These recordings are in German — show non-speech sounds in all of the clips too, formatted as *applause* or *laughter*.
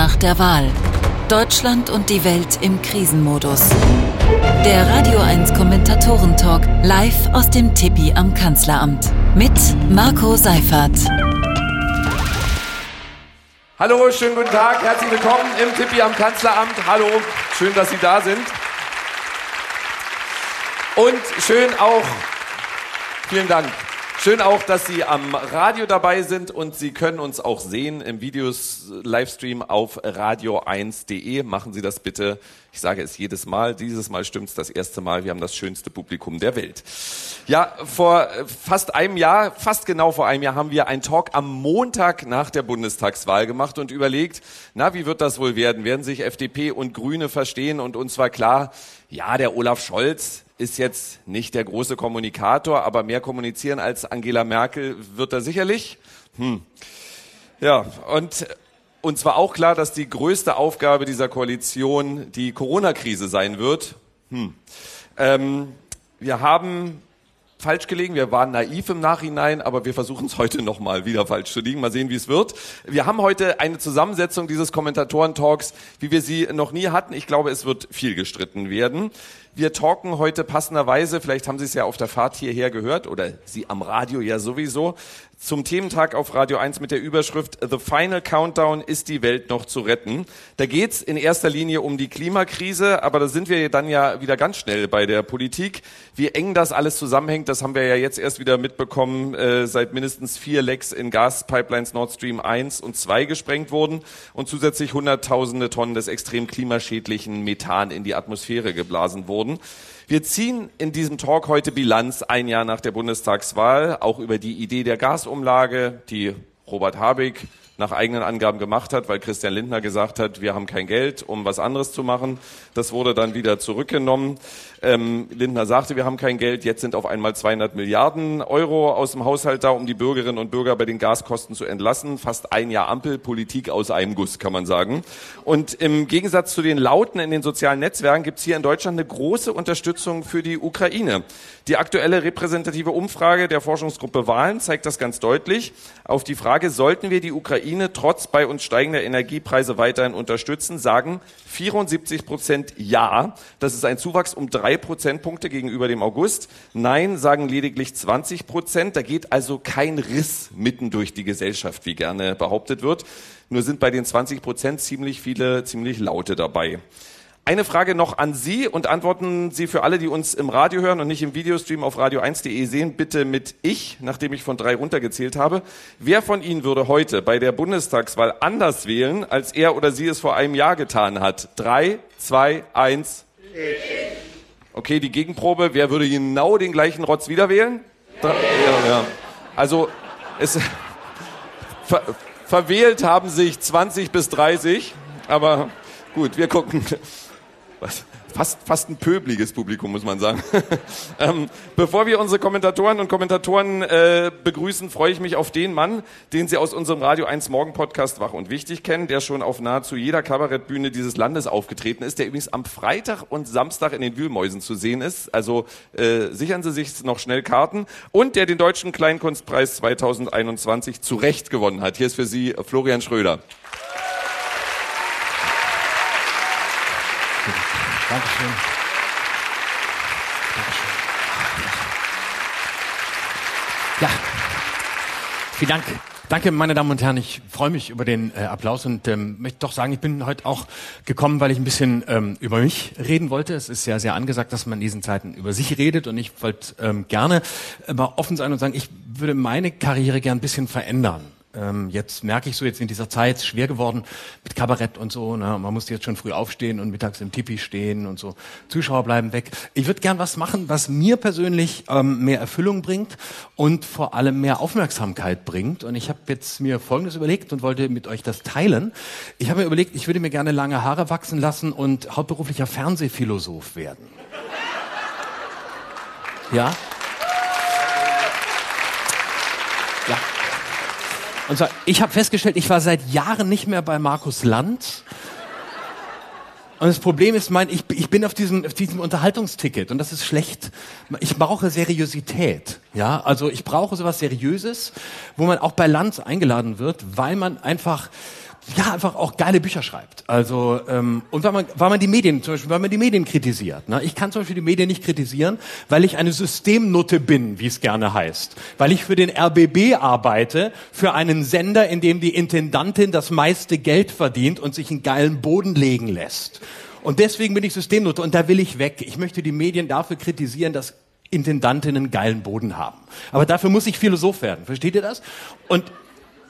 nach der Wahl. Deutschland und die Welt im Krisenmodus. Der Radio 1 Kommentatoren-Talk live aus dem Tippi am Kanzleramt. Mit Marco Seifert. Hallo, schönen guten Tag, herzlich willkommen im Tippi am Kanzleramt. Hallo, schön, dass Sie da sind. Und schön auch, vielen Dank, Schön auch, dass Sie am Radio dabei sind und Sie können uns auch sehen im Videos Livestream auf radio1.de. Machen Sie das bitte. Ich sage es jedes Mal. Dieses Mal stimmt es das erste Mal. Wir haben das schönste Publikum der Welt. Ja, vor fast einem Jahr, fast genau vor einem Jahr haben wir einen Talk am Montag nach der Bundestagswahl gemacht und überlegt, na, wie wird das wohl werden? Werden sich FDP und Grüne verstehen? Und uns war klar, ja, der Olaf Scholz, ist jetzt nicht der große Kommunikator, aber mehr kommunizieren als Angela Merkel wird er sicherlich. Hm. Ja, und uns war auch klar, dass die größte Aufgabe dieser Koalition die Corona-Krise sein wird. Hm. Ähm, wir haben falsch gelegen. Wir waren naiv im Nachhinein, aber wir versuchen es heute nochmal wieder falsch zu liegen. Mal sehen, wie es wird. Wir haben heute eine Zusammensetzung dieses Kommentatoren-Talks, wie wir sie noch nie hatten. Ich glaube, es wird viel gestritten werden. Wir talken heute passenderweise, vielleicht haben Sie es ja auf der Fahrt hierher gehört oder Sie am Radio ja sowieso, zum Thementag auf Radio 1 mit der Überschrift The Final Countdown ist die Welt noch zu retten. Da geht's in erster Linie um die Klimakrise, aber da sind wir dann ja wieder ganz schnell bei der Politik. Wie eng das alles zusammenhängt, das haben wir ja jetzt erst wieder mitbekommen, äh, seit mindestens vier Lecks in Gaspipelines Nord Stream 1 und 2 gesprengt wurden und zusätzlich hunderttausende Tonnen des extrem klimaschädlichen Methan in die Atmosphäre geblasen wurden. Wir ziehen in diesem Talk heute Bilanz ein Jahr nach der Bundestagswahl, auch über die Idee der Gasumlage, die Robert Habeck nach eigenen Angaben gemacht hat, weil Christian Lindner gesagt hat, wir haben kein Geld, um was anderes zu machen. Das wurde dann wieder zurückgenommen. Ähm, Lindner sagte, wir haben kein Geld. Jetzt sind auf einmal 200 Milliarden Euro aus dem Haushalt da, um die Bürgerinnen und Bürger bei den Gaskosten zu entlassen. Fast ein Jahr Ampelpolitik aus einem Guss, kann man sagen. Und im Gegensatz zu den Lauten in den sozialen Netzwerken gibt es hier in Deutschland eine große Unterstützung für die Ukraine. Die aktuelle repräsentative Umfrage der Forschungsgruppe Wahlen zeigt das ganz deutlich. Auf die Frage, sollten wir die Ukraine trotz bei uns steigender Energiepreise weiterhin unterstützen, sagen 74 Prozent Ja. Das ist ein Zuwachs um drei Prozentpunkte gegenüber dem August. Nein sagen lediglich 20 Prozent. Da geht also kein Riss mitten durch die Gesellschaft, wie gerne behauptet wird. Nur sind bei den 20 Prozent ziemlich viele, ziemlich laute dabei. Eine Frage noch an Sie und antworten Sie für alle, die uns im Radio hören und nicht im Videostream auf radio1.de sehen, bitte mit ich, nachdem ich von drei runtergezählt habe. Wer von Ihnen würde heute bei der Bundestagswahl anders wählen, als er oder sie es vor einem Jahr getan hat? Drei, zwei, eins. Ich. Okay, die Gegenprobe. Wer würde genau den gleichen Rotz wieder wählen? Ja, ja. Also, es, *laughs* ver, verwählt haben sich 20 bis 30, aber gut, wir gucken was, fast, fast ein pöbliges Publikum, muss man sagen. *laughs* ähm, bevor wir unsere Kommentatoren und Kommentatoren äh, begrüßen, freue ich mich auf den Mann, den Sie aus unserem Radio 1 Morgen Podcast Wach und Wichtig kennen, der schon auf nahezu jeder Kabarettbühne dieses Landes aufgetreten ist, der übrigens am Freitag und Samstag in den Wühlmäusen zu sehen ist. Also äh, sichern Sie sich noch schnell Karten. Und der den Deutschen Kleinkunstpreis 2021 zu Recht gewonnen hat. Hier ist für Sie Florian Schröder. Dankeschön. Dankeschön. Ja, vielen Dank. Danke, meine Damen und Herren. Ich freue mich über den äh, Applaus und ähm, möchte doch sagen, ich bin heute auch gekommen, weil ich ein bisschen ähm, über mich reden wollte. Es ist ja sehr angesagt, dass man in diesen Zeiten über sich redet und ich wollte ähm, gerne aber offen sein und sagen, ich würde meine Karriere gern ein bisschen verändern. Ähm, jetzt merke ich so jetzt in dieser Zeit, schwer geworden mit Kabarett und so. Ne? Man muss jetzt schon früh aufstehen und mittags im Tipi stehen und so. Zuschauer bleiben weg. Ich würde gern was machen, was mir persönlich ähm, mehr Erfüllung bringt und vor allem mehr Aufmerksamkeit bringt. Und ich habe jetzt mir Folgendes überlegt und wollte mit euch das teilen. Ich habe mir überlegt, ich würde mir gerne lange Haare wachsen lassen und hauptberuflicher Fernsehphilosoph werden. Ja. Und zwar, ich habe festgestellt, ich war seit Jahren nicht mehr bei Markus Land. Und das Problem ist, mein, ich, ich bin auf diesem, auf diesem Unterhaltungsticket und das ist schlecht. Ich brauche Seriosität. Ja, also ich brauche sowas Seriöses, wo man auch bei Lanz eingeladen wird, weil man einfach ja einfach auch geile Bücher schreibt. Also ähm, und weil man, weil man die Medien zum Beispiel, weil man die Medien kritisiert. Ne? Ich kann zum Beispiel die Medien nicht kritisieren, weil ich eine Systemnutte bin, wie es gerne heißt, weil ich für den RBB arbeite, für einen Sender, in dem die Intendantin das meiste Geld verdient und sich einen geilen Boden legen lässt. Und deswegen bin ich Systemnutte und da will ich weg. Ich möchte die Medien dafür kritisieren, dass Intendantinnen geilen Boden haben. Aber dafür muss ich Philosoph werden. Versteht ihr das? Und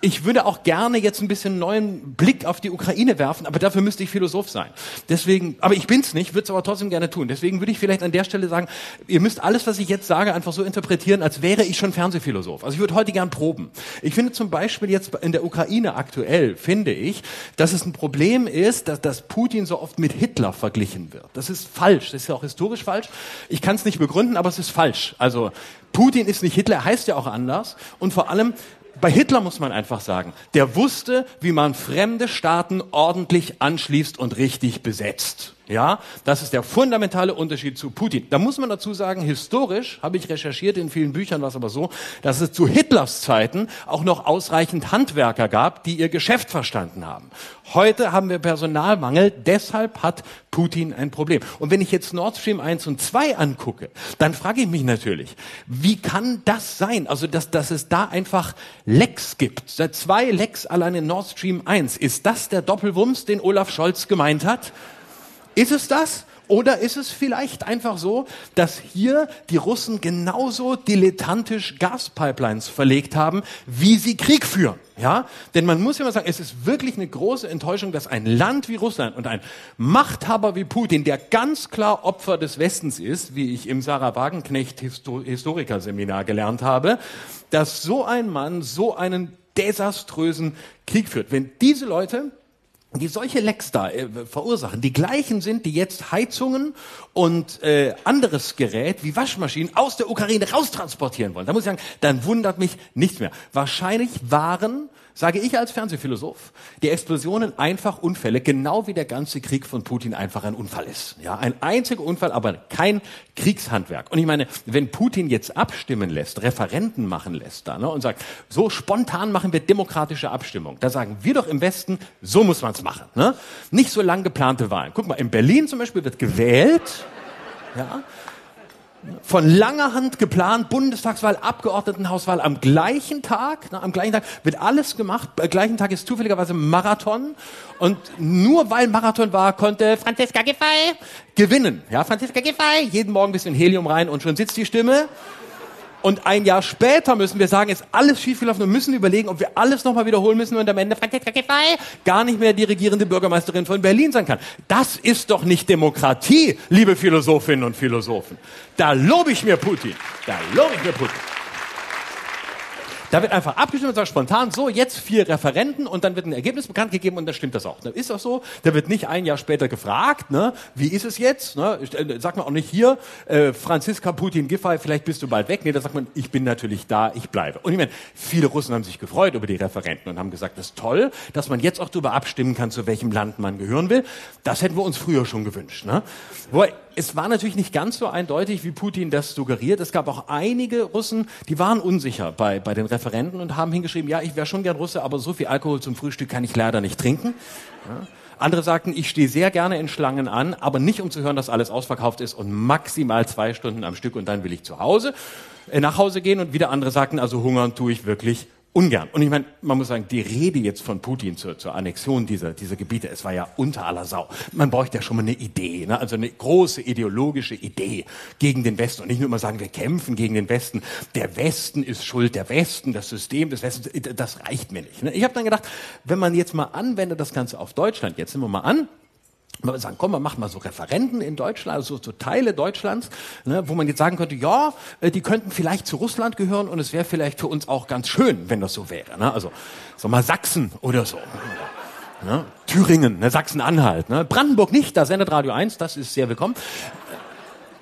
ich würde auch gerne jetzt ein bisschen neuen Blick auf die Ukraine werfen, aber dafür müsste ich Philosoph sein. Deswegen, aber ich bin's nicht, würde es aber trotzdem gerne tun. Deswegen würde ich vielleicht an der Stelle sagen, ihr müsst alles, was ich jetzt sage, einfach so interpretieren, als wäre ich schon Fernsehphilosoph. Also ich würde heute gern proben. Ich finde zum Beispiel jetzt in der Ukraine aktuell, finde ich, dass es ein Problem ist, dass, dass Putin so oft mit Hitler verglichen wird. Das ist falsch. Das ist ja auch historisch falsch. Ich kann es nicht begründen, aber es ist falsch. Also Putin ist nicht Hitler, heißt ja auch anders. Und vor allem, bei Hitler muss man einfach sagen, der wusste, wie man fremde Staaten ordentlich anschließt und richtig besetzt. Ja, das ist der fundamentale Unterschied zu Putin. Da muss man dazu sagen, historisch habe ich recherchiert in vielen Büchern, was aber so, dass es zu Hitlers Zeiten auch noch ausreichend Handwerker gab, die ihr Geschäft verstanden haben. Heute haben wir Personalmangel, deshalb hat Putin ein Problem. Und wenn ich jetzt Nord Stream 1 und 2 angucke, dann frage ich mich natürlich, wie kann das sein? Also, dass, dass es da einfach Lecks gibt. Seit zwei Lecks allein in Nord Stream 1. Ist das der Doppelwumms, den Olaf Scholz gemeint hat? Ist es das? Oder ist es vielleicht einfach so, dass hier die Russen genauso dilettantisch Gaspipelines verlegt haben, wie sie Krieg führen? Ja, denn man muss ja mal sagen, es ist wirklich eine große Enttäuschung, dass ein Land wie Russland und ein Machthaber wie Putin, der ganz klar Opfer des Westens ist, wie ich im Sarah Wagenknecht Historikerseminar gelernt habe, dass so ein Mann so einen desaströsen Krieg führt. Wenn diese Leute die solche Lecks da äh, verursachen, die gleichen sind, die jetzt Heizungen und äh, anderes Gerät wie Waschmaschinen aus der Ukraine raustransportieren wollen. Da muss ich sagen, dann wundert mich nichts mehr. Wahrscheinlich waren sage ich als Fernsehphilosoph, die Explosionen einfach Unfälle, genau wie der ganze Krieg von Putin einfach ein Unfall ist. Ja, ein einziger Unfall, aber kein Kriegshandwerk. Und ich meine, wenn Putin jetzt abstimmen lässt, Referenten machen lässt da, ne, und sagt, so spontan machen wir demokratische Abstimmung, da sagen wir doch im Westen, so muss man es machen. Ne? Nicht so lang geplante Wahlen. Guck mal, in Berlin zum Beispiel wird gewählt, ja, von langer Hand geplant, Bundestagswahl, Abgeordnetenhauswahl am gleichen Tag, ne, am gleichen Tag wird alles gemacht, am gleichen Tag ist zufälligerweise Marathon und nur weil Marathon war, konnte Franziska Giffey gewinnen. Ja, Franziska Giffey, jeden Morgen ein bisschen Helium rein und schon sitzt die Stimme. Und ein Jahr später müssen wir sagen, ist alles schiefgelaufen und müssen überlegen, ob wir alles nochmal wiederholen müssen und am Ende gar nicht mehr die regierende Bürgermeisterin von Berlin sein kann. Das ist doch nicht Demokratie, liebe Philosophinnen und Philosophen. Da lobe ich mir Putin. Da lobe ich mir Putin. Da wird einfach abgestimmt und sagt spontan, so, jetzt vier Referenten und dann wird ein Ergebnis bekannt gegeben und dann stimmt das auch. Dann ist das so. Da wird nicht ein Jahr später gefragt, ne, wie ist es jetzt? Ne? Äh, sagt man auch nicht hier, äh, Franziska Putin Giffey, vielleicht bist du bald weg. Nee, da sagt man, ich bin natürlich da, ich bleibe. Und ich meine, viele Russen haben sich gefreut über die Referenten und haben gesagt, das ist toll, dass man jetzt auch darüber abstimmen kann, zu welchem Land man gehören will. Das hätten wir uns früher schon gewünscht. Ne? Wobei, es war natürlich nicht ganz so eindeutig, wie Putin das suggeriert. Es gab auch einige Russen, die waren unsicher bei, bei den Referenten und haben hingeschrieben, ja, ich wäre schon gern Russe, aber so viel Alkohol zum Frühstück kann ich leider nicht trinken. Ja. Andere sagten, ich stehe sehr gerne in Schlangen an, aber nicht um zu hören, dass alles ausverkauft ist und maximal zwei Stunden am Stück und dann will ich zu Hause, äh, nach Hause gehen. Und wieder andere sagten, also hungern tue ich wirklich ungern. Und ich meine, man muss sagen, die Rede jetzt von Putin zur, zur Annexion dieser, dieser Gebiete, es war ja unter aller Sau. Man bräuchte ja schon mal eine Idee, ne? also eine große ideologische Idee gegen den Westen. Und nicht nur immer sagen, wir kämpfen gegen den Westen. Der Westen ist schuld, der Westen, das System des Westens, das reicht mir nicht. Ne? Ich habe dann gedacht, wenn man jetzt mal anwendet das Ganze auf Deutschland, jetzt nehmen wir mal an, man würde sagen, komm, man macht mal so Referenten in Deutschland, also so, so Teile Deutschlands, ne, wo man jetzt sagen könnte, ja, äh, die könnten vielleicht zu Russland gehören und es wäre vielleicht für uns auch ganz schön, wenn das so wäre. Ne? Also so mal Sachsen oder so. Ne? Thüringen, ne? Sachsen-Anhalt, ne? Brandenburg nicht, da sendet Radio 1, das ist sehr willkommen.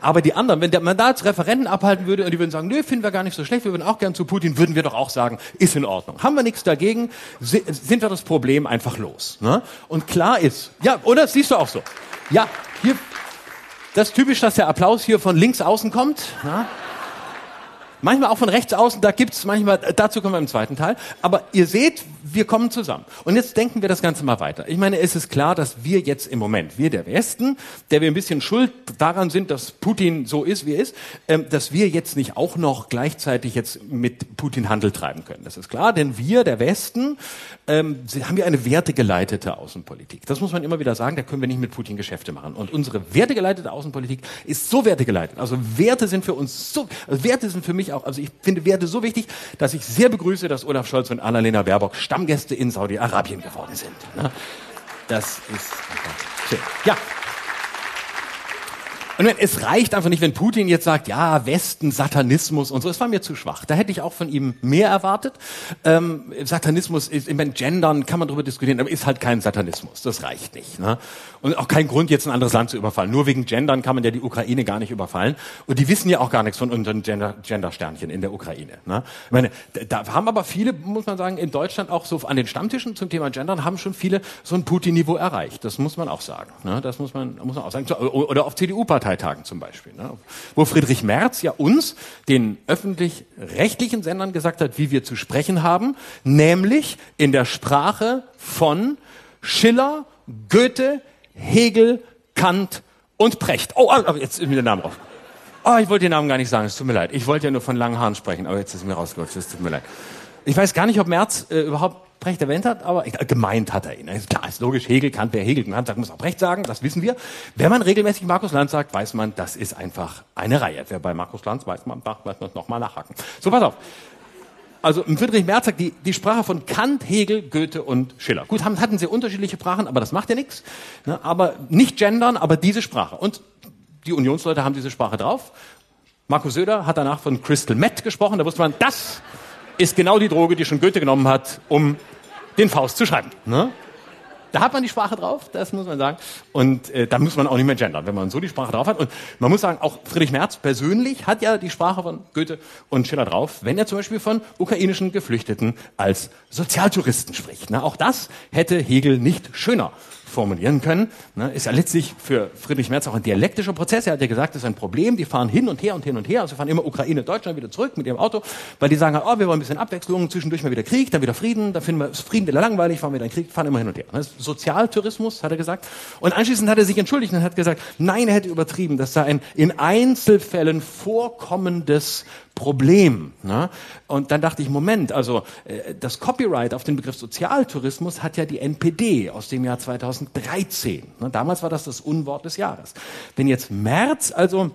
Aber die anderen, wenn der Mandat Referenten abhalten würde und die würden sagen, nö, finden wir gar nicht so schlecht, wir würden auch gern zu Putin, würden wir doch auch sagen, ist in Ordnung. Haben wir nichts dagegen, sind wir das Problem einfach los. Ne? Und klar ist, ja, oder siehst du auch so. Ja, hier, das ist typisch, dass der Applaus hier von links außen kommt. Ne? Manchmal auch von rechts außen, da gibt's manchmal, dazu kommen wir im zweiten Teil. Aber ihr seht, wir kommen zusammen. Und jetzt denken wir das Ganze mal weiter. Ich meine, es ist klar, dass wir jetzt im Moment, wir der Westen, der wir ein bisschen schuld daran sind, dass Putin so ist, wie er ist, ähm, dass wir jetzt nicht auch noch gleichzeitig jetzt mit Putin Handel treiben können. Das ist klar, denn wir, der Westen, ähm, haben ja eine wertegeleitete Außenpolitik. Das muss man immer wieder sagen, da können wir nicht mit Putin Geschäfte machen. Und unsere wertegeleitete Außenpolitik ist so wertegeleitet. Also Werte sind für uns so, also Werte sind für mich auch, also ich finde Werte so wichtig, dass ich sehr begrüße, dass Olaf Scholz und Annalena Baerbock Stammgäste in Saudi-Arabien geworden sind. Ne? Das ist schön. Ja. Und es reicht einfach nicht, wenn Putin jetzt sagt, ja, Westen, Satanismus und so. Es war mir zu schwach. Da hätte ich auch von ihm mehr erwartet. Ähm, Satanismus ist, ich meine, Gendern kann man darüber diskutieren, aber ist halt kein Satanismus. Das reicht nicht. Ne? Und auch kein Grund, jetzt ein anderes Land zu überfallen. Nur wegen Gendern kann man ja die Ukraine gar nicht überfallen. Und die wissen ja auch gar nichts von unseren Gender, Gender-Sternchen in der Ukraine. Ne? Ich meine, da haben aber viele, muss man sagen, in Deutschland auch so an den Stammtischen zum Thema Gendern haben schon viele so ein Putin-Niveau erreicht. Das muss man auch sagen. Ne? Das muss man, muss man auch sagen. Oder auf CDU-Parteitagen zum Beispiel. Ne? Wo Friedrich Merz ja uns, den öffentlich-rechtlichen Sendern gesagt hat, wie wir zu sprechen haben, nämlich in der Sprache von Schiller, Goethe, Hegel, Kant und Precht. Oh, ah, jetzt ist mir der Name drauf. Oh, ich wollte den Namen gar nicht sagen, es tut mir leid. Ich wollte ja nur von langen Haaren sprechen, aber jetzt ist mir rausgerutscht, es tut mir leid. Ich weiß gar nicht, ob Merz äh, überhaupt Precht erwähnt hat, aber äh, gemeint hat er ihn. Ist klar, ist logisch, Hegel, Kant, wer Hegel Kant sagt, muss auch Precht sagen, das wissen wir. Wenn man regelmäßig Markus Lanz sagt, weiß man, das ist einfach eine Reihe. Wer bei Markus Lanz weiß man, weiß man nochmal nachhaken. So, pass auf also Friedrich Merz sagt, die, die Sprache von Kant, Hegel, Goethe und Schiller. Gut, haben, hatten sie unterschiedliche Sprachen, aber das macht ja nichts. Ne, aber nicht gendern, aber diese Sprache. Und die Unionsleute haben diese Sprache drauf. Markus Söder hat danach von Crystal Meth gesprochen. Da wusste man, das ist genau die Droge, die schon Goethe genommen hat, um den Faust zu schreiben. Ne? Da hat man die Sprache drauf, das muss man sagen. Und äh, da muss man auch nicht mehr gendern, wenn man so die Sprache drauf hat. Und man muss sagen, auch Friedrich Merz persönlich hat ja die Sprache von Goethe und Schiller drauf, wenn er zum Beispiel von ukrainischen Geflüchteten als Sozialtouristen spricht. Na, auch das hätte Hegel nicht schöner formulieren können, ne, ist ja letztlich für Friedrich Merz auch ein dialektischer Prozess. Er hat ja gesagt, das ist ein Problem, die fahren hin und her und hin und her, also fahren immer Ukraine, Deutschland wieder zurück mit ihrem Auto, weil die sagen, oh, wir wollen ein bisschen Abwechslung, zwischendurch mal wieder Krieg, dann wieder Frieden, dann finden wir Frieden wieder langweilig, fahren wieder in Krieg, fahren immer hin und her. Ist Sozialtourismus, hat er gesagt. Und anschließend hat er sich entschuldigt und hat gesagt, nein, er hätte übertrieben, das sei ein in Einzelfällen vorkommendes Problem. Ne? Und dann dachte ich, Moment, also äh, das Copyright auf den Begriff Sozialtourismus hat ja die NPD aus dem Jahr 2013. Ne? Damals war das das Unwort des Jahres. Wenn jetzt März also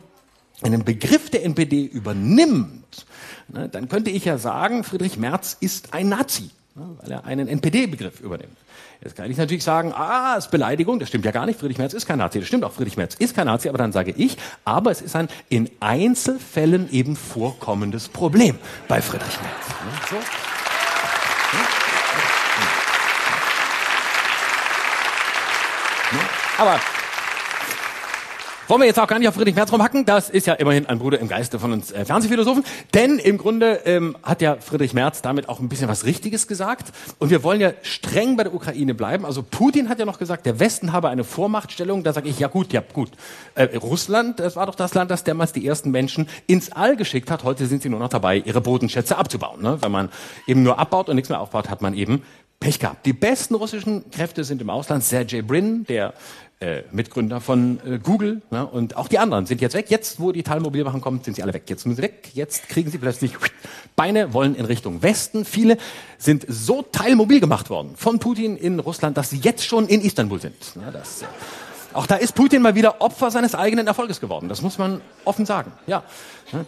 einen Begriff der NPD übernimmt, ne, dann könnte ich ja sagen, Friedrich Merz ist ein Nazi, ne, weil er einen NPD-Begriff übernimmt. Jetzt kann ich natürlich sagen, ah, ist Beleidigung, das stimmt ja gar nicht, Friedrich Merz ist kein Nazi, das stimmt auch, Friedrich Merz ist kein Nazi, aber dann sage ich, aber es ist ein in Einzelfällen eben vorkommendes Problem bei Friedrich Merz. So. Aber wollen wir jetzt auch gar nicht auf Friedrich Merz rumhacken, das ist ja immerhin ein Bruder im Geiste von uns äh, Fernsehphilosophen, denn im Grunde ähm, hat ja Friedrich Merz damit auch ein bisschen was Richtiges gesagt und wir wollen ja streng bei der Ukraine bleiben. Also Putin hat ja noch gesagt, der Westen habe eine Vormachtstellung, da sage ich, ja gut, ja gut. Äh, Russland, das war doch das Land, das damals die ersten Menschen ins All geschickt hat, heute sind sie nur noch dabei, ihre Bodenschätze abzubauen. Ne? Wenn man eben nur abbaut und nichts mehr aufbaut, hat man eben Pech gehabt. Die besten russischen Kräfte sind im Ausland. Sergey Brin, der äh, Mitgründer von äh, Google ne? und auch die anderen sind jetzt weg. Jetzt, wo die Teilmobilwachen kommen, sind sie alle weg. Jetzt müssen sie weg. Jetzt kriegen sie plötzlich Beine, wollen in Richtung Westen. Viele sind so teilmobil gemacht worden von Putin in Russland, dass sie jetzt schon in Istanbul sind. Ja, das, äh, auch da ist Putin mal wieder Opfer seines eigenen Erfolges geworden. Das muss man offen sagen. Ja,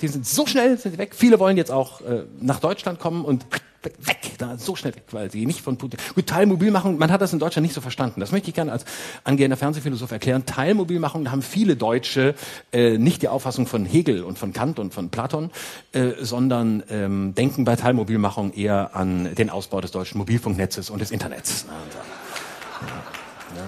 die sind so schnell sind sie weg. Viele wollen jetzt auch äh, nach Deutschland kommen und weg, da so schnell weg, weil sie nicht von Putin. Gut, Teilmobilmachung, man hat das in Deutschland nicht so verstanden. Das möchte ich gerne als angehender Fernsehphilosoph erklären. Teilmobilmachung, da haben viele Deutsche äh, nicht die Auffassung von Hegel und von Kant und von Platon, äh, sondern ähm, denken bei Teilmobilmachung eher an den Ausbau des deutschen Mobilfunknetzes und des Internets. Ja,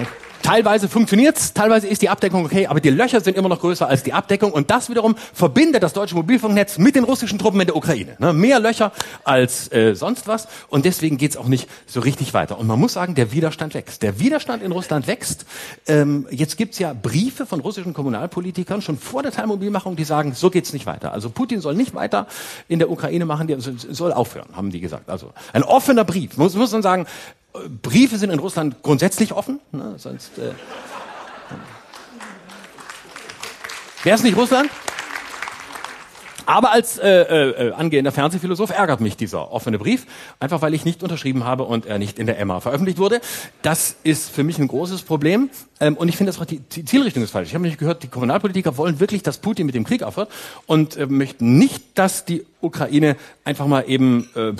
ja. Teilweise funktioniert's, teilweise ist die Abdeckung okay, aber die Löcher sind immer noch größer als die Abdeckung und das wiederum verbindet das deutsche Mobilfunknetz mit den russischen Truppen in der Ukraine. Ne? Mehr Löcher als äh, sonst was und deswegen geht's auch nicht so richtig weiter. Und man muss sagen, der Widerstand wächst. Der Widerstand in Russland wächst. Ähm, jetzt gibt's ja Briefe von russischen Kommunalpolitikern schon vor der Teilmobilmachung, die sagen, so geht's nicht weiter. Also Putin soll nicht weiter in der Ukraine machen, der soll aufhören, haben die gesagt. Also ein offener Brief. Muss, muss man sagen, Briefe sind in Russland grundsätzlich offen, ne? sonst äh, wäre es nicht Russland. Aber als äh, äh, angehender Fernsehphilosoph ärgert mich dieser offene Brief, einfach weil ich nicht unterschrieben habe und er nicht in der Emma veröffentlicht wurde. Das ist für mich ein großes Problem. Ähm, und ich finde, die, die Zielrichtung ist falsch. Ich habe nämlich gehört, die Kommunalpolitiker wollen wirklich, dass Putin mit dem Krieg aufhört und äh, möchten nicht, dass die Ukraine einfach mal eben äh,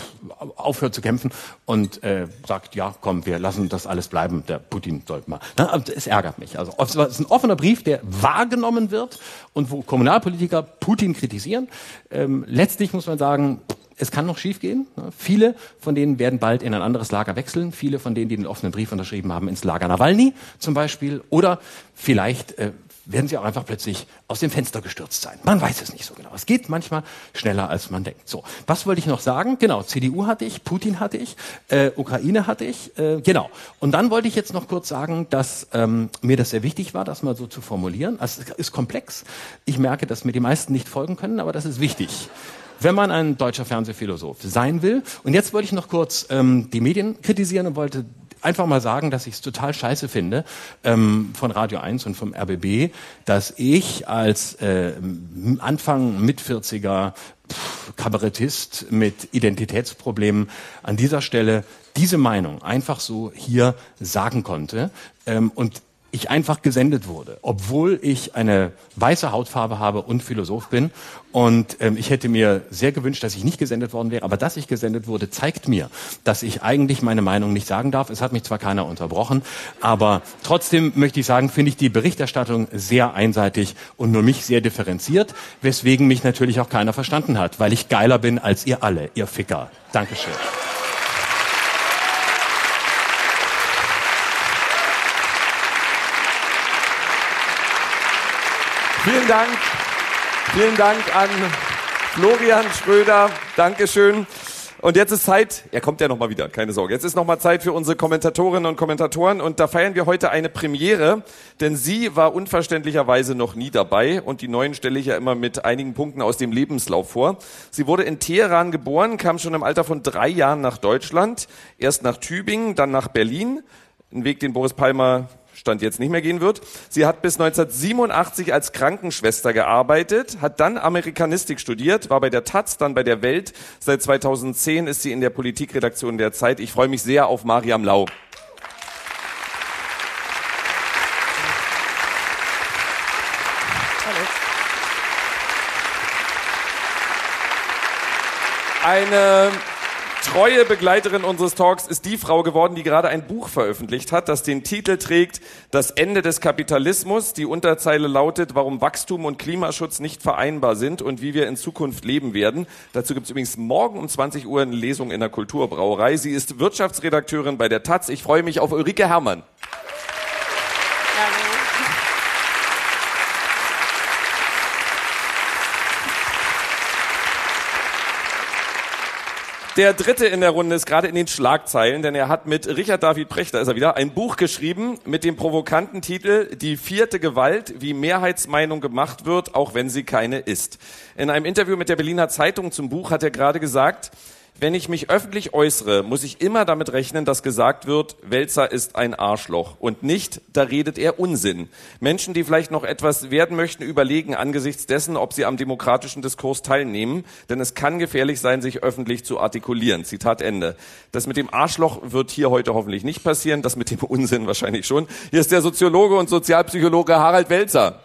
aufhört zu kämpfen und äh, sagt, ja, komm, wir lassen das alles bleiben, der Putin sollte mal. Na, also es ärgert mich. Also es ist ein offener Brief, der wahrgenommen wird und wo Kommunalpolitiker Putin kritisieren. Ähm, letztlich muss man sagen, es kann noch schiefgehen. Viele von denen werden bald in ein anderes Lager wechseln. Viele von denen, die den offenen Brief unterschrieben haben, ins Lager Nawalny zum Beispiel. Oder vielleicht äh, werden sie auch einfach plötzlich aus dem Fenster gestürzt sein. Man weiß es nicht so genau. Es geht manchmal schneller, als man denkt. So, was wollte ich noch sagen? Genau, CDU hatte ich, Putin hatte ich, äh, Ukraine hatte ich, äh, genau. Und dann wollte ich jetzt noch kurz sagen, dass ähm, mir das sehr wichtig war, das mal so zu formulieren. Also, es ist komplex. Ich merke, dass mir die meisten nicht folgen können, aber das ist wichtig wenn man ein deutscher Fernsehphilosoph sein will. Und jetzt wollte ich noch kurz ähm, die Medien kritisieren und wollte einfach mal sagen, dass ich es total scheiße finde ähm, von Radio 1 und vom RBB, dass ich als äh, Anfang mit 40er Kabarettist mit Identitätsproblemen an dieser Stelle diese Meinung einfach so hier sagen konnte. Ähm, und ich einfach gesendet wurde, obwohl ich eine weiße Hautfarbe habe und Philosoph bin. Und ähm, ich hätte mir sehr gewünscht, dass ich nicht gesendet worden wäre. Aber dass ich gesendet wurde, zeigt mir, dass ich eigentlich meine Meinung nicht sagen darf. Es hat mich zwar keiner unterbrochen, aber trotzdem möchte ich sagen, finde ich die Berichterstattung sehr einseitig und nur mich sehr differenziert, weswegen mich natürlich auch keiner verstanden hat, weil ich geiler bin als ihr alle, ihr Ficker. Dankeschön. Vielen Dank. Vielen Dank an Florian Schröder. Dankeschön. Und jetzt ist Zeit, er kommt ja nochmal wieder, keine Sorge. Jetzt ist nochmal Zeit für unsere Kommentatorinnen und Kommentatoren und da feiern wir heute eine Premiere, denn sie war unverständlicherweise noch nie dabei und die neuen stelle ich ja immer mit einigen Punkten aus dem Lebenslauf vor. Sie wurde in Teheran geboren, kam schon im Alter von drei Jahren nach Deutschland, erst nach Tübingen, dann nach Berlin. Ein Weg, den Boris Palmer Stand jetzt nicht mehr gehen wird. Sie hat bis 1987 als Krankenschwester gearbeitet, hat dann Amerikanistik studiert, war bei der Taz, dann bei der Welt. Seit 2010 ist sie in der Politikredaktion der Zeit. Ich freue mich sehr auf Mariam Lau. Eine treue Begleiterin unseres Talks ist die Frau geworden, die gerade ein Buch veröffentlicht hat, das den Titel trägt Das Ende des Kapitalismus. Die Unterzeile lautet, warum Wachstum und Klimaschutz nicht vereinbar sind und wie wir in Zukunft leben werden. Dazu gibt es übrigens morgen um 20 Uhr eine Lesung in der Kulturbrauerei. Sie ist Wirtschaftsredakteurin bei der Taz. Ich freue mich auf Ulrike Herrmann. Der dritte in der Runde ist gerade in den Schlagzeilen, denn er hat mit Richard David Precht, da ist er wieder, ein Buch geschrieben mit dem provokanten Titel Die vierte Gewalt, wie Mehrheitsmeinung gemacht wird, auch wenn sie keine ist. In einem Interview mit der Berliner Zeitung zum Buch hat er gerade gesagt, wenn ich mich öffentlich äußere, muss ich immer damit rechnen, dass gesagt wird, Welzer ist ein Arschloch und nicht, da redet er Unsinn. Menschen, die vielleicht noch etwas werden möchten, überlegen angesichts dessen, ob sie am demokratischen Diskurs teilnehmen, denn es kann gefährlich sein, sich öffentlich zu artikulieren. Zitat Ende. Das mit dem Arschloch wird hier heute hoffentlich nicht passieren, das mit dem Unsinn wahrscheinlich schon. Hier ist der Soziologe und Sozialpsychologe Harald Welzer.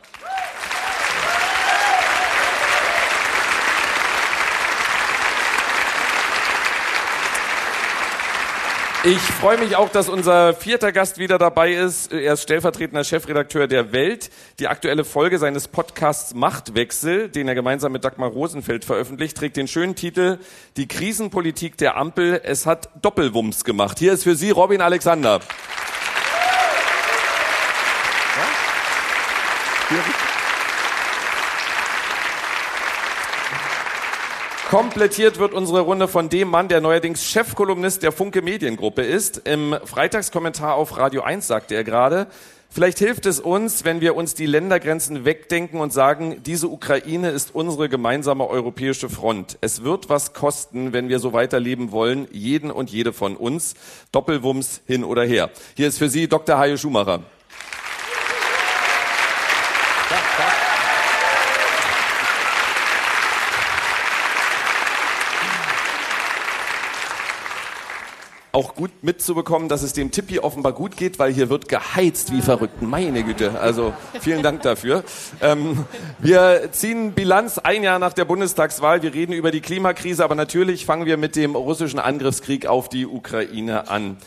Ich freue mich auch, dass unser vierter Gast wieder dabei ist. Er ist stellvertretender Chefredakteur der Welt. Die aktuelle Folge seines Podcasts Machtwechsel, den er gemeinsam mit Dagmar Rosenfeld veröffentlicht, trägt den schönen Titel Die Krisenpolitik der Ampel. Es hat Doppelwumms gemacht. Hier ist für Sie Robin Alexander. Komplettiert wird unsere Runde von dem Mann, der neuerdings Chefkolumnist der Funke Mediengruppe ist. Im Freitagskommentar auf Radio 1 sagte er gerade, vielleicht hilft es uns, wenn wir uns die Ländergrenzen wegdenken und sagen, diese Ukraine ist unsere gemeinsame europäische Front. Es wird was kosten, wenn wir so weiterleben wollen, jeden und jede von uns. Doppelwumms hin oder her. Hier ist für Sie Dr. Hajo Schumacher. Auch gut mitzubekommen, dass es dem Tippi offenbar gut geht, weil hier wird geheizt wie verrückt. Meine Güte. Also vielen Dank dafür. Ähm, wir ziehen Bilanz ein Jahr nach der Bundestagswahl. Wir reden über die Klimakrise, aber natürlich fangen wir mit dem russischen Angriffskrieg auf die Ukraine an.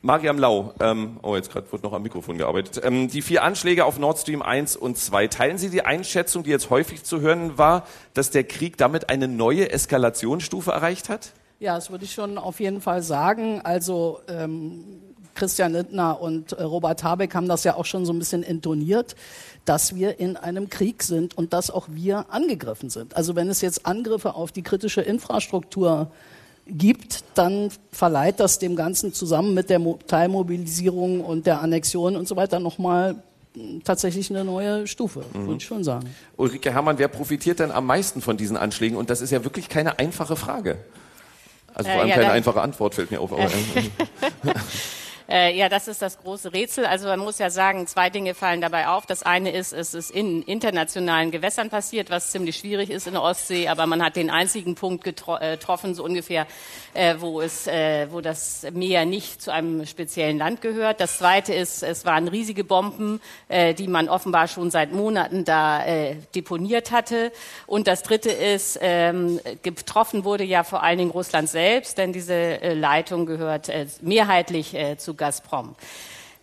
Mariam Lau, ähm, oh, jetzt gerade wird noch am Mikrofon gearbeitet. Ähm, die vier Anschläge auf Nord Stream 1 und 2. Teilen Sie die Einschätzung, die jetzt häufig zu hören war, dass der Krieg damit eine neue Eskalationsstufe erreicht hat? Ja, das würde ich schon auf jeden Fall sagen. Also ähm, Christian Lindner und äh, Robert Habeck haben das ja auch schon so ein bisschen intoniert, dass wir in einem Krieg sind und dass auch wir angegriffen sind. Also wenn es jetzt Angriffe auf die kritische Infrastruktur gibt, dann verleiht das dem Ganzen zusammen mit der Teilmobilisierung und der Annexion und so weiter nochmal hm, tatsächlich eine neue Stufe, mhm. würde ich schon sagen. Ulrike Herrmann, wer profitiert denn am meisten von diesen Anschlägen? Und das ist ja wirklich keine einfache Frage. Also vor allem äh, ja, keine einfache Antwort fällt mir auf. Aber, *laughs* *laughs* Äh, ja, das ist das große Rätsel. Also man muss ja sagen, zwei Dinge fallen dabei auf. Das eine ist, es ist in internationalen Gewässern passiert, was ziemlich schwierig ist in der Ostsee, aber man hat den einzigen Punkt äh, getroffen, so ungefähr, äh, wo es, äh, wo das Meer nicht zu einem speziellen Land gehört. Das zweite ist, es waren riesige Bomben, äh, die man offenbar schon seit Monaten da äh, deponiert hatte. Und das dritte ist, ähm, getroffen wurde ja vor allen Dingen Russland selbst, denn diese Leitung gehört mehrheitlich zu Gazprom.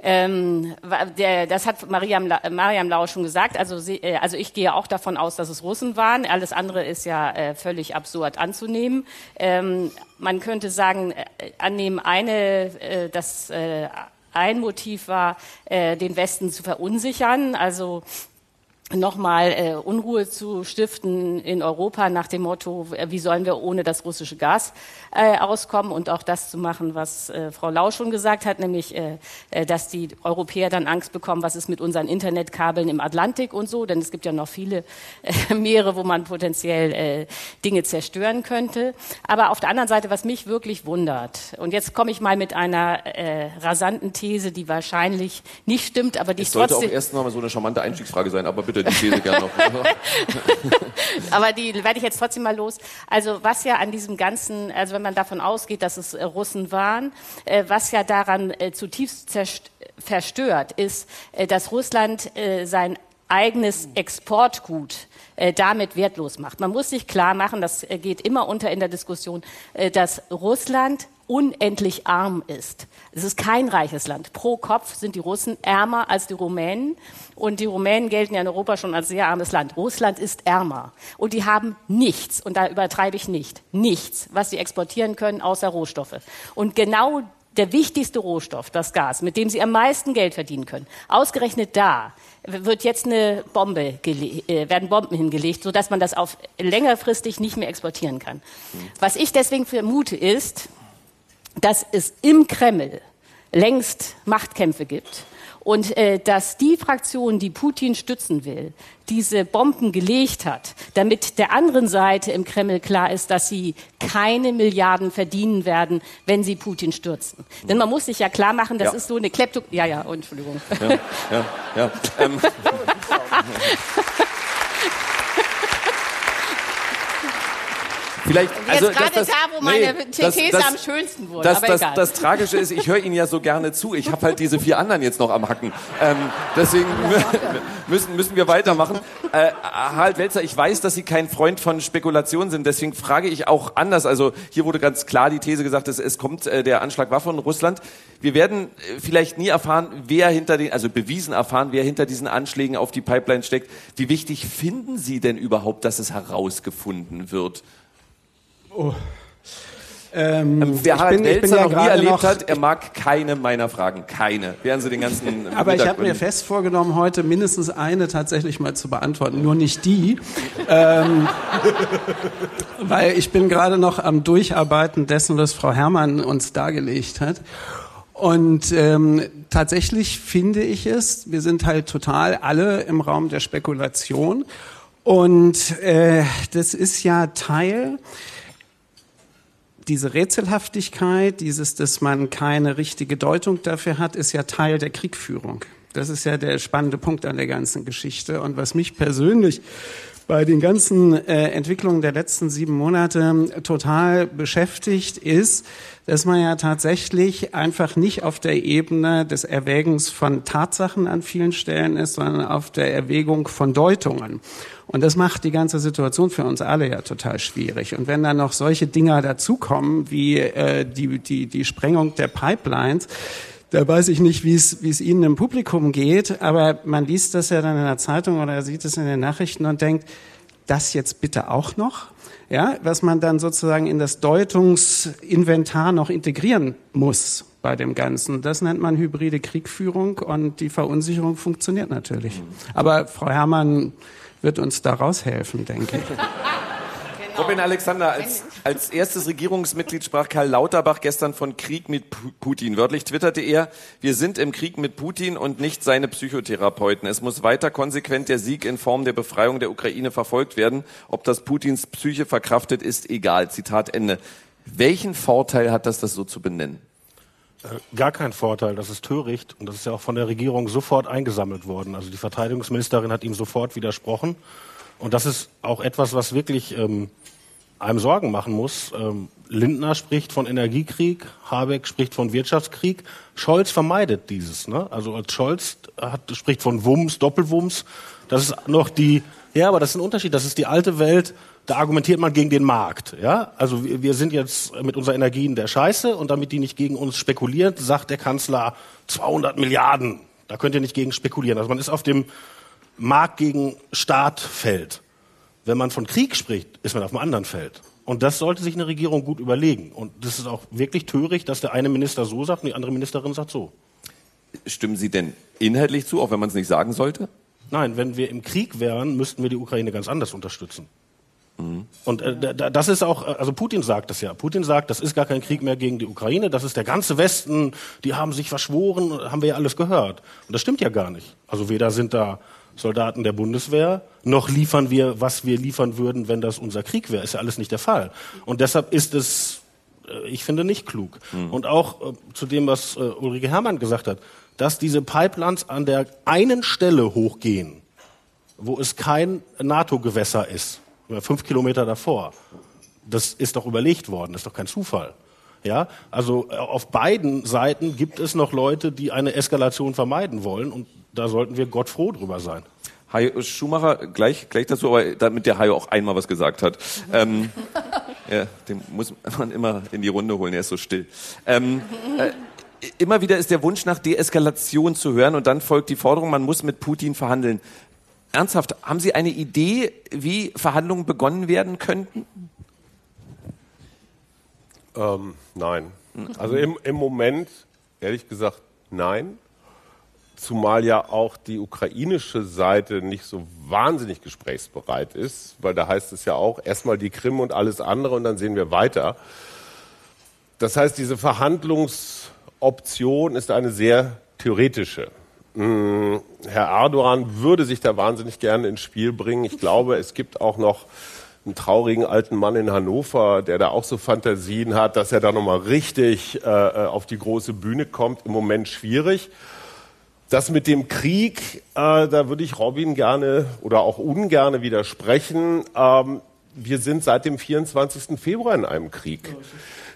Ähm, der, das hat Mariam, Mariam Lau schon gesagt. Also, sie, äh, also ich gehe auch davon aus, dass es Russen waren. Alles andere ist ja äh, völlig absurd anzunehmen. Ähm, man könnte sagen, äh, annehmen eine, äh, das äh, ein Motiv war, äh, den Westen zu verunsichern. Also nochmal äh, Unruhe zu stiften in Europa nach dem Motto, äh, wie sollen wir ohne das russische Gas äh, auskommen und auch das zu machen, was äh, Frau Lau schon gesagt hat, nämlich, äh, äh, dass die Europäer dann Angst bekommen, was ist mit unseren Internetkabeln im Atlantik und so, denn es gibt ja noch viele äh, *laughs* Meere, wo man potenziell äh, Dinge zerstören könnte. Aber auf der anderen Seite, was mich wirklich wundert, und jetzt komme ich mal mit einer äh, rasanten These, die wahrscheinlich nicht stimmt, aber die es sollte trotzdem... auch erst noch mal so eine charmante Einstiegsfrage sein, aber bitte bitte die These gerne noch. *laughs* *laughs* Aber die werde ich jetzt trotzdem mal los. Also was ja an diesem ganzen, also wenn man davon ausgeht, dass es äh, Russen waren, äh, was ja daran äh, zutiefst verstört, ist, dass Russland sein eigenes Exportgut damit wertlos macht. Man muss sich klar machen, das geht immer unter in der Diskussion, dass Russland unendlich arm ist. Es ist kein reiches Land. Pro Kopf sind die Russen ärmer als die Rumänen. Und die Rumänen gelten ja in Europa schon als sehr armes Land. Russland ist ärmer. Und die haben nichts, und da übertreibe ich nicht, nichts, was sie exportieren können, außer Rohstoffe. Und genau der wichtigste Rohstoff, das Gas, mit dem sie am meisten Geld verdienen können, ausgerechnet da wird jetzt eine Bombe, äh, werden Bomben hingelegt, sodass man das auf längerfristig nicht mehr exportieren kann. Was ich deswegen vermute ist, dass es im Kreml längst Machtkämpfe gibt und äh, dass die Fraktion, die Putin stützen will, diese Bomben gelegt hat, damit der anderen Seite im Kreml klar ist, dass sie keine Milliarden verdienen werden, wenn sie Putin stürzen. Denn man muss sich ja klar machen, das ja. ist so eine Klepto... Ja, ja, Entschuldigung. Ja, ja, ja. Ähm. *laughs* *laughs* Vielleicht, also jetzt gerade da, wo meine nee, These das, am schönsten wurde. Das, aber das, egal. das Tragische ist, ich höre Ihnen ja so gerne zu. Ich habe halt diese vier anderen jetzt noch am Hacken. Ähm, deswegen *laughs* müssen, müssen wir weitermachen. Äh, Harald Welzer, ich weiß, dass Sie kein Freund von Spekulation sind. Deswegen frage ich auch anders. Also hier wurde ganz klar die These gesagt, dass es kommt, äh, der Anschlag war von Russland. Wir werden äh, vielleicht nie erfahren, wer hinter den, also bewiesen erfahren, wer hinter diesen Anschlägen auf die Pipeline steckt. Wie wichtig finden Sie denn überhaupt, dass es herausgefunden wird? Oh. Ähm, ähm Wer Harald Welzer ja noch nie erlebt noch hat, er mag keine meiner Fragen. Keine. Wären Sie den ganzen. *laughs* Aber ich habe mir fest vorgenommen, heute mindestens eine tatsächlich mal zu beantworten. Nur nicht die. ähm, *laughs* weil ich bin gerade noch am Durcharbeiten dessen, was Frau Herrmann uns dargelegt hat. Und ähm, tatsächlich finde ich es, wir sind halt total alle im Raum der Spekulation. Und äh, das ist ja Teil diese Rätselhaftigkeit, dieses, dass man keine richtige Deutung dafür hat, ist ja Teil der Kriegführung. Das ist ja der spannende Punkt an der ganzen Geschichte. Und was mich persönlich bei den ganzen äh, Entwicklungen der letzten sieben Monate total beschäftigt, ist, dass man ja tatsächlich einfach nicht auf der Ebene des Erwägens von Tatsachen an vielen Stellen ist, sondern auf der Erwägung von Deutungen. Und das macht die ganze Situation für uns alle ja total schwierig. Und wenn dann noch solche Dinger dazukommen, wie äh, die, die, die Sprengung der Pipelines, da weiß ich nicht, wie es, wie es Ihnen im Publikum geht, aber man liest das ja dann in der Zeitung oder sieht es in den Nachrichten und denkt, das jetzt bitte auch noch? Ja, was man dann sozusagen in das Deutungsinventar noch integrieren muss bei dem Ganzen. Das nennt man hybride Kriegführung und die Verunsicherung funktioniert natürlich. Aber Frau Herrmann wird uns da raushelfen, denke ich. *laughs* Genau. Robin Alexander, als, als erstes Regierungsmitglied sprach Karl Lauterbach gestern von Krieg mit Putin. Wörtlich twitterte er, wir sind im Krieg mit Putin und nicht seine Psychotherapeuten. Es muss weiter konsequent der Sieg in Form der Befreiung der Ukraine verfolgt werden. Ob das Putins Psyche verkraftet, ist egal. Zitat Ende. Welchen Vorteil hat das, das so zu benennen? Äh, gar kein Vorteil, das ist töricht und das ist ja auch von der Regierung sofort eingesammelt worden. Also die Verteidigungsministerin hat ihm sofort widersprochen und das ist auch etwas, was wirklich ähm, einem Sorgen machen muss. Ähm, Lindner spricht von Energiekrieg, Habeck spricht von Wirtschaftskrieg, Scholz vermeidet dieses. Ne? Also Scholz hat, spricht von Wumms, Doppelwumms. Das ist noch die, ja, aber das ist ein Unterschied. Das ist die alte Welt da argumentiert man gegen den Markt. Ja? Also wir, wir sind jetzt mit unserer Energie in der Scheiße und damit die nicht gegen uns spekuliert, sagt der Kanzler 200 Milliarden. Da könnt ihr nicht gegen spekulieren. Also man ist auf dem Markt gegen Staat Feld. Wenn man von Krieg spricht, ist man auf einem anderen Feld. Und das sollte sich eine Regierung gut überlegen. Und das ist auch wirklich töricht, dass der eine Minister so sagt und die andere Ministerin sagt so. Stimmen Sie denn inhaltlich zu, auch wenn man es nicht sagen sollte? Nein, wenn wir im Krieg wären, müssten wir die Ukraine ganz anders unterstützen. Und äh, das ist auch, also Putin sagt das ja. Putin sagt, das ist gar kein Krieg mehr gegen die Ukraine, das ist der ganze Westen, die haben sich verschworen, haben wir ja alles gehört. Und das stimmt ja gar nicht. Also weder sind da Soldaten der Bundeswehr, noch liefern wir, was wir liefern würden, wenn das unser Krieg wäre. Ist ja alles nicht der Fall. Und deshalb ist es, äh, ich finde, nicht klug. Mhm. Und auch äh, zu dem, was äh, Ulrike Herrmann gesagt hat, dass diese Pipelines an der einen Stelle hochgehen, wo es kein NATO-Gewässer ist, fünf Kilometer davor. Das ist doch überlegt worden, das ist doch kein Zufall. Ja, also auf beiden Seiten gibt es noch Leute, die eine Eskalation vermeiden wollen und da sollten wir Gott froh drüber sein. Hajo Schumacher, gleich, gleich dazu, aber damit der Hajo auch einmal was gesagt hat. Ähm, *laughs* ja, den muss man immer in die Runde holen, er ist so still. Ähm, äh, immer wieder ist der Wunsch nach Deeskalation zu hören und dann folgt die Forderung, man muss mit Putin verhandeln. Ernsthaft, haben Sie eine Idee, wie Verhandlungen begonnen werden könnten? Ähm, nein. Also im, im Moment, ehrlich gesagt, nein. Zumal ja auch die ukrainische Seite nicht so wahnsinnig gesprächsbereit ist, weil da heißt es ja auch erstmal die Krim und alles andere und dann sehen wir weiter. Das heißt, diese Verhandlungsoption ist eine sehr theoretische. Hm, Herr Erdogan würde sich da wahnsinnig gerne ins Spiel bringen. Ich glaube, es gibt auch noch einen traurigen alten Mann in Hannover, der da auch so Fantasien hat, dass er da nochmal richtig äh, äh, auf die große Bühne kommt. Im Moment schwierig. Das mit dem Krieg, äh, da würde ich Robin gerne oder auch ungerne widersprechen. Ähm, wir sind seit dem 24. Februar in einem Krieg.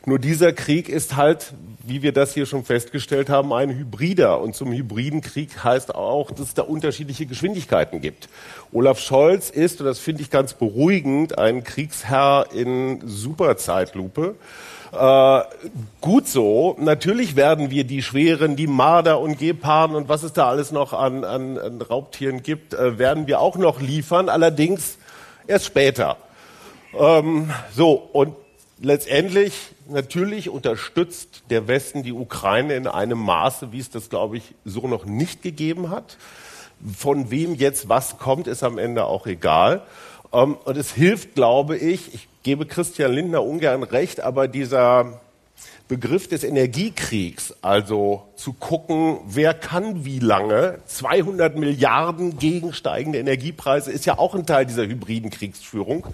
Nur dieser Krieg ist halt, wie wir das hier schon festgestellt haben, ein Hybrider. Und zum hybriden Krieg heißt auch, dass es da unterschiedliche Geschwindigkeiten gibt. Olaf Scholz ist, und das finde ich ganz beruhigend, ein Kriegsherr in Superzeitlupe. Äh, gut so. Natürlich werden wir die schweren, die Marder und Geparden und was es da alles noch an, an, an Raubtieren gibt, äh, werden wir auch noch liefern. Allerdings erst später. Ähm, so, und letztendlich natürlich unterstützt der Westen die Ukraine in einem Maße, wie es das, glaube ich, so noch nicht gegeben hat. Von wem jetzt was kommt, ist am Ende auch egal. Ähm, und es hilft, glaube ich, ich gebe Christian Lindner ungern recht, aber dieser Begriff des Energiekriegs, also zu gucken, wer kann wie lange, 200 Milliarden gegen steigende Energiepreise, ist ja auch ein Teil dieser hybriden Kriegsführung.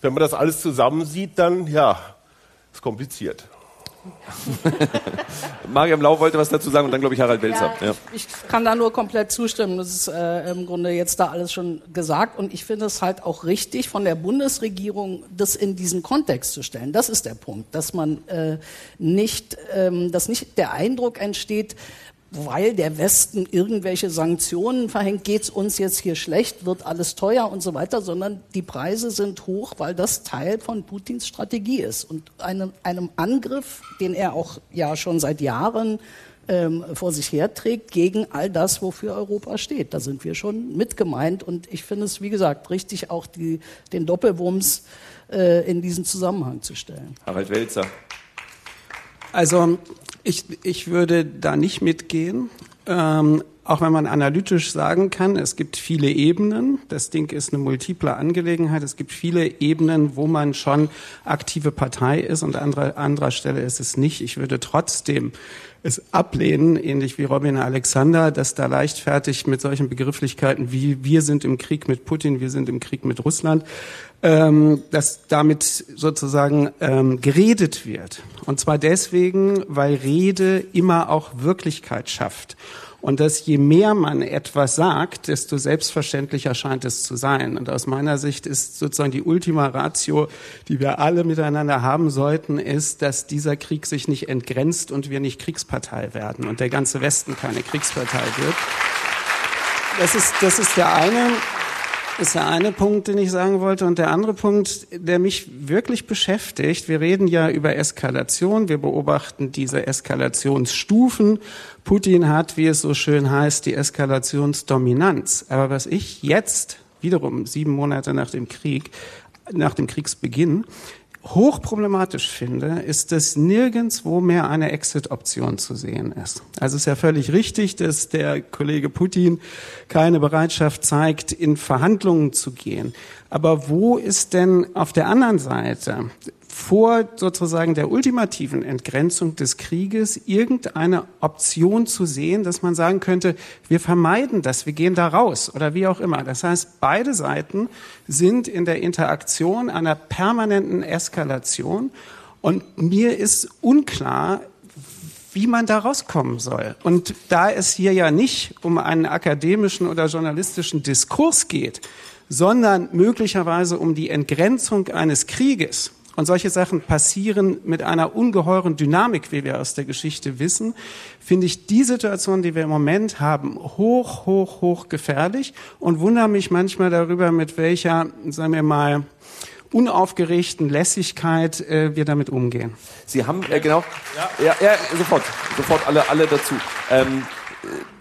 Wenn man das alles zusammensieht, dann ja, ist kompliziert. *laughs* Mariam Lau wollte was dazu sagen und dann glaube ich Harald Welzer. Ja, ich, ich, kann da nur komplett zustimmen. Das ist äh, im Grunde jetzt da alles schon gesagt und ich finde es halt auch richtig von der Bundesregierung, das in diesen Kontext zu stellen. Das ist der Punkt, dass man äh, nicht, ähm, dass nicht der Eindruck entsteht, weil der Westen irgendwelche Sanktionen verhängt, geht's uns jetzt hier schlecht, wird alles teuer und so weiter, sondern die Preise sind hoch, weil das Teil von Putins Strategie ist. Und einem, einem Angriff, den er auch ja schon seit Jahren ähm, vor sich herträgt, gegen all das, wofür Europa steht. Da sind wir schon mit gemeint. Und ich finde es, wie gesagt, richtig, auch die, den Doppelwumms äh, in diesen Zusammenhang zu stellen. Harald Welzer. Also ich, ich würde da nicht mitgehen. Ähm, auch wenn man analytisch sagen kann, es gibt viele Ebenen. Das Ding ist eine multiple Angelegenheit. Es gibt viele Ebenen, wo man schon aktive Partei ist und an anderer, anderer Stelle ist es nicht. Ich würde trotzdem es ablehnen, ähnlich wie Robin Alexander, dass da leichtfertig mit solchen Begrifflichkeiten wie wir sind im Krieg mit Putin, wir sind im Krieg mit Russland, ähm, dass damit sozusagen ähm, geredet wird. Und zwar deswegen, weil Rede immer auch Wirklichkeit schafft. Und dass je mehr man etwas sagt, desto selbstverständlicher scheint es zu sein. Und aus meiner Sicht ist sozusagen die Ultima Ratio, die wir alle miteinander haben sollten, ist, dass dieser Krieg sich nicht entgrenzt und wir nicht Kriegspartei werden und der ganze Westen keine Kriegspartei wird. Das ist, das ist der eine ist der eine Punkt, den ich sagen wollte. Und der andere Punkt, der mich wirklich beschäftigt, wir reden ja über Eskalation, wir beobachten diese Eskalationsstufen. Putin hat, wie es so schön heißt, die Eskalationsdominanz. Aber was ich jetzt, wiederum sieben Monate nach dem Krieg, nach dem Kriegsbeginn, hochproblematisch finde, ist, dass nirgendswo mehr eine Exit-Option zu sehen ist. Also es ist ja völlig richtig, dass der Kollege Putin keine Bereitschaft zeigt, in Verhandlungen zu gehen. Aber wo ist denn auf der anderen Seite vor sozusagen der ultimativen Entgrenzung des Krieges irgendeine Option zu sehen, dass man sagen könnte, wir vermeiden das, wir gehen da raus oder wie auch immer. Das heißt, beide Seiten sind in der Interaktion einer permanenten Eskalation und mir ist unklar, wie man da rauskommen soll. Und da es hier ja nicht um einen akademischen oder journalistischen Diskurs geht, sondern möglicherweise um die Entgrenzung eines Krieges, und solche Sachen passieren mit einer ungeheuren Dynamik, wie wir aus der Geschichte wissen, finde ich die Situation, die wir im Moment haben, hoch, hoch, hoch gefährlich und wundere mich manchmal darüber, mit welcher, sagen wir mal, unaufgeregten Lässigkeit äh, wir damit umgehen. Sie haben äh, genau, ja. ja, ja, sofort, sofort alle, alle dazu. Ähm,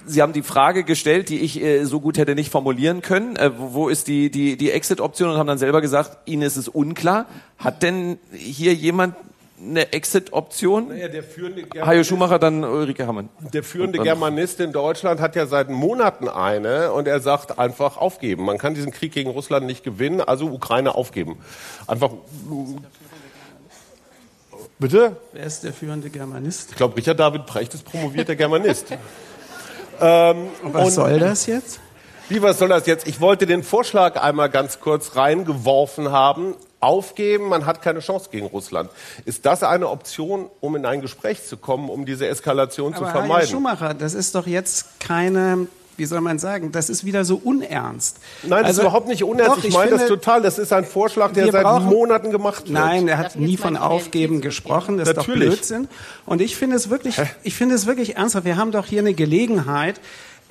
Sie haben die Frage gestellt, die ich äh, so gut hätte nicht formulieren können. Äh, wo, wo ist die, die, die Exit-Option und haben dann selber gesagt, Ihnen ist es unklar. Hat denn hier jemand eine Exit-Option? Naja, der führende Hajo Schumacher, dann Ulrike Hammann. Der führende Germanist in Deutschland hat ja seit Monaten eine und er sagt einfach aufgeben. Man kann diesen Krieg gegen Russland nicht gewinnen, also Ukraine aufgeben. Einfach. Bitte? Wer ist der führende Germanist? Ich glaube, Richard David Precht ist promovierter Germanist. *laughs* Ähm, was soll das jetzt? Wie, was soll das jetzt? Ich wollte den Vorschlag einmal ganz kurz reingeworfen haben. Aufgeben, man hat keine Chance gegen Russland. Ist das eine Option, um in ein Gespräch zu kommen, um diese Eskalation Aber zu vermeiden? Herr Schumacher, das ist doch jetzt keine wie soll man sagen, das ist wieder so unernst. Nein, das also, ist überhaupt nicht unernst. Doch, ich, ich meine das total. Das ist ein Vorschlag, der seit brauchen, Monaten gemacht wird. Nein, er hat nie von Aufgeben gesprochen. Das Natürlich. ist doch Blödsinn. Und ich finde es wirklich, Hä? ich finde es wirklich ernsthaft. Wir haben doch hier eine Gelegenheit,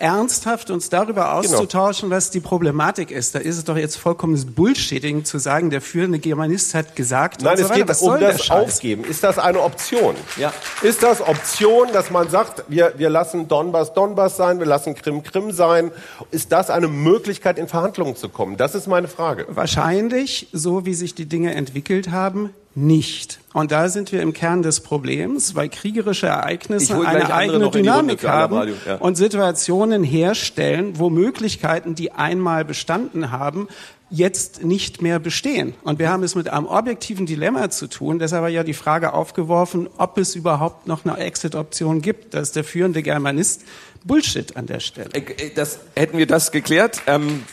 ernsthaft uns darüber genau. auszutauschen, genau. was die Problematik ist. Da ist es doch jetzt vollkommenes Bullshitting zu sagen, der führende Germanist hat gesagt. Nein, es so geht was um das Aufgeben. Ist das eine Option? Ja. Ist das Option, dass man sagt, wir, wir lassen Donbass Donbass sein, wir lassen Krim Krim sein? Ist das eine Möglichkeit, in Verhandlungen zu kommen? Das ist meine Frage. Wahrscheinlich, so wie sich die Dinge entwickelt haben, nicht. Und da sind wir im Kern des Problems, weil kriegerische Ereignisse eine eigene Dynamik haben Radio, ja. und Situationen herstellen, wo Möglichkeiten, die einmal bestanden haben, jetzt nicht mehr bestehen. Und wir haben es mit einem objektiven Dilemma zu tun. Deshalb war ja die Frage aufgeworfen, ob es überhaupt noch eine Exit-Option gibt. Das ist der führende Germanist Bullshit an der Stelle. Äh, äh, Das, hätten wir das geklärt, ähm,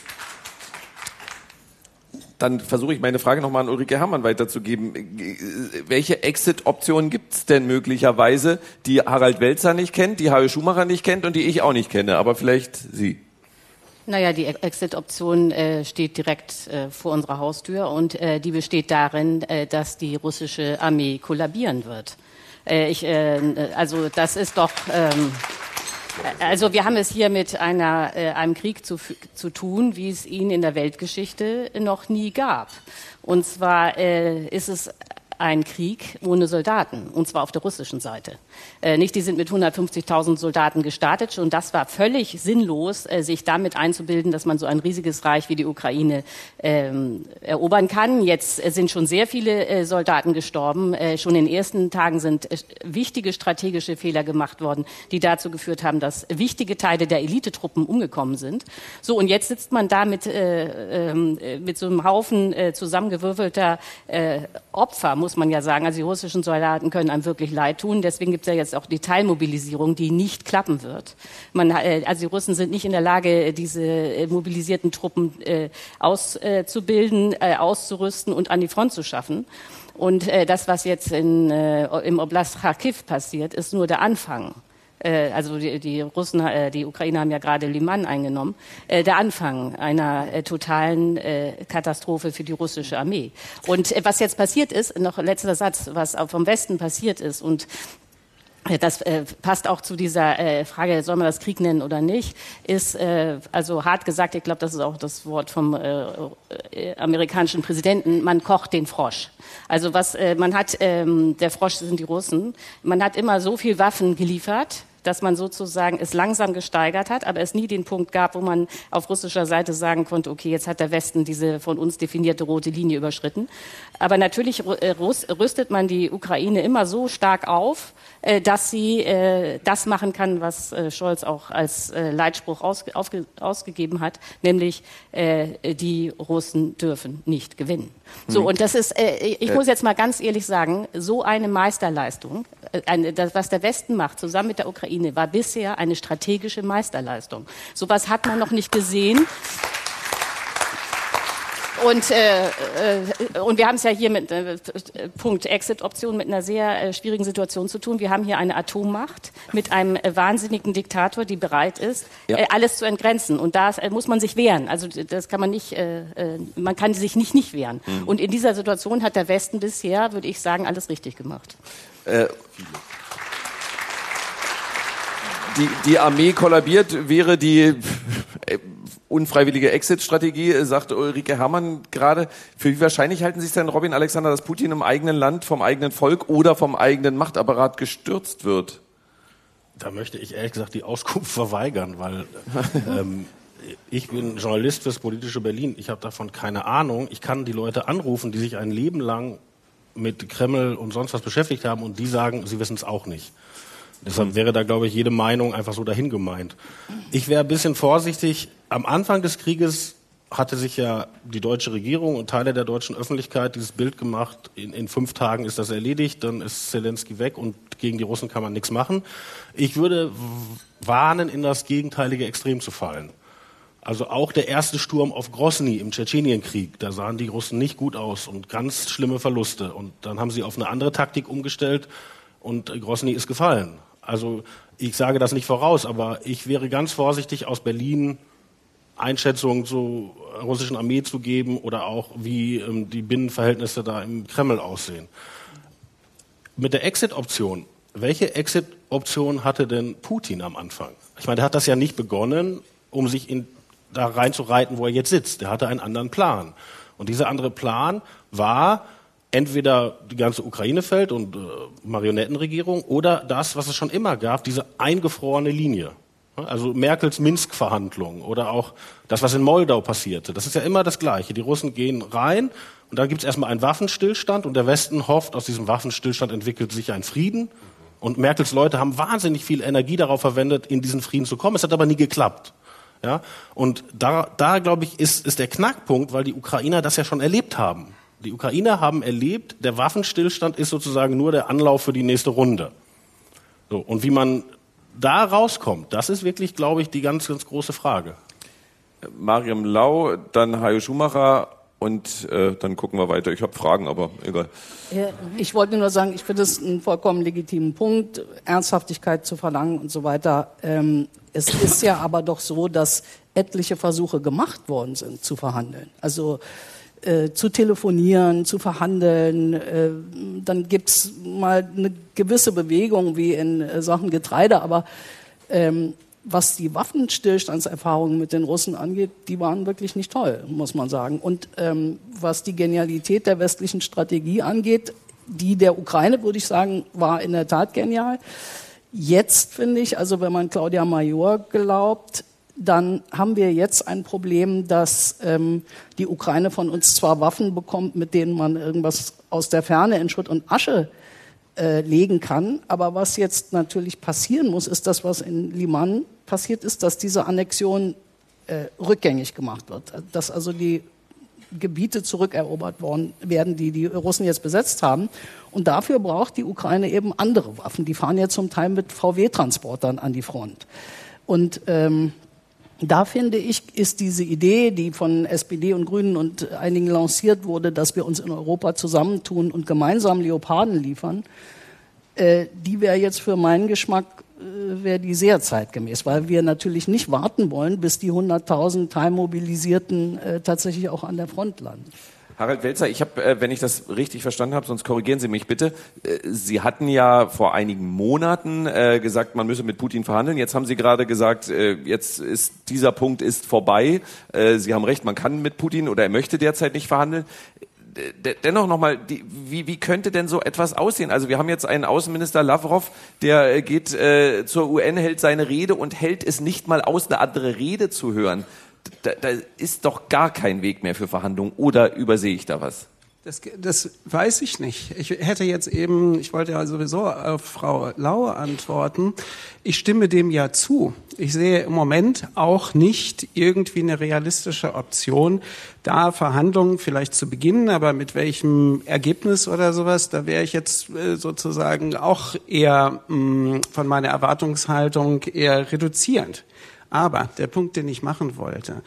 dann versuche ich meine Frage nochmal an Ulrike Herrmann weiterzugeben. Äh, Welche Exit-Optionen gibt es denn möglicherweise, die Harald Welzer nicht kennt, die Hajo Schumacher nicht kennt und die ich auch nicht kenne, aber vielleicht Sie? Naja, die Exit-Option äh, steht direkt äh, vor unserer Haustür und äh, die besteht darin, äh, dass die russische Armee kollabieren wird. Äh, ich, also das ist doch. Ähm, also wir haben es hier mit einer, äh, einem Krieg zu, zu tun, wie es ihn in der Weltgeschichte noch nie gab. Und zwar äh, ist es ein Krieg ohne Soldaten, und zwar auf der russischen Seite. Äh, nicht, die sind mit 150.000 Soldaten gestartet und das war völlig sinnlos, äh, sich damit einzubilden, dass man so ein riesiges Reich wie die Ukraine ähm, erobern kann. Jetzt äh, sind schon sehr viele äh, Soldaten gestorben. Äh, schon in den ersten Tagen sind äh, wichtige strategische Fehler gemacht worden, die dazu geführt haben, dass wichtige Teile der Elitetruppen umgekommen sind. So, und jetzt sitzt man da mit, äh, äh, mit so einem Haufen zusammengewürfelter äh, Opfer, muss man ja sagen. Also die russischen Soldaten können einem wirklich leid tun. Deswegen gibt es ja jetzt auch die Teilmobilisierung, die nicht klappen wird. Man, äh, also die Russen sind nicht in der Lage, diese äh, mobilisierten Truppen äh, auszubilden, äh, auszurüsten und an die Front zu schaffen. Und äh, das, was jetzt in, äh, im Oblast Kharkiv passiert, ist nur der Anfang äh, also die, die Russen, äh, die Ukrainer haben ja gerade Liman eingenommen, äh, der Anfang einer äh, totalen äh, Katastrophe für die russische Armee. Und äh, was jetzt passiert ist, noch letzter Satz, was auch vom Westen passiert ist und äh, das äh, passt auch zu dieser äh, Frage, soll man das Krieg nennen oder nicht, ist äh, also hart gesagt, ich glaube, das ist auch das Wort vom äh, äh, amerikanischen Präsidenten, man kocht den Frosch. Also was äh, man hat, ähm, der Frosch sind die Russen, man hat immer so viel Waffen geliefert, dass man sozusagen es langsam gesteigert hat, aber es nie den Punkt gab, wo man auf russischer Seite sagen konnte, okay, jetzt hat der Westen diese von uns definierte rote Linie überschritten. Aber natürlich äh, rüstet man die Ukraine immer so stark auf, äh, dass sie äh, das machen kann, was Scholz auch als Leitspruch ausge ausgegeben hat, nämlich die Russen dürfen nicht gewinnen. So, und das ist, ich muss jetzt mal ganz ehrlich sagen, so eine Meisterleistung, was der Westen macht, zusammen mit der Ukraine, war bisher eine strategische Meisterleistung. Sowas hat man noch nicht gesehen. Und, äh, äh, und wir haben es ja hier mit äh, Punkt Exit-Option mit einer sehr äh, schwierigen Situation zu tun. Wir haben hier eine Atommacht mit einem äh, wahnsinnigen Diktator, die bereit ist, ja. äh, alles zu entgrenzen. Und da äh, muss man sich wehren. Also das kann man nicht, äh, äh, man kann sich nicht nicht wehren. Mhm. Und in dieser Situation hat der Westen bisher, würde ich sagen, alles richtig gemacht. Äh, die, die Armee kollabiert, wäre die äh, unfreiwillige Exit-Strategie, äh, sagt Ulrike Herrmann gerade. Für wie wahrscheinlich halten Sie es denn, Robin Alexander, dass Putin im eigenen Land, vom eigenen Volk oder vom eigenen Machtapparat gestürzt wird? Da möchte ich ehrlich gesagt die Auskunft *laughs* verweigern, weil ähm, ich bin Journalist fürs politische Berlin. Ich habe davon keine Ahnung. Ich kann die Leute anrufen, die sich ein Leben lang mit Kreml und sonst was beschäftigt haben und die sagen, sie wissen es auch nicht. Deshalb wäre da, glaube ich, jede Meinung einfach so dahin gemeint. Ich wäre ein bisschen vorsichtig. Am Anfang des Krieges hatte sich ja die deutsche Regierung und Teile der deutschen Öffentlichkeit dieses Bild gemacht, in, in fünf Tagen ist das erledigt, dann ist Zelensky weg und gegen die Russen kann man nichts machen. Ich würde warnen, in das gegenteilige Extrem zu fallen. Also auch der erste Sturm auf Grosny im Tschetschenienkrieg, da sahen die Russen nicht gut aus und ganz schlimme Verluste. Und dann haben sie auf eine andere Taktik umgestellt und Grosny ist gefallen. Also ich sage das nicht voraus, aber ich wäre ganz vorsichtig aus Berlin Einschätzungen zur russischen Armee zu geben oder auch wie ähm, die Binnenverhältnisse da im Kreml aussehen. Mit der Exit-Option, welche Exit-Option hatte denn Putin am Anfang? Ich meine, der hat das ja nicht begonnen, um sich in, da reinzureiten, wo er jetzt sitzt. Der hatte einen anderen Plan. Und dieser andere Plan war, entweder die ganze Ukraine fällt und äh, Marionettenregierung oder das, was es schon immer gab, diese eingefrorene Linie. Also Merkels Minsk-Verhandlungen oder auch das, was in Moldau passierte. Das ist ja immer das Gleiche. Die Russen gehen rein Und da gibt es erstmal einen Waffenstillstand und der Westen hofft, aus diesem Waffenstillstand entwickelt sich ein Frieden. Und Merkels Leute haben wahnsinnig viel Energie darauf verwendet, in diesen Frieden zu kommen. Es hat aber nie geklappt. Ja? Und da, da glaube ich, ist, ist der Knackpunkt, weil die Ukrainer das ja schon erlebt haben. Die Ukrainer haben erlebt, der Waffenstillstand ist sozusagen nur der Anlauf für die nächste Runde. So, und wie man da rauskommt, das ist wirklich, glaube ich, die ganz, ganz große Frage. Mariam Lau, dann Hajo Schumacher und äh, dann gucken wir weiter. Ich habe Fragen, aber egal. Ich wollte nur sagen, ich finde es einen vollkommen legitimen Punkt, Ernsthaftigkeit zu verlangen und so weiter. Ähm, es ist ja aber doch so, dass etliche Versuche gemacht worden sind zu verhandeln. Also äh, zu telefonieren, zu verhandeln. Äh, dann gibt's mal eine gewisse Bewegung wie in äh, Sachen Getreide, aber ähm, was die Waffenstillstandserfahrungen mit den Russen angeht, die waren wirklich nicht toll, muss man sagen. Und ähm, was die Genialität der westlichen Strategie angeht, die der Ukraine, würde ich sagen, war in der Tat genial. Jetzt finde ich, also wenn man Claudia Major glaubt, dann haben wir jetzt ein Problem, dass ähm, die Ukraine von uns zwar Waffen bekommt, mit denen man irgendwas aus der Ferne in Schutt und Asche äh, legen kann. Aber was jetzt natürlich passieren muss, ist das, was in Liman passiert ist, dass diese Annexion äh, rückgängig gemacht wird. Dass also die Gebiete zurückerobert worden werden, die die Russen jetzt besetzt haben. Und dafür braucht die Ukraine eben andere Waffen. Die fahren jetzt zum Teil mit VW-Transportern an die Front. Und ähm, da finde ich, ist diese Idee, die von SPD und Grünen und einigen lanciert wurde, dass wir uns in Europa zusammentun und gemeinsam Leoparden liefern, äh, die wäre jetzt für meinen Geschmack äh, wäre die sehr zeitgemäß, weil wir natürlich nicht warten wollen, bis die 100.000 Teilmobilisierten äh, tatsächlich auch an der Front landen. Harald Welzer, ich habe, äh, wenn ich das richtig verstanden habe, sonst korrigieren Sie mich bitte. Äh, Sie hatten ja vor einigen Monaten äh, gesagt, man müsse mit Putin verhandeln. Jetzt haben Sie gerade gesagt, jetzt ist dieser Punkt ist vorbei. Sie haben recht, man kann mit Putin oder er möchte derzeit nicht verhandeln dennoch nochmal, wie, wie könnte denn so etwas aussehen? Also wir haben jetzt einen Außenminister Lavrov, der geht äh, zur UN, hält seine Rede und hält es nicht mal aus, eine andere Rede zu hören. Da, da ist doch gar kein Weg mehr für Verhandlungen. Oder übersehe ich da was? Das, das weiß ich nicht. Ich hätte jetzt eben, ich wollte ja sowieso auf Frau Lau antworten. Ich stimme dem ja zu. Ich sehe im Moment auch nicht irgendwie eine realistische Option, da Verhandlungen vielleicht zu beginnen, aber mit welchem Ergebnis oder sowas, da wäre ich jetzt äh, sozusagen auch eher mm, von meiner Erwartungshaltung eher reduzierend. Aber der Punkt, den ich machen wollte,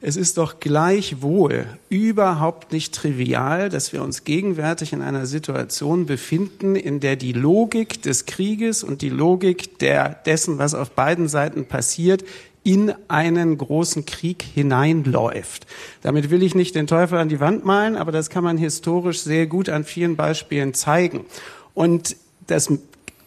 es ist doch gleichwohl überhaupt nicht trivial, dass wir uns gegenwärtig in einer Situation befinden, in der die Logik des Krieges und die Logik der, dessen, was auf beiden Seiten passiert, in einen großen Krieg hineinläuft. Damit will ich nicht den Teufel an die Wand malen, aber das kann man historisch sehr gut an vielen Beispielen zeigen. Und das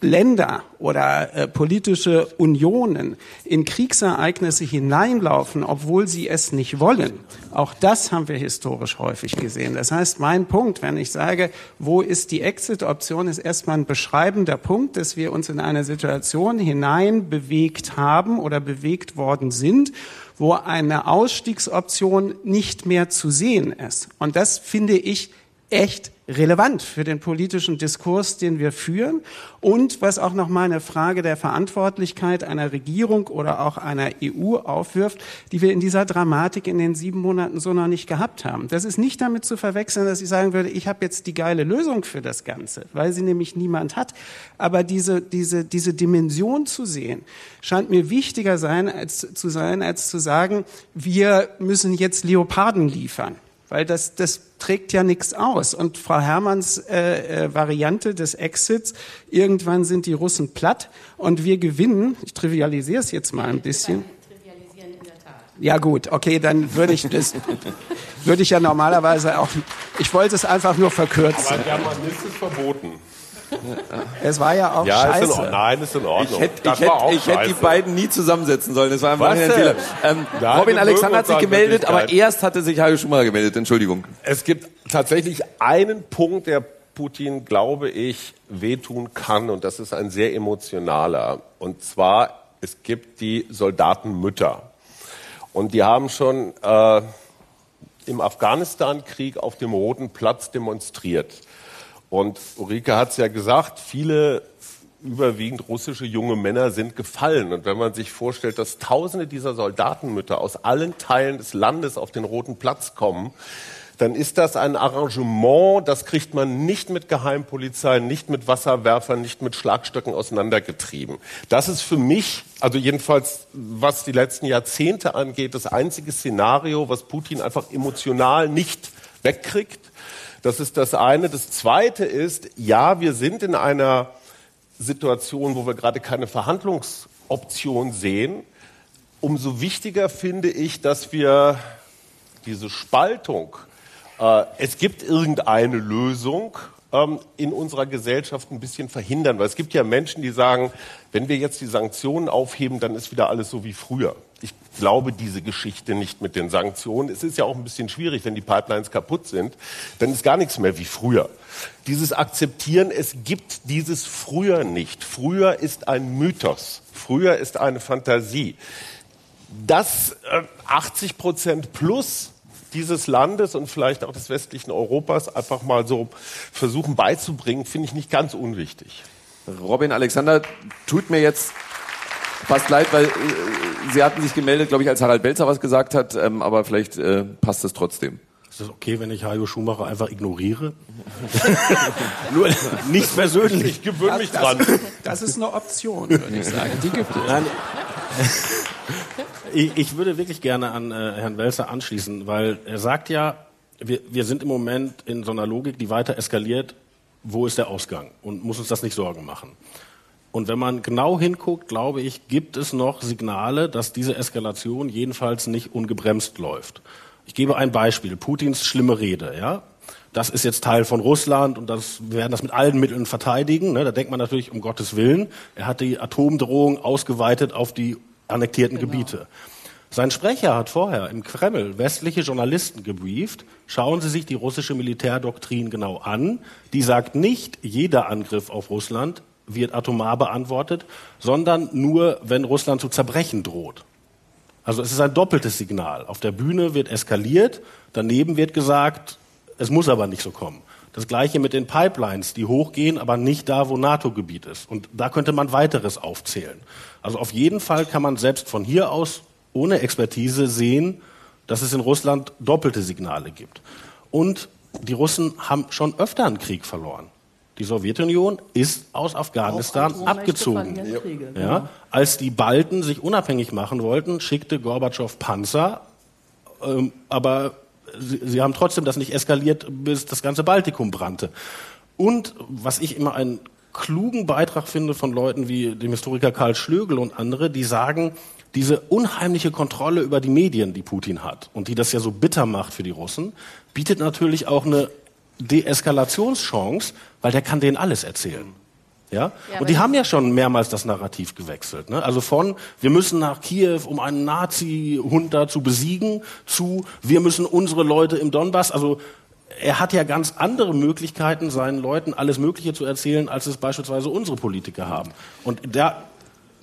Länder oder äh, politische Unionen in Kriegsereignisse hineinlaufen, obwohl sie es nicht wollen. Auch das haben wir historisch häufig gesehen. Das heißt, mein Punkt, wenn ich sage, wo ist die Exit-Option, ist erstmal ein beschreibender Punkt, dass wir uns in eine Situation hinein bewegt haben oder bewegt worden sind, wo eine Ausstiegsoption nicht mehr zu sehen ist. Und das finde ich echt relevant für den politischen Diskurs, den wir führen und was auch nochmal eine Frage der Verantwortlichkeit einer Regierung oder auch einer EU aufwirft, die wir in dieser Dramatik in den sieben Monaten so noch nicht gehabt haben. Das ist nicht damit zu verwechseln, dass ich sagen würde, ich habe jetzt die geile Lösung für das Ganze, weil sie nämlich niemand hat. Aber diese, diese, diese Dimension zu sehen, scheint mir wichtiger sein, als, zu sein, als zu sagen, wir müssen jetzt Leoparden liefern weil das, das trägt ja nichts aus. Und Frau Herrmanns äh, äh, Variante des Exits, irgendwann sind die Russen platt und wir gewinnen, ich trivialisiere es jetzt mal ein bisschen. Ja gut, okay, dann würde ich das würde ich ja normalerweise auch. Ich wollte es einfach nur verkürzen. Aber Germanist ist verboten. Es war ja auch ja, scheiße. Ist in, nein, ist in Ordnung. Ich hätte, ich hätte, ich hätte die beiden nie zusammensetzen sollen. Das war einfach ein Fehler. Ähm, Robin Alexander hat sich gemeldet, aber erst hatte sich Hajo Schumacher gemeldet. Entschuldigung. Es gibt tatsächlich einen Punkt, der Putin, glaube ich, wehtun kann, und das ist ein sehr emotionaler. Und zwar, es gibt die Soldatenmütter. Und die haben schon äh, im Afghanistan-Krieg auf dem Roten Platz demonstriert. Und Ulrike hat es ja gesagt, viele überwiegend russische junge Männer sind gefallen. Und wenn man sich vorstellt, dass Tausende dieser Soldatenmütter aus allen Teilen des Landes auf den Roten Platz kommen, dann ist das ein Arrangement, das kriegt man nicht mit Geheimpolizei, nicht mit Wasserwerfern, nicht mit Schlagstöcken auseinandergetrieben. Das ist für mich, also jedenfalls was die letzten Jahrzehnte angeht, das einzige Szenario, was Putin einfach emotional nicht wegkriegt. Das ist das eine. Das zweite ist, ja, wir sind in einer Situation, wo wir gerade keine Verhandlungsoption sehen. Umso wichtiger finde ich, dass wir diese Spaltung, äh, es gibt irgendeine Lösung, ähm, in unserer Gesellschaft ein bisschen verhindern. Weil es gibt ja Menschen, die sagen, wenn wir jetzt die Sanktionen aufheben, dann ist wieder alles so wie früher. Glaube diese Geschichte nicht mit den Sanktionen. Es ist ja auch ein bisschen schwierig, wenn die Pipelines kaputt sind, dann ist gar nichts mehr wie früher. Dieses Akzeptieren, es gibt dieses Früher nicht. Früher ist ein Mythos. Früher ist eine Fantasie. Das äh, 80 Prozent plus dieses Landes und vielleicht auch des westlichen Europas einfach mal so versuchen beizubringen, finde ich nicht ganz unwichtig. Robin Alexander tut mir jetzt fast leid, weil äh, Sie hatten sich gemeldet, glaube ich, als Harald Belzer was gesagt hat, ähm, aber vielleicht äh, passt es trotzdem. Ist das okay, wenn ich Hajo Schumacher einfach ignoriere? *laughs* Nur nicht persönlich. Ich gewöhne mich das, dran. Das ist eine Option, würde ich sagen. Die gibt es. Nein. Ich, ich würde wirklich gerne an äh, Herrn Welser anschließen, weil er sagt ja, wir, wir sind im Moment in so einer Logik, die weiter eskaliert. Wo ist der Ausgang? Und muss uns das nicht Sorgen machen? Und wenn man genau hinguckt, glaube ich, gibt es noch Signale, dass diese Eskalation jedenfalls nicht ungebremst läuft. Ich gebe ein Beispiel. Putins schlimme Rede, ja. Das ist jetzt Teil von Russland und das, wir werden das mit allen Mitteln verteidigen. Ne? Da denkt man natürlich um Gottes Willen. Er hat die Atomdrohung ausgeweitet auf die annektierten genau. Gebiete. Sein Sprecher hat vorher im Kreml westliche Journalisten gebrieft. Schauen Sie sich die russische Militärdoktrin genau an. Die sagt nicht, jeder Angriff auf Russland wird atomar beantwortet, sondern nur, wenn Russland zu zerbrechen droht. Also es ist ein doppeltes Signal. Auf der Bühne wird eskaliert, daneben wird gesagt, es muss aber nicht so kommen. Das gleiche mit den Pipelines, die hochgehen, aber nicht da, wo NATO-Gebiet ist. Und da könnte man weiteres aufzählen. Also auf jeden Fall kann man selbst von hier aus ohne Expertise sehen, dass es in Russland doppelte Signale gibt. Und die Russen haben schon öfter einen Krieg verloren. Die Sowjetunion ist aus Afghanistan abgezogen. Ja. ja. Als die Balten sich unabhängig machen wollten, schickte Gorbatschow Panzer, ähm, aber sie, sie haben trotzdem das nicht eskaliert, bis das ganze Baltikum brannte. Und was ich immer einen klugen Beitrag finde von Leuten wie dem Historiker Karl Schlögel und andere, die sagen, diese unheimliche Kontrolle über die Medien, die Putin hat und die das ja so bitter macht für die Russen, bietet natürlich auch eine Deeskalationschance, weil der kann denen alles erzählen. Ja? ja und die haben ja schon mehrmals das Narrativ gewechselt. Ne? Also von, wir müssen nach Kiew, um einen Nazi-Hund da zu besiegen, zu, wir müssen unsere Leute im Donbass, also er hat ja ganz andere Möglichkeiten, seinen Leuten alles Mögliche zu erzählen, als es beispielsweise unsere Politiker haben. Und da,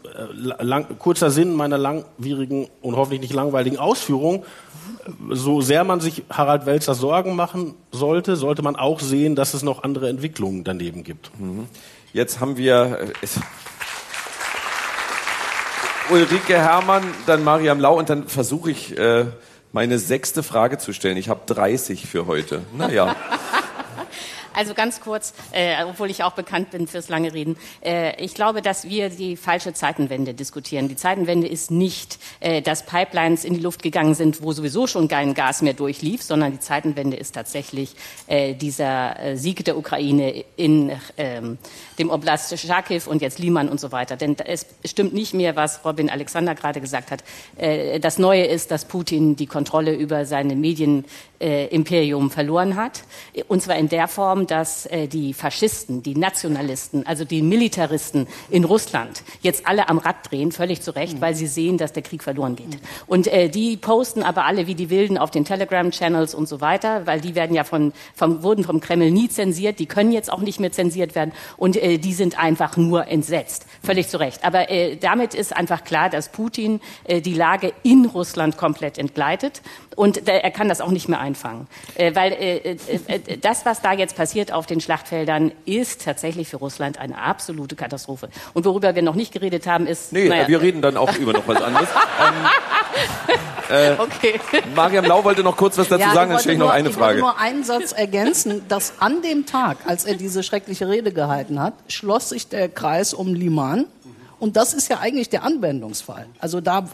äh, lang, kurzer Sinn meiner langwierigen und hoffentlich nicht langweiligen Ausführung, so sehr man sich Harald Welzer Sorgen machen sollte, sollte man auch sehen, dass es noch andere Entwicklungen daneben gibt. Mhm. Jetzt haben wir äh, Ulrike Herrmann, dann Mariam Lau und dann versuche ich äh, meine sechste Frage zu stellen. Ich habe 30 für heute. Naja. *laughs* Also ganz kurz, äh, obwohl ich auch bekannt bin fürs lange Reden. Äh, ich glaube, dass wir die falsche Zeitenwende diskutieren. Die Zeitenwende ist nicht, äh, dass Pipelines in die Luft gegangen sind, wo sowieso schon kein Gas mehr durchlief, sondern die Zeitenwende ist tatsächlich äh, dieser äh, Sieg der Ukraine in ähm, dem Oblast Charkiw und jetzt Liman und so weiter. Denn es stimmt nicht mehr, was Robin Alexander gerade gesagt hat. Äh, das Neue ist, dass Putin die Kontrolle über seine Medienimperium verloren hat. Und zwar in der Form, dass äh, die Faschisten, die Nationalisten, also die Militaristen in Russland jetzt alle am Rad drehen, völlig zu Recht, mhm. weil sie sehen, dass der Krieg verloren geht. Mhm. Und äh, die posten aber alle wie die Wilden auf den Telegram-Channels und so weiter, weil die werden ja von, vom, wurden vom Kreml nie zensiert, die können jetzt auch nicht mehr zensiert werden und äh, die sind einfach nur entsetzt, völlig zu Recht. Aber äh, damit ist einfach klar, dass Putin äh, die Lage in Russland komplett entgleitet und äh, er kann das auch nicht mehr einfangen. Äh, weil äh, äh, äh, das, was da jetzt passiert auf den Schlachtfeldern, ist tatsächlich für Russland eine absolute Katastrophe. Und worüber wir noch nicht geredet haben, ist... Nee, naja, wir reden dann auch über noch was anderes. *laughs* ähm, äh, Okay. Mariam Lau wollte noch kurz was dazu Ja, sagen, dann stelle ich noch nur- eine Ich wollte Frage. nur einen Satz ergänzen, dass an dem Tag, als er diese schreckliche Rede gehalten hat, schloss sich der Kreis um Liman. Und das ist ja eigentlich der Anwendungsfall. Also da,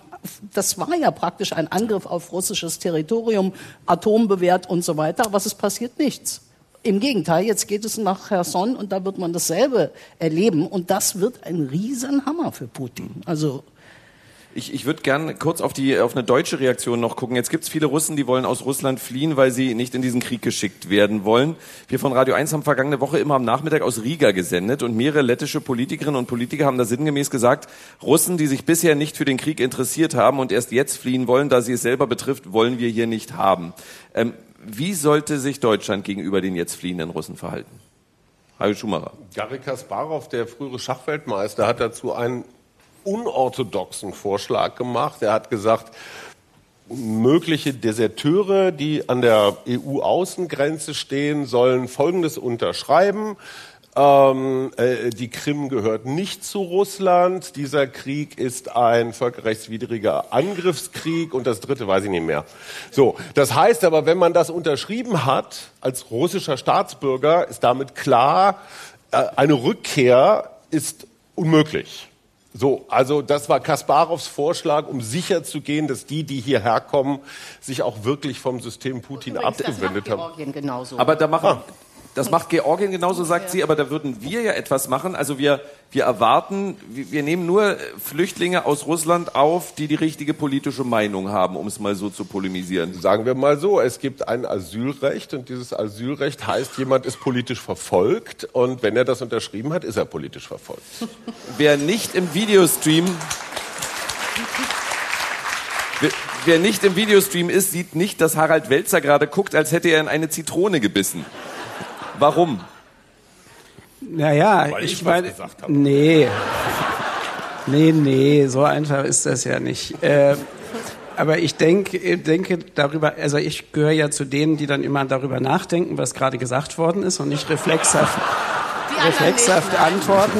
das war ja praktisch ein Angriff auf russisches Territorium, atombewehrt und so weiter. Aber es passiert nichts. Im Gegenteil, jetzt geht es nach Cherson und da wird man dasselbe erleben. Und das wird ein Riesenhammer für Putin. Also Ich, ich würde gern kurz auf die auf eine deutsche Reaktion noch gucken. Jetzt gibt's viele Russen, die wollen aus Russland fliehen, weil sie nicht in diesen Krieg geschickt werden wollen. Wir von Radio 1 haben vergangene Woche immer am Nachmittag aus Riga gesendet und mehrere lettische Politikerinnen und Politiker haben da sinngemäß gesagt, Russen, die sich bisher nicht für den Krieg interessiert haben und erst jetzt fliehen wollen, da sie es selber betrifft, wollen wir hier nicht haben. Ähm, wie sollte sich Deutschland gegenüber den jetzt fliehenden Russen verhalten? Hajo Schumacher. Garry Kasparov, der frühere Schachweltmeister, hat dazu einen unorthodoxen Vorschlag gemacht. Er hat gesagt, mögliche Deserteure, die an der EU-Außengrenze stehen, sollen Folgendes unterschreiben. Ähm, äh, die Krim gehört nicht zu Russland. Dieser Krieg ist ein völkerrechtswidriger Angriffskrieg und das dritte weiß ich nicht mehr. So, das heißt aber, wenn man das unterschrieben hat als russischer Staatsbürger, ist damit klar, äh, eine Rückkehr ist unmöglich. So, also das war Kasparovs Vorschlag, um sicherzugehen, dass die, die hierher kommen, sich auch wirklich vom System Putin Übrigens, abgewendet haben. Genauso. Aber da machen, Ah. Das macht Georgien genauso, sagt sie, aber da würden wir ja etwas machen. Also wir, wir erwarten, wir, wir nehmen nur Flüchtlinge aus Russland auf, die die richtige politische Meinung haben, um es mal so zu polemisieren. Sagen wir mal so, es gibt ein Asylrecht und dieses Asylrecht heißt, jemand ist politisch verfolgt und wenn er das unterschrieben hat, ist er politisch verfolgt. *laughs* Wer nicht im Videostream, wer, wer nicht im Videostream ist, sieht nicht, dass Harald Welzer gerade guckt, als hätte er in eine Zitrone gebissen. Warum? Naja, Weil ich ich meine, gesagt habe. nee, nee, nee, so einfach ist das ja nicht. Äh, aber ich denke, denke darüber, also ich gehöre ja zu denen, die dann immer darüber nachdenken, was gerade gesagt worden ist und nicht reflexhaft, reflexhaft antworten.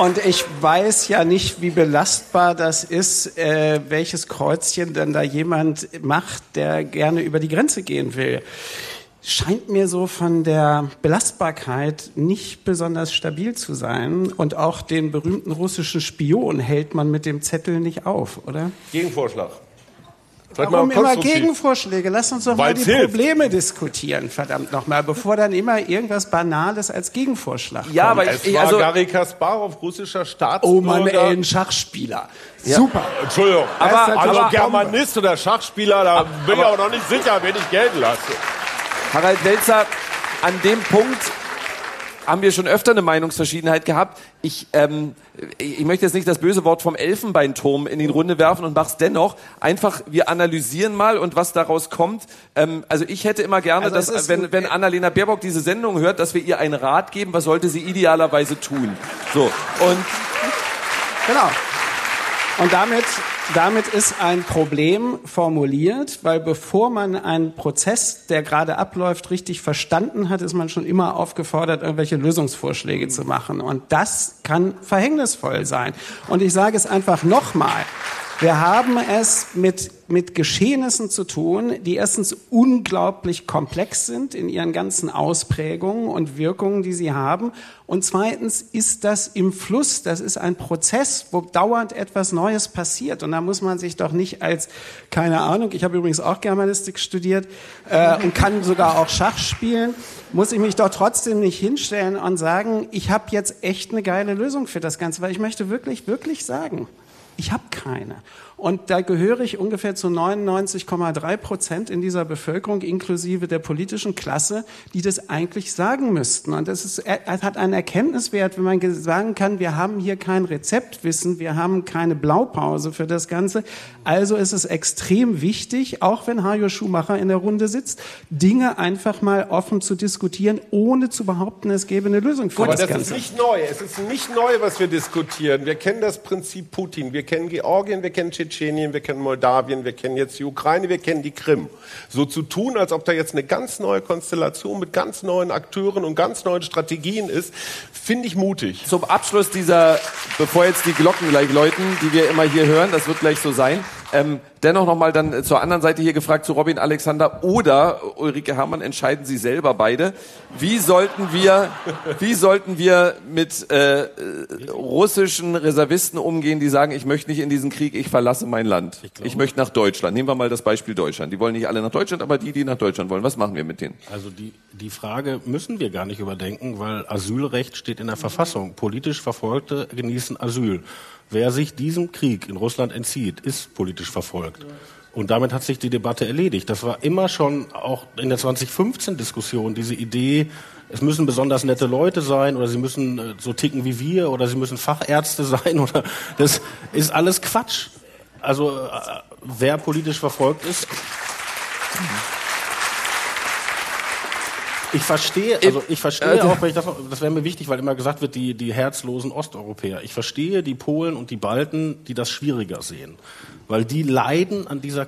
Und ich weiß ja nicht, wie belastbar das ist, äh, welches Kreuzchen denn da jemand macht, der gerne über die Grenze gehen will. Scheint mir so von der Belastbarkeit nicht besonders stabil zu sein. Und auch den berühmten russischen Spion hält man mit dem Zettel nicht auf, oder? Gegenvorschlag. Vielleicht Warum mal immer. Gegenvorschläge? Lass uns doch mal Weil's die hilft. Probleme diskutieren, verdammt nochmal, bevor dann immer irgendwas Banales als Gegenvorschlag Ja, kommt. aber Es ich, war also, Garry Kasparov, russischer Staatsbürger. Oh Mann, ey, ein Schachspieler. Super. Entschuldigung, Aber- also aber- Germanist oder Schachspieler, da bin ich auch noch nicht sicher, wen ich gelten lasse. Harald Welzer, an dem Punkt haben wir schon öfter eine Meinungsverschiedenheit gehabt. Ich, ähm, ich möchte jetzt nicht das böse Wort vom Elfenbeinturm in die Runde werfen und mach's dennoch. Einfach, wir analysieren mal und was daraus kommt. Ähm, also ich hätte immer gerne, Also dass, wenn, wenn Annalena Baerbock diese Sendung hört, dass wir ihr einen Rat geben, was sollte sie idealerweise tun. So, und Genau. Und damit, damit ist ein Problem formuliert, weil bevor man einen Prozess, der gerade abläuft, richtig verstanden hat, ist man schon immer aufgefordert, irgendwelche Lösungsvorschläge zu machen. Und das kann verhängnisvoll sein. Und ich sage es einfach nochmal. Wir haben es mit, mit Geschehnissen zu tun, die erstens unglaublich komplex sind in ihren ganzen Ausprägungen und Wirkungen, die sie haben. Und zweitens ist das im Fluss. Das ist ein Prozess, wo dauernd etwas Neues passiert. Und da muss man sich doch nicht als, keine Ahnung, ich habe übrigens auch Germanistik studiert äh, und kann sogar auch Schach spielen, muss ich mich doch trotzdem nicht hinstellen und sagen, ich habe jetzt echt eine geile Lösung für das Ganze, weil ich möchte wirklich, wirklich sagen, ich habe keine. Und da gehöre ich ungefähr zu 99,3 Prozent in dieser Bevölkerung, inklusive der politischen Klasse, die das eigentlich sagen müssten. Und das ist, es hat einen Erkenntniswert, wenn man ge- sagen kann, wir haben hier kein Rezeptwissen, wir haben keine Blaupause für das Ganze. Also ist es extrem wichtig, auch wenn Hajo Schumacher in der Runde sitzt, Dinge einfach mal offen zu diskutieren, ohne zu behaupten, es gäbe eine Lösung für Aber das das Ganze. ist nicht neu. Es ist nicht neu, was wir diskutieren. Wir kennen das Prinzip Putin. Wir wir kennen Georgien, wir kennen Tschetschenien, wir kennen Moldawien, wir kennen jetzt die Ukraine, wir kennen die Krim. So zu tun, als ob da jetzt eine ganz neue Konstellation mit ganz neuen Akteuren und ganz neuen Strategien ist, finde ich mutig. Zum Abschluss dieser, bevor jetzt die Glocken gleich läuten, die wir immer hier hören, das wird gleich so sein, ähm, dennoch nochmal dann zur anderen Seite hier gefragt, zu Robin Alexander oder Ulrike Herrmann, entscheiden Sie selber beide. Wie sollten wir, wie sollten wir mit äh, russischen Reservisten umgehen, die sagen, ich möchte nicht in diesen Krieg, ich verlasse mein Land. Ich, ich möchte nach Deutschland. Nehmen wir mal das Beispiel Deutschland. Die wollen nicht alle nach Deutschland, aber die, die nach Deutschland wollen. Was machen wir mit denen? Also die, die Frage müssen wir gar nicht überdenken, weil Asylrecht steht in der Verfassung. Politisch Verfolgte genießen Asyl. Wer sich diesem Krieg in Russland entzieht, ist politisch verfolgt. Und damit hat sich die Debatte erledigt. Das war immer schon auch in der 2015-Diskussion diese Idee, es müssen besonders nette Leute sein oder sie müssen äh, so ticken wie wir oder sie müssen Fachärzte *laughs* sein oder das ist alles Quatsch. Also äh, wer politisch verfolgt ist. Ich verstehe, also ich verstehe äh, auch, wenn ich das, das wäre mir wichtig, weil immer gesagt wird, die, die herzlosen Osteuropäer. Ich verstehe die Polen und die Balten, die das schwieriger sehen. Weil die leiden an dieser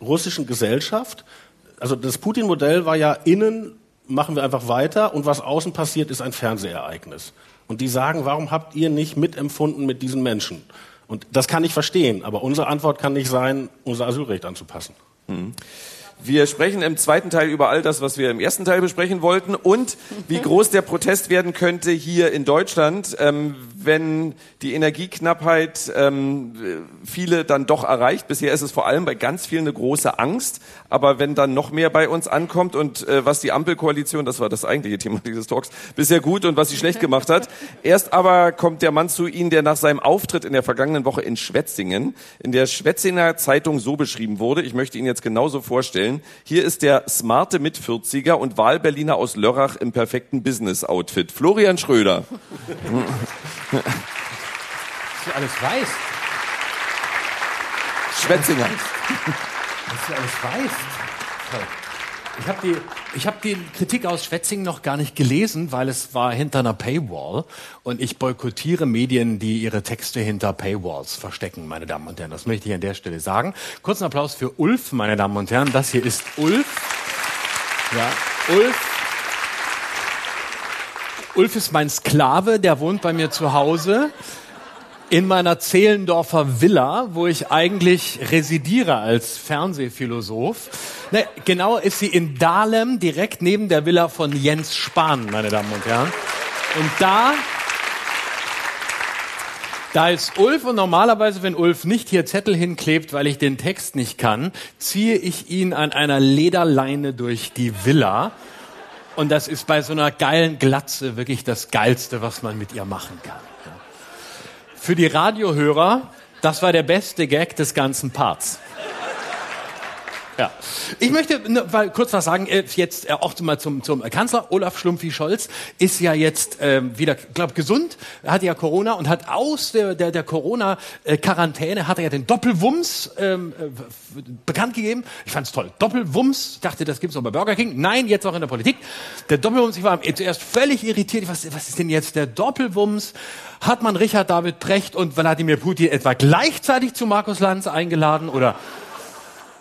russischen Gesellschaft. Also das Putin-Modell war ja innen machen wir einfach weiter und was außen passiert, ist ein Fernsehereignis. Und die sagen, warum habt ihr nicht mitempfunden mit diesen Menschen? Und das kann ich verstehen, aber unsere Antwort kann nicht sein, unser Asylrecht anzupassen. Mhm. Wir sprechen im zweiten Teil über all das, was wir im ersten Teil besprechen wollten und wie *laughs* groß der Protest werden könnte hier in Deutschland, ähm, wenn die Energieknappheit ähm, viele dann doch erreicht. Bisher ist es vor allem bei ganz vielen eine große Angst, aber wenn dann noch mehr bei uns ankommt und äh, was die Ampelkoalition, das war das eigentliche Thema *laughs* dieses Talks, bisher gut und was sie schlecht gemacht hat. Erst aber kommt der Mann zu Ihnen, der nach seinem Auftritt in der vergangenen Woche in Schwetzingen in der Schwetzinger Zeitung so beschrieben wurde. Ich möchte ihn jetzt genauso vorstellen. Hier ist der smarte Mit-40er und Wahlberliner aus Lörrach im perfekten Business-Outfit. Florian Schröder. *laughs* Dass du alles weißt. Schwetzinger. Dass du alles weißt. Ich habe die, ich hab die Kritik aus Schwetzingen noch gar nicht gelesen, weil es war hinter einer Paywall. Und ich boykottiere Medien, die ihre Texte hinter Paywalls verstecken, meine Damen und Herren. Das möchte ich an der Stelle sagen. Kurzen Applaus für Ulf, meine Damen und Herren. Das hier ist Ulf. Ja, Ulf. Ulf ist mein Sklave, der wohnt bei mir zu Hause in meiner Zehlendorfer Villa, wo ich eigentlich residiere als Fernsehphilosoph. Ne, genau ist sie in Dahlem, direkt neben der Villa von Jens Spahn, meine Damen und Herren. Und da, da ist Ulf und normalerweise, wenn Ulf nicht hier Zettel hinklebt, weil ich den Text nicht kann, ziehe ich ihn an einer Lederleine durch die Villa. Und das ist bei so einer geilen Glatze wirklich das Geilste, was man mit ihr machen kann. Für die Radiohörer, das war der beste Gag des ganzen Parts. Ja. Ich möchte weil, kurz was sagen, äh, jetzt äh, auch mal zum, zum Kanzler. Olaf Schlumpfi-Scholz ist ja jetzt ähm, wieder, glaube gesund, hat ja Corona und hat aus der, der, der Corona-Quarantäne, hat er ja den Doppelwumms ähm, äh, bekannt gegeben. Ich fand's toll. Doppelwumms, ich dachte, das gibt's auch bei Burger King. Nein, jetzt auch in der Politik. Der Doppelwumms, ich war zuerst völlig irritiert. Was, was ist denn jetzt der Doppelwumms? Hat man Richard David Precht und Wladimir Putin etwa gleichzeitig zu Markus Lanz eingeladen oder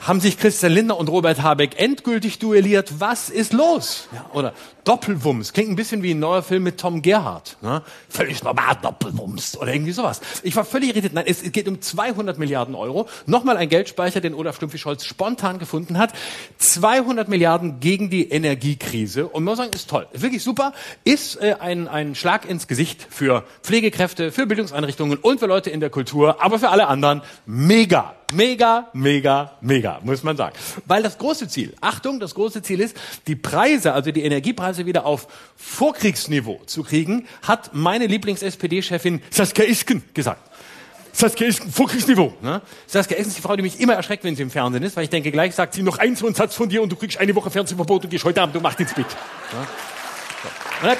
haben sich Christian Lindner und Robert Habeck endgültig duelliert. Was ist los? Ja, oder Doppelwumms. Klingt ein bisschen wie ein neuer Film mit Tom Gerhardt. Ne? Völlig normal Doppelwumms oder irgendwie sowas. Ich war völlig irritiert. Nein, es geht um 200 Milliarden Euro. Nochmal ein Geldspeicher, den Olaf Stumpfi-Scholz spontan gefunden hat. 200 Milliarden gegen die Energiekrise. Und muss sagen, ist toll. Wirklich super. Ist äh, ein, ein Schlag ins Gesicht für Pflegekräfte, für Bildungseinrichtungen und für Leute in der Kultur. Aber für alle anderen mega. Mega, mega, mega, muss man sagen. Weil das große Ziel, Achtung, das große Ziel ist, die Preise, also die Energiepreise, Preise wieder auf Vorkriegsniveau zu kriegen, hat meine Lieblings-SPD-Chefin Saskia Isken gesagt. Saskia Isken, Vorkriegsniveau. Ne? Saskia Isken ist die Frau, die mich immer erschreckt, wenn sie im Fernsehen ist, weil ich denke, gleich sagt sie noch einen so einen Satz von dir und du kriegst eine Woche Fernsehverbot und gehst heute Abend um 8 ins Bett. Ne? So. Hat,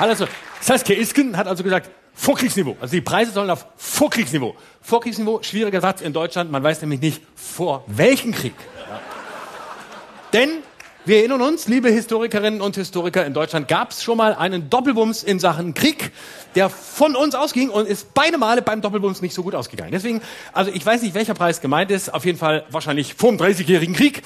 also, Saskia Isken hat also gesagt, Vorkriegsniveau. Also die Preise sollen auf Vorkriegsniveau. Vorkriegsniveau, schwieriger Satz in Deutschland, man weiß nämlich nicht, vor welchem Krieg. Ja. Denn Wir erinnern uns, liebe Historikerinnen und Historiker, in Deutschland gab es schon mal einen Doppelwumms in Sachen Krieg, der von uns ausging und ist beide Male beim Doppelwumms nicht so gut ausgegangen. Deswegen, also ich weiß nicht, welcher Preis gemeint ist, auf jeden Fall wahrscheinlich vor dem 30-jährigen Krieg,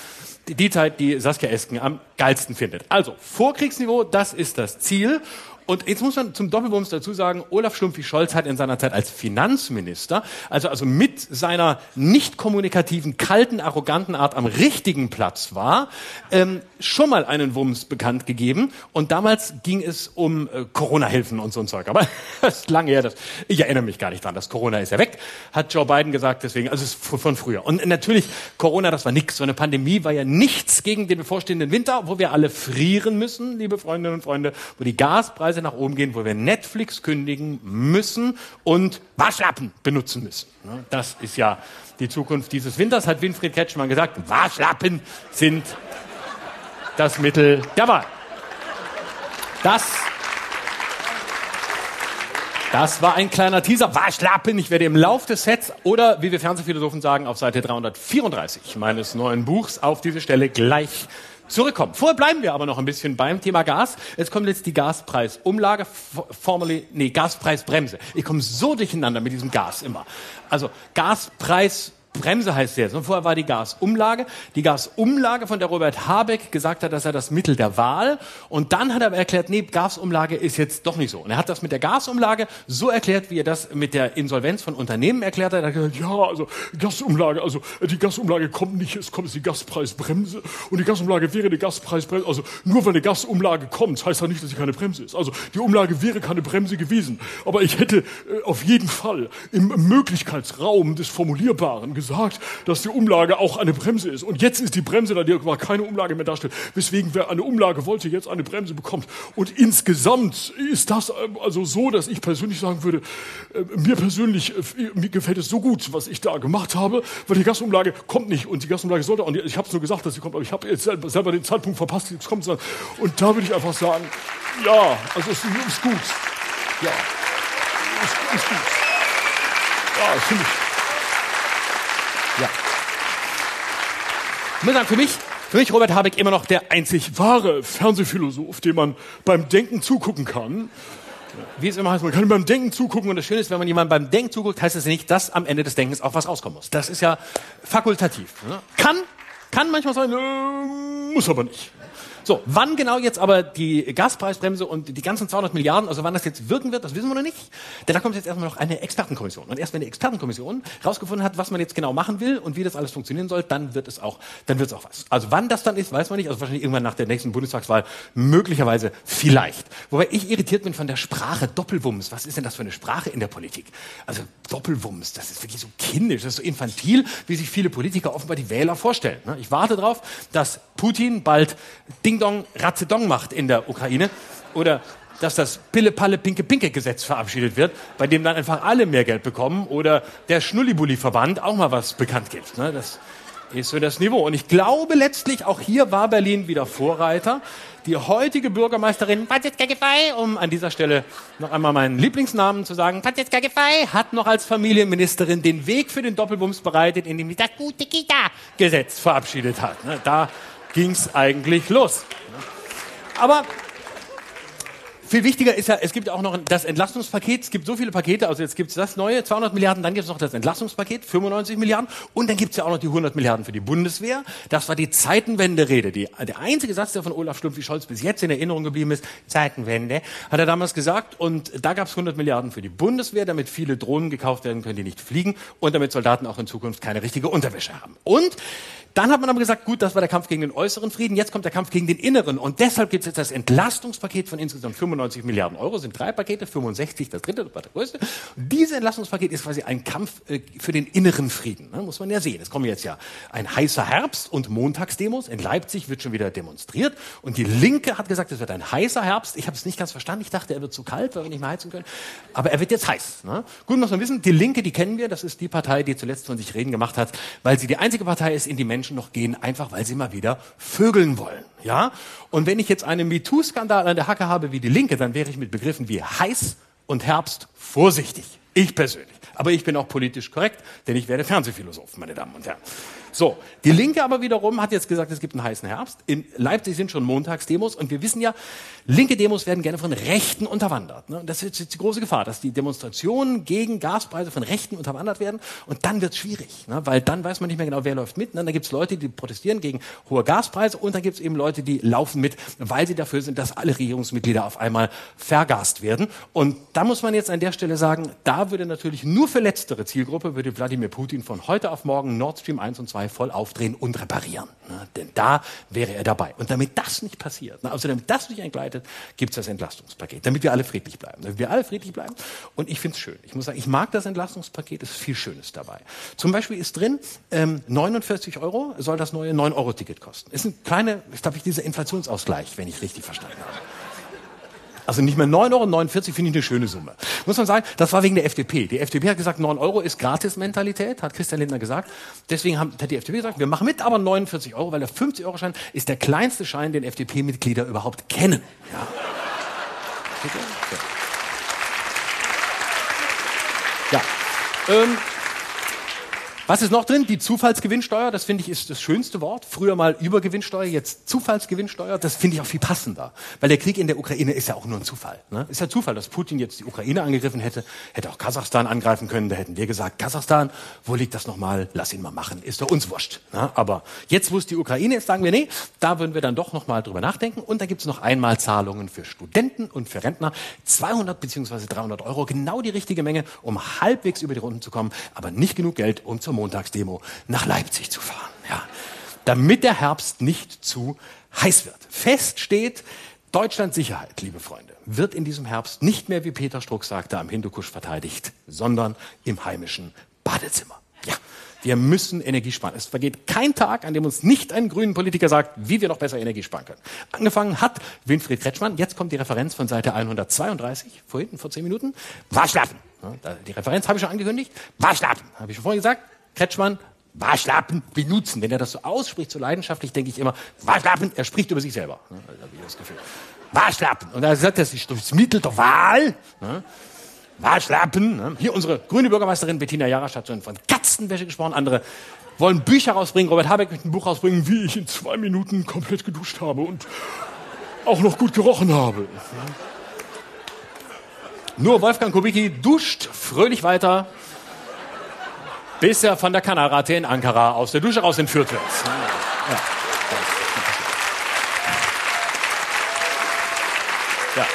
die Zeit, die Saskia Esken am geilsten findet. Also, Vorkriegsniveau, das ist das Ziel. Und jetzt muss man zum Doppelwumms dazu sagen, Olaf Schlumpfi-Scholz hat in seiner Zeit als Finanzminister, also, also mit seiner nicht kommunikativen, kalten, arroganten Art am richtigen Platz war, ähm, schon mal einen Wumms bekannt gegeben. Und damals ging es um äh, Corona-Hilfen und so ein Zeug. Aber *laughs* das ist lange her. Das, ich erinnere mich gar nicht dran. Das Corona ist ja weg, hat Joe Biden gesagt. Deswegen, also es ist von früher. Und natürlich, Corona, das war nichts. So eine Pandemie war ja nichts gegen den bevorstehenden Winter, wo wir alle frieren müssen, liebe Freundinnen und Freunde, wo die Gaspreise nach oben gehen, wo wir Netflix kündigen müssen und Waschlappen benutzen müssen. Ne? Das ist ja die Zukunft dieses Winters, hat Winfried Ketschmann gesagt. Waschlappen sind das Mittel der Wahl. Das, das war ein kleiner Teaser. Waschlappen. Ich werde im Lauf des Sets oder, wie wir Fernsehphilosophen sagen, auf Seite 334 meines neuen Buchs auf diese Stelle gleich zurückkommen. Vorher bleiben wir aber noch ein bisschen beim Thema Gas. Jetzt kommt jetzt die Gaspreisumlage, formerly, nee, Gaspreisbremse. Ich komme so durcheinander mit diesem Gas immer. Also Gaspreis Bremse heißt jetzt. Und vorher war die Gasumlage. Die Gasumlage, von der Robert Habeck gesagt hat, dass er das Mittel der Wahl. Und dann hat er erklärt, nee, Gasumlage ist jetzt doch nicht so. Und er hat das mit der Gasumlage so erklärt, wie er das mit der Insolvenz von Unternehmen erklärt hat. Er hat gesagt, ja, also Gasumlage, also die Gasumlage kommt nicht, es kommt die Gaspreisbremse. Und die Gasumlage wäre eine Gaspreisbremse. Also nur weil eine Gasumlage kommt, heißt das nicht, dass sie keine Bremse ist. Also die Umlage wäre keine Bremse gewesen. Aber ich hätte äh, auf jeden Fall im Möglichkeitsraum des Formulierbaren gesagt, gesagt, dass die Umlage auch eine Bremse ist. Und jetzt ist die Bremse da, die keine Umlage mehr darstellt. Weswegen wer eine Umlage wollte, jetzt eine Bremse bekommt. Und insgesamt ist das ähm, also so, dass ich persönlich sagen würde, äh, mir persönlich, äh, mir gefällt es so gut, was ich da gemacht habe, weil die Gasumlage kommt nicht. Und die Gasumlage sollte, und ich habe es nur gesagt, dass sie kommt, aber ich habe jetzt selber den Zeitpunkt verpasst, jetzt kommt sie. Und da würde ich einfach sagen, ja, also es ist gut. Ja, ist, ist gut. Ja, finde ich. Ja. Ich muss sagen, für mich, für mich Robert Habeck immer noch der einzig wahre Fernsehphilosoph, dem man beim Denken zugucken kann. Wie es immer heißt, man kann beim Denken zugucken und das Schöne ist, wenn man jemandem beim Denken zuguckt, heißt das nicht, dass am Ende des Denkens auch was rauskommen muss. Das ist ja fakultativ. Ne? Kann, kann manchmal sein, äh, muss aber nicht. So, wann genau jetzt aber die Gaspreisbremse und die ganzen 200 Milliarden, also wann das jetzt wirken wird, das wissen wir noch nicht. Denn da kommt jetzt erstmal noch eine Expertenkommission. Und erst wenn die Expertenkommission rausgefunden hat, was man jetzt genau machen will und wie das alles funktionieren soll, dann wird es auch, dann wird es auch was. Also wann das dann ist, weiß man nicht. Also wahrscheinlich irgendwann nach der nächsten Bundestagswahl, möglicherweise vielleicht. Wobei ich irritiert bin von der Sprache Doppelwumms. Was ist denn das für eine Sprache in der Politik? Also Doppelwumms, das ist wirklich so kindisch, das ist so infantil, wie sich viele Politiker offenbar die Wähler vorstellen. Ne? Ich warte darauf, dass Putin bald Ding Ding Dong Ratzedong macht in der Ukraine oder dass das Pille-Palle-Pinke-Pinke-Gesetz verabschiedet wird, bei dem dann einfach alle mehr Geld bekommen oder der Schnullibulli-Verband auch mal was bekannt gibt. Ne? Das ist so das Niveau. Und ich glaube letztlich, auch hier war Berlin wieder Vorreiter. Die heutige Bürgermeisterin Patjetka Gefei, um an dieser Stelle noch einmal meinen Lieblingsnamen zu sagen, Patjetka Gefei hat noch als Familienministerin den Weg für den Doppelbums bereitet, indem sie das gute Kita-Gesetz verabschiedet hat. Ne? Da ging es eigentlich los. Aber viel wichtiger ist ja, es gibt auch noch das Entlastungspaket. Es gibt so viele Pakete. Also jetzt gibt es das neue, 200 Milliarden. Dann gibt es noch das Entlastungspaket, 95 Milliarden. Und dann gibt es ja auch noch die 100 Milliarden für die Bundeswehr. Das war die Zeitenwende-Rede. Der einzige Satz, der von Olaf Stumpf-Scholz bis jetzt in Erinnerung geblieben ist, Zeitenwende, hat er damals gesagt. Und da gab es 100 Milliarden für die Bundeswehr, damit viele Drohnen gekauft werden können, die nicht fliegen. Und damit Soldaten auch in Zukunft keine richtige Unterwäsche haben. Und dann hat man aber gesagt, gut, das war der Kampf gegen den äußeren Frieden, jetzt kommt der Kampf gegen den inneren. Und deshalb gibt es jetzt das Entlastungspaket von insgesamt 95 Milliarden Euro, sind drei Pakete, 65, das dritte, das größte. Und dieses Entlastungspaket ist quasi ein Kampf äh, für den inneren Frieden, ne? muss man ja sehen. Es kommen jetzt ja ein heißer Herbst und Montagsdemos. In Leipzig wird schon wieder demonstriert. Und die Linke hat gesagt, es wird ein heißer Herbst. Ich habe es nicht ganz verstanden. Ich dachte, er wird zu kalt, weil wir nicht mehr heizen können. Aber er wird jetzt heiß. Ne? Gut, muss man wissen, die Linke, die kennen wir. Das ist die Partei, die zuletzt von sich reden gemacht hat, weil sie die einzige Partei ist, in die Menschen noch gehen, einfach weil sie mal wieder vögeln wollen. Ja? Und wenn ich jetzt einen MeToo-Skandal an der Hacke habe wie die Linke, dann wäre ich mit Begriffen wie heiß und Herbst vorsichtig. Ich persönlich. Aber ich bin auch politisch korrekt, denn ich werde Fernsehphilosoph, meine Damen und Herren. So, die Linke aber wiederum hat jetzt gesagt, es gibt einen heißen Herbst. In Leipzig sind schon Montagsdemos und wir wissen ja, linke Demos werden gerne von Rechten unterwandert. Ne? Das ist jetzt die große Gefahr, dass die Demonstrationen gegen Gaspreise von Rechten unterwandert werden und dann wird es schwierig, ne? weil dann weiß man nicht mehr genau, wer läuft mit. Ne? Da gibt es Leute, die protestieren gegen hohe Gaspreise und dann gibt es eben Leute, die laufen mit, weil sie dafür sind, dass alle Regierungsmitglieder auf einmal vergast werden. Und da muss man jetzt an der Stelle sagen, da würde natürlich nur für letztere Zielgruppe würde Wladimir Putin von heute auf morgen Nord Stream 1 und 2 voll aufdrehen und reparieren. Ne? Denn da wäre er dabei. Und damit das nicht passiert, ne? also damit das nicht entgleitet, gibt es das Entlastungspaket, damit wir alle friedlich bleiben. Damit wir alle friedlich bleiben. Und ich finde es schön. Ich muss sagen, ich mag das Entlastungspaket, es ist viel Schönes dabei. Zum Beispiel ist drin, ähm, 49 Euro soll das neue 9-Euro-Ticket kosten. Ist ein kleiner, ist glaube ich, dieser Inflationsausgleich, wenn ich richtig verstanden habe. Also nicht mehr 9,49 Euro finde ich eine schöne Summe. Muss man sagen, das war wegen der FDP. Die FDP hat gesagt, 9 Euro ist Gratis-Mentalität, hat Christian Lindner gesagt. Deswegen hat die FDP gesagt, wir machen mit, aber 49 Euro, weil der 50-Euro-Schein ist der kleinste Schein, den FDP-Mitglieder überhaupt kennen. Ja. Ja. Ähm, was ist noch drin? Die Zufallsgewinnsteuer, das finde ich ist das schönste Wort. Früher mal Übergewinnsteuer, jetzt Zufallsgewinnsteuer. Das finde ich auch viel passender. Weil der Krieg in der Ukraine ist ja auch nur ein Zufall. Ne? Ist ja Zufall, dass Putin jetzt die Ukraine angegriffen hätte, hätte auch Kasachstan angreifen können. Da hätten wir gesagt, Kasachstan, wo liegt das nochmal? Lass ihn mal machen. Ist doch uns wurscht. Ne? Aber jetzt, wo es die Ukraine ist, sagen wir, nee, da würden wir dann doch nochmal drüber nachdenken. Und da gibt es noch Einmalzahlungen für Studenten und für Rentner. 200 beziehungsweise 300 Euro, genau die richtige Menge, um halbwegs über die Runden zu kommen, aber nicht genug Geld, um zur Montagsdemo nach Leipzig zu fahren. Ja. Damit der Herbst nicht zu heiß wird. Fest steht, Deutschlands Sicherheit, liebe Freunde, wird in diesem Herbst nicht mehr, wie Peter Struck sagte, am Hindukusch verteidigt, sondern im heimischen Badezimmer. Ja. Wir müssen Energie sparen. Es vergeht kein Tag, an dem uns nicht ein grünen Politiker sagt, wie wir noch besser Energie sparen können. Angefangen hat Winfried Kretschmann. Jetzt kommt die Referenz von Seite 132, vorhin, vor zehn Minuten. Waschlappen. Die Referenz habe ich schon angekündigt. Waschlappen. Habe ich schon vorhin gesagt. Kretschmann, Waschlappen benutzen. Wenn er das so ausspricht, so leidenschaftlich, denke ich immer, Waschlappen, er spricht über sich selber. Da habe ich das Gefühl. Waschlappen. Und er sagt, das ist das Mittel der Wahl. Waschlappen. Hier unsere grüne Bürgermeisterin Bettina Jarasch hat schon von Katzenwäsche gesprochen. Andere wollen Bücher rausbringen. Robert Habeck möchte ein Buch rausbringen, wie ich in zwei Minuten komplett geduscht habe und auch noch gut gerochen habe. Nur Wolfgang Kubicki duscht fröhlich weiter bis er von der Kanalrate in Ankara aus der Dusche raus entführt wird. Ja. Ja.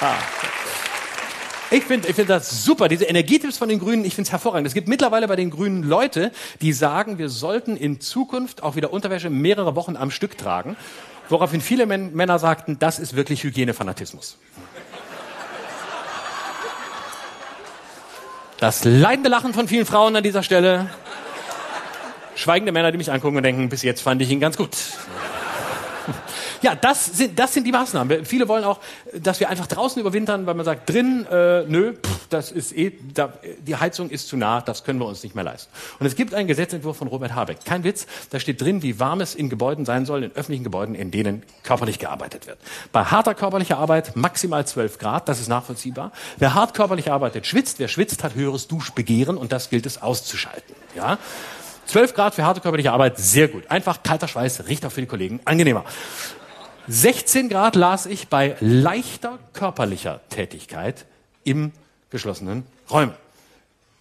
Ah. Ich finde ich find das super, diese Energietipps von den Grünen, ich finde es hervorragend. Es gibt mittlerweile bei den Grünen Leute, die sagen, wir sollten in Zukunft auch wieder Unterwäsche mehrere Wochen am Stück tragen, woraufhin viele Männer sagten, das ist wirklich Hygienefanatismus. Das leidende Lachen von vielen Frauen an dieser Stelle. Schweigende Männer, die mich angucken und denken, bis jetzt fand ich ihn ganz gut. *laughs* Ja, das sind, das sind die Maßnahmen. Viele wollen auch, dass wir einfach draußen überwintern, weil man sagt, drin, äh, nö, pff, das ist eh, da, die Heizung ist zu nah, das können wir uns nicht mehr leisten. Und es gibt einen Gesetzentwurf von Robert Habeck. Kein Witz, da steht drin, wie warm es in Gebäuden sein soll, in öffentlichen Gebäuden, in denen körperlich gearbeitet wird. Bei harter körperlicher Arbeit maximal 12 Grad, das ist nachvollziehbar. Wer hart körperlich arbeitet, schwitzt. Wer schwitzt, hat höheres Duschbegehren und das gilt es auszuschalten. Ja? 12 Grad für harte körperliche Arbeit, sehr gut. Einfach kalter Schweiß, riecht auch für die Kollegen angenehmer. 16 Grad las ich bei leichter körperlicher Tätigkeit im geschlossenen Räumen.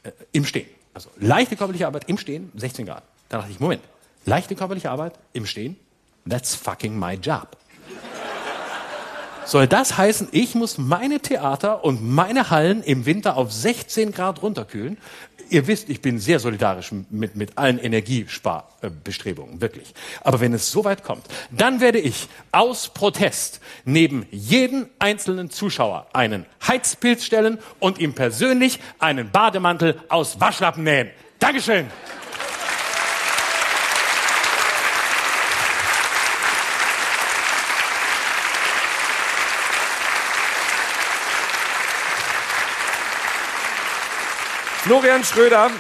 Äh, Im Stehen. Also leichte körperliche Arbeit im Stehen, 16 Grad. Da dachte ich, Moment, leichte körperliche Arbeit im Stehen, that's fucking my job. Soll das heißen, ich muss meine Theater und meine Hallen im Winter auf 16 Grad runterkühlen? Ihr wisst, ich bin sehr solidarisch mit, mit allen Energiesparbestrebungen, wirklich. Aber wenn es so weit kommt, dann werde ich aus Protest neben jeden einzelnen Zuschauer einen Heizpilz stellen und ihm persönlich einen Bademantel aus Waschlappen nähen. Dankeschön. Florian Schröder,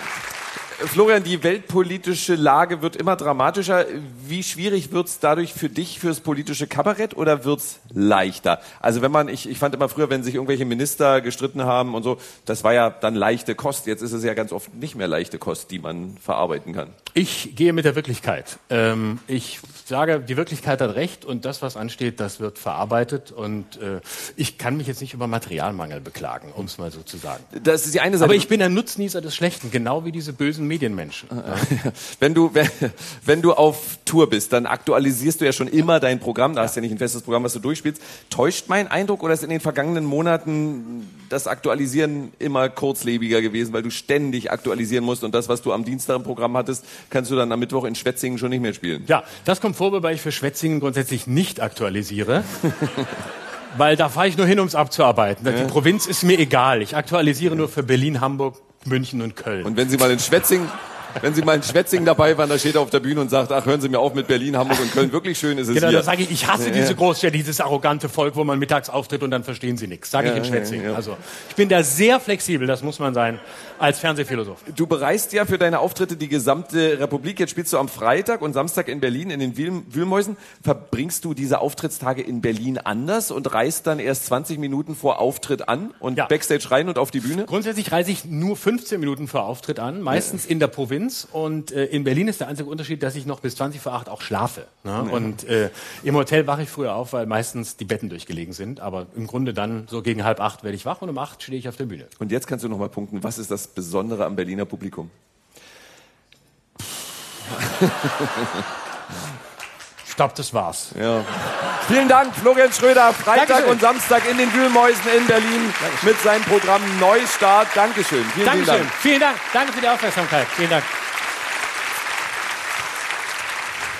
Florian, die weltpolitische Lage wird immer dramatischer. Wie schwierig wird's dadurch für dich fürs politische Kabarett oder wird's leichter? Also wenn man, ich, ich fand immer früher, wenn sich irgendwelche Minister gestritten haben und so, das war ja dann leichte Kost. Jetzt ist es ja ganz oft nicht mehr leichte Kost, die man verarbeiten kann. Ich gehe mit der Wirklichkeit. Ähm, ich sage, die Wirklichkeit hat recht und das, was ansteht, das wird verarbeitet. Und äh, ich kann mich jetzt nicht über Materialmangel beklagen, um es mal so zu sagen. Das ist die eine Seite. Aber ich bin ein Nutznießer des Schlechten, genau wie diese bösen Medienmenschen. *laughs* wenn du, wenn, wenn du auf Tour bist, dann aktualisierst du ja schon immer dein Programm. Da hast du ja nicht ein festes Programm, was du durchspielst. Täuscht mein Eindruck oder ist in den vergangenen Monaten das Aktualisieren immer kurzlebiger gewesen, weil du ständig aktualisieren musst und das, was du am Dienstag im Programm hattest, kannst du dann am Mittwoch in Schwetzingen schon nicht mehr spielen? Ja, das kommt vor, wobei ich für Schwetzingen grundsätzlich nicht aktualisiere. *laughs* weil da fahre ich nur hin, um es abzuarbeiten. Die Provinz ist mir egal. Ich aktualisiere nur für Berlin, Hamburg, München und Köln. Und wenn Sie mal in Schwetzingen wenn Sie mal in Schwetzingen dabei waren, da steht er auf der Bühne und sagt, ach, hören Sie mir auf mit Berlin, Hamburg und Köln. Wirklich schön ist es Genau, hier. da sage ich, ich hasse diese Großstädte, dieses arrogante Volk, wo man mittags auftritt und dann verstehen sie nichts. Sage ich Ja, in Schwetzingen. ja, ja. Also ich bin da sehr flexibel, das muss man sein, als Fernsehphilosoph. Du bereist ja für deine Auftritte die gesamte Republik. Jetzt spielst du am Freitag und Samstag in Berlin in den Wühl Wühlmäusen. Verbringst du diese Auftrittstage in Berlin anders und reist dann erst 20 Minuten vor Auftritt an und Ja. Backstage rein und auf die Bühne? Grundsätzlich reise ich nur 15 Minuten vor Auftritt an, meistens in der Provinz. Und äh, in Berlin ist der einzige Unterschied, dass ich noch bis 20 vor 8 auch schlafe. Ne? Und äh, im Hotel wache ich früher auf, weil meistens die Betten durchgelegen sind. Aber im Grunde dann so gegen halb acht werde ich wach und um acht stehe ich auf der Bühne. Und jetzt kannst du noch mal punkten. Was ist das Besondere am Berliner Publikum? Ich glaube, das war's. Ja. Vielen Dank, Florian Schröder. Freitag Dankeschön. und Samstag in den Wühlmäusen in Berlin mit seinem Programm Neustart. Dankeschön. Vielen, vielen Dankeschön. Dank. Vielen Dank. Danke für die Aufmerksamkeit. Vielen Dank.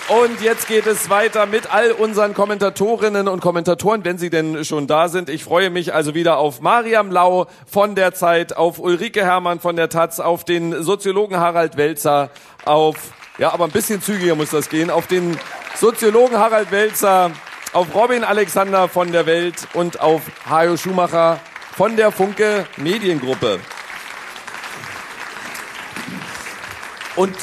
Und jetzt geht es weiter mit all unseren Kommentatorinnen und Kommentatoren, wenn sie denn schon da sind. Ich freue mich also wieder auf Mariam Lau von der Zeit, auf Ulrike Herrmann von der Taz, auf den Soziologen Harald Welzer, auf, ja, aber ein bisschen zügiger muss das gehen, auf den Soziologen Harald Welzer, auf Robin Alexander von der Welt und auf Hajo Schumacher von der Funke Mediengruppe. Und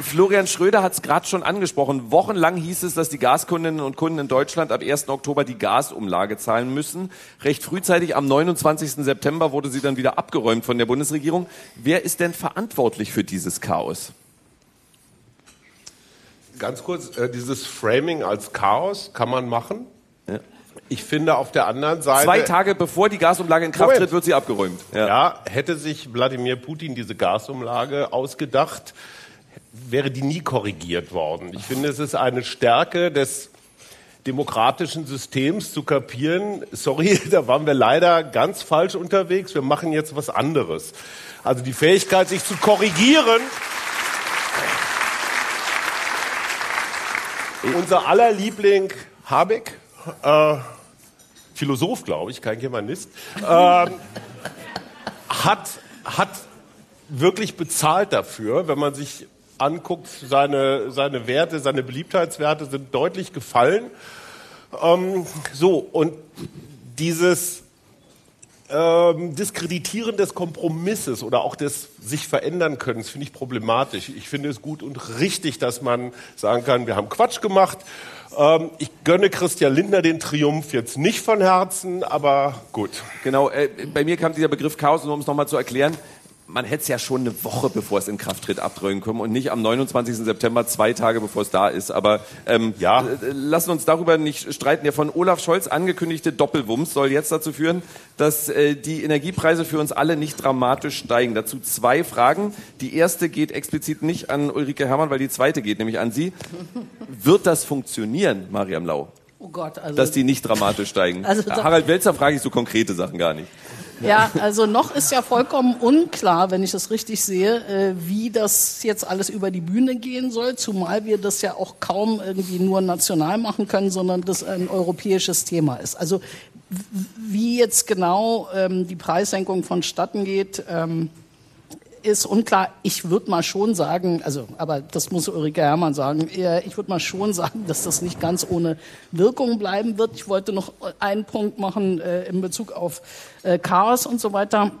Florian Schröder hat es gerade schon angesprochen. Wochenlang hieß es, dass die Gaskundinnen und Kunden in Deutschland ab 1. Oktober die Gasumlage zahlen müssen. Recht frühzeitig, am 29. September, wurde sie dann wieder abgeräumt von der Bundesregierung. Wer ist denn verantwortlich für dieses Chaos? Ganz kurz, äh, dieses Framing als Chaos kann man machen. Ja. Ich finde auf der anderen Seite. Zwei Tage bevor die Gasumlage in Kraft Moment. tritt, wird sie abgeräumt. Ja, hätte sich Wladimir Putin diese Gasumlage ausgedacht, wäre die nie korrigiert worden. Ich finde, es ist eine Stärke des demokratischen Systems zu kapieren, sorry, *laughs* da waren wir leider ganz falsch unterwegs, wir machen jetzt was anderes. Also die Fähigkeit, sich zu korrigieren. Unser aller Liebling Habeck, äh, Philosoph, glaube ich, kein Germanist, ähm, hat, hat wirklich bezahlt dafür, wenn man sich anguckt, seine, seine Werte, seine Beliebtheitswerte sind deutlich gefallen. Ähm, so, und dieses ähm, Diskreditieren des Kompromisses oder auch des sich verändern können, finde ich problematisch. Ich finde es gut und richtig, dass man sagen kann, wir haben Quatsch gemacht. Ähm, ich gönne Christian Lindner den Triumph jetzt nicht von Herzen, aber gut. Genau, äh, bei mir kam dieser Begriff Chaos, nur um es nochmal zu erklären. Man hätte es ja schon eine Woche, bevor es in Kraft tritt, abdrehen können und nicht am 29. September, zwei Tage bevor es da ist. Aber ähm, Ja. äh, lassen uns darüber nicht streiten. Der von Olaf Scholz angekündigte Doppelwumms soll jetzt dazu führen, dass äh, die Energiepreise für uns alle nicht dramatisch steigen. Dazu zwei Fragen. Die erste geht explizit nicht an Ulrike Herrmann, weil die zweite geht nämlich an Sie. Wird das funktionieren, Mariam Lau? Oh Gott, also dass die nicht dramatisch steigen. *laughs* Also Harald Welzer frage ich so konkrete Sachen gar nicht. Ja, also noch ist ja vollkommen unklar, wenn ich das richtig sehe, äh, wie das jetzt alles über die Bühne gehen soll, zumal wir das ja auch kaum irgendwie nur national machen können, sondern das ein europäisches Thema ist. Also wie jetzt genau ähm, die Preissenkung vonstatten geht, ähm, ist unklar. Ich würde mal schon sagen, also, aber das muss Ulrike Herrmann sagen, ich würde mal schon *laughs* sagen, dass das nicht ganz ohne Wirkung bleiben wird. Ich wollte noch einen Punkt machen äh, in Bezug auf äh, Chaos und so weiter.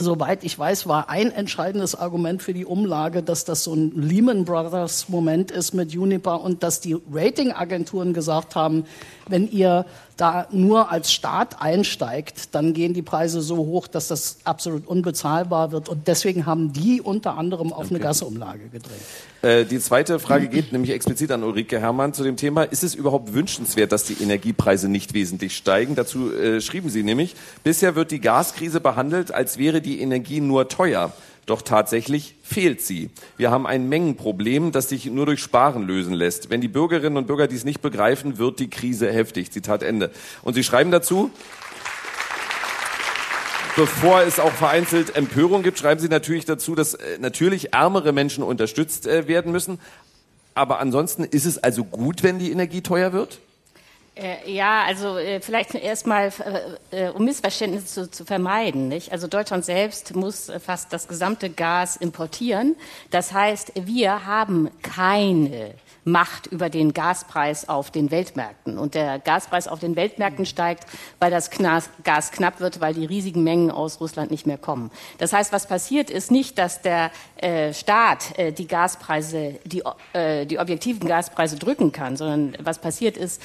Soweit ich weiß, war ein entscheidendes Argument für die Umlage, dass das so ein Lehman Brothers Moment ist mit Juniper und dass die Ratingagenturen gesagt haben, wenn ihr da nur als Staat einsteigt, dann gehen die Preise so hoch, dass das absolut unbezahlbar wird. Und deswegen haben die unter anderem auf okay. eine Gasumlage gedreht. Äh, die zweite Frage geht nämlich explizit an Ulrike Herrmann zu dem Thema. Ist es überhaupt wünschenswert, dass die Energiepreise nicht wesentlich steigen? Dazu äh, schrieben Sie nämlich, bisher wird die Gaskrise behandelt, als wäre die Energie nur teuer. Doch tatsächlich fehlt sie. Wir haben ein Mengenproblem, das sich nur durch Sparen lösen lässt. Wenn die Bürgerinnen und Bürger dies nicht begreifen, wird die Krise heftig. Zitat Ende. Und Sie schreiben dazu, bevor es auch vereinzelt Empörung gibt, schreiben Sie natürlich dazu, dass äh, natürlich ärmere Menschen unterstützt äh, werden müssen. Aber ansonsten ist es also gut, wenn die Energie teuer wird? Äh, ja, also äh, vielleicht erstmal, äh, äh, um Missverständnisse zu, zu vermeiden. Nicht? Also Deutschland selbst muss fast das gesamte Gas importieren. Das heißt, wir haben keine Macht über den Gaspreis auf den Weltmärkten. Und der Gaspreis auf den Weltmärkten steigt, weil das Gas knapp wird, weil die riesigen Mengen aus Russland nicht mehr kommen. Das heißt, was passiert ist nicht, dass der äh, Staat äh, die Gaspreise, die, äh, die objektiven Gaspreise drücken kann, sondern was passiert ist,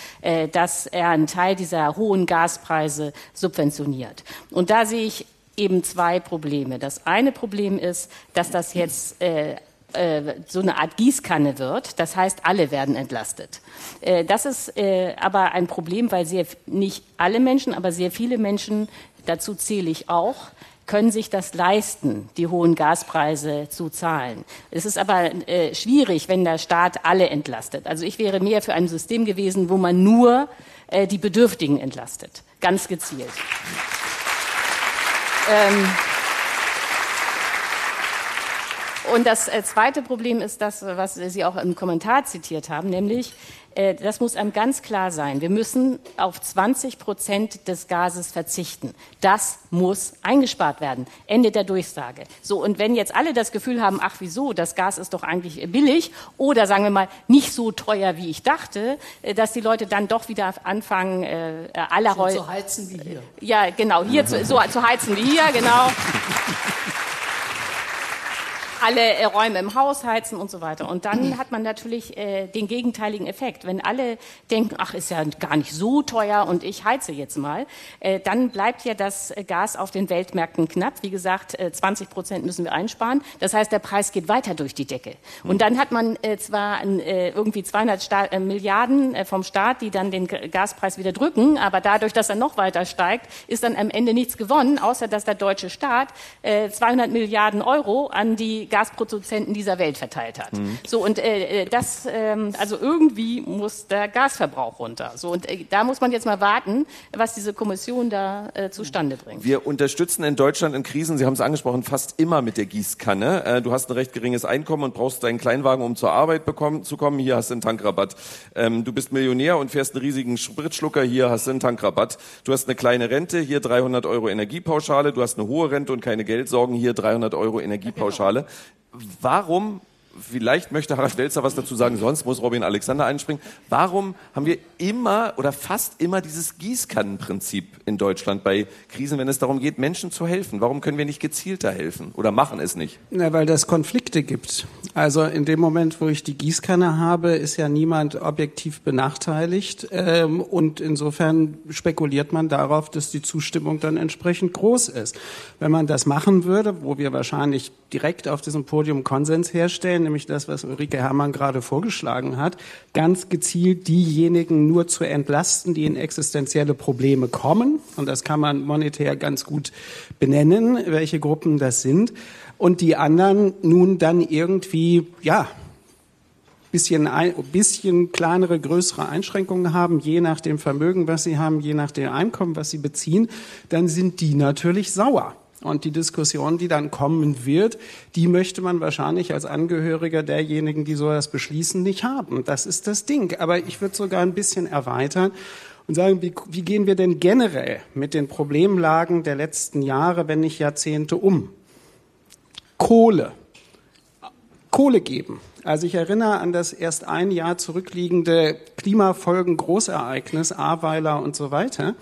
dass er einen Teil dieser hohen Gaspreise subventioniert. Und da sehe ich eben zwei Probleme. Das eine Problem ist, dass das jetzt äh, äh, so eine Art Gießkanne wird. Das heißt, alle werden entlastet. Äh, das ist äh, aber ein Problem, weil sehr, nicht alle Menschen, aber sehr viele Menschen, dazu zähle ich auch, können sich das leisten, die hohen Gaspreise zu zahlen. Es ist aber äh, schwierig, wenn der Staat alle entlastet. Also ich wäre mehr für ein System gewesen, wo man nur äh, die Bedürftigen entlastet, ganz gezielt. Ähm, und das äh, zweite Problem ist das, was Sie auch im Kommentar zitiert haben, nämlich, äh, das muss einem ganz klar sein. Wir müssen auf 20 Prozent des Gases verzichten. Das muss eingespart werden. Ende der Durchsage. So, und wenn jetzt alle das Gefühl haben, ach wieso, das Gas ist doch eigentlich billig oder sagen wir mal nicht so teuer, wie ich dachte, äh, dass die Leute dann doch wieder anfangen, äh, aller so zu heizen wie hier. Ja, genau, hier zu, so zu heizen wie hier, genau alle äh, Räume im Haus heizen und so weiter. Und dann hat man natürlich äh, den gegenteiligen Effekt. Wenn alle denken, ach, ist ja gar nicht so teuer und ich heize jetzt mal, äh, dann bleibt ja das Gas auf den Weltmärkten knapp. Wie gesagt, äh, 20 Prozent müssen wir einsparen. Das heißt, der Preis geht weiter durch die Decke. Und dann hat man äh, zwar äh, irgendwie 200 Sta äh, Milliarden äh, vom Staat, die dann den Gaspreis wieder drücken, aber dadurch, dass er noch weiter steigt, ist dann am Ende nichts gewonnen, außer dass der deutsche Staat äh, 200 Milliarden Euro an die Gasproduzenten dieser Welt verteilt hat. Mhm. So und äh, äh, das, ähm, also irgendwie muss der Gasverbrauch runter. So und äh, da muss man jetzt mal warten, was diese Kommission da äh, zustande bringt. Wir unterstützen in Deutschland in Krisen, Sie haben es angesprochen, fast immer mit der Gießkanne. Äh, du hast ein recht geringes Einkommen und brauchst deinen Kleinwagen, um zur Arbeit bekommen, zu kommen. Hier hast du einen Tankrabatt. Ähm, du bist Millionär und fährst einen riesigen Spritschlucker. Hier hast du einen Tankrabatt. Du hast eine kleine Rente. Hier 300 Euro Energiepauschale. Du hast eine hohe Rente und keine Geldsorgen. Hier 300 Euro Energiepauschale. Ja, genau warum vielleicht möchte Harald Welzer was dazu sagen, sonst muss Robin Alexander einspringen. Warum haben wir immer oder fast immer dieses Gießkannenprinzip in Deutschland bei Krisen, wenn es darum geht, Menschen zu helfen? Warum können wir nicht gezielter helfen oder machen es nicht? Na, weil das Konflikte gibt. Also in dem Moment, wo ich die Gießkanne habe, ist ja niemand objektiv benachteiligt ähm, und insofern spekuliert man darauf, dass die Zustimmung dann entsprechend groß ist. Wenn man das machen würde, wo wir wahrscheinlich direkt auf diesem Podium Konsens herstellen, nämlich das, was Ulrike Herrmann gerade vorgeschlagen hat, ganz gezielt diejenigen nur zu entlasten, die in existenzielle Probleme kommen. Und das kann man monetär ganz gut benennen, welche Gruppen das sind. Und die anderen nun dann irgendwie, ja, bisschen, ein, bisschen kleinere, größere Einschränkungen haben, je nach dem Vermögen, was sie haben, je nach dem Einkommen, was sie beziehen, dann sind die natürlich sauer. Und die Diskussion, die dann kommen wird, die möchte man wahrscheinlich als Angehöriger derjenigen, die sowas beschließen, nicht haben. Das ist das Ding. Aber ich würde sogar ein bisschen erweitern und sagen, wie, wie gehen wir denn generell mit den Problemlagen der letzten Jahre, wenn nicht Jahrzehnte um? Kohle. Kohle geben. Also ich erinnere an das erst ein Jahr zurückliegende Klimafolgen Großereignis, Ahrweiler und so weiter.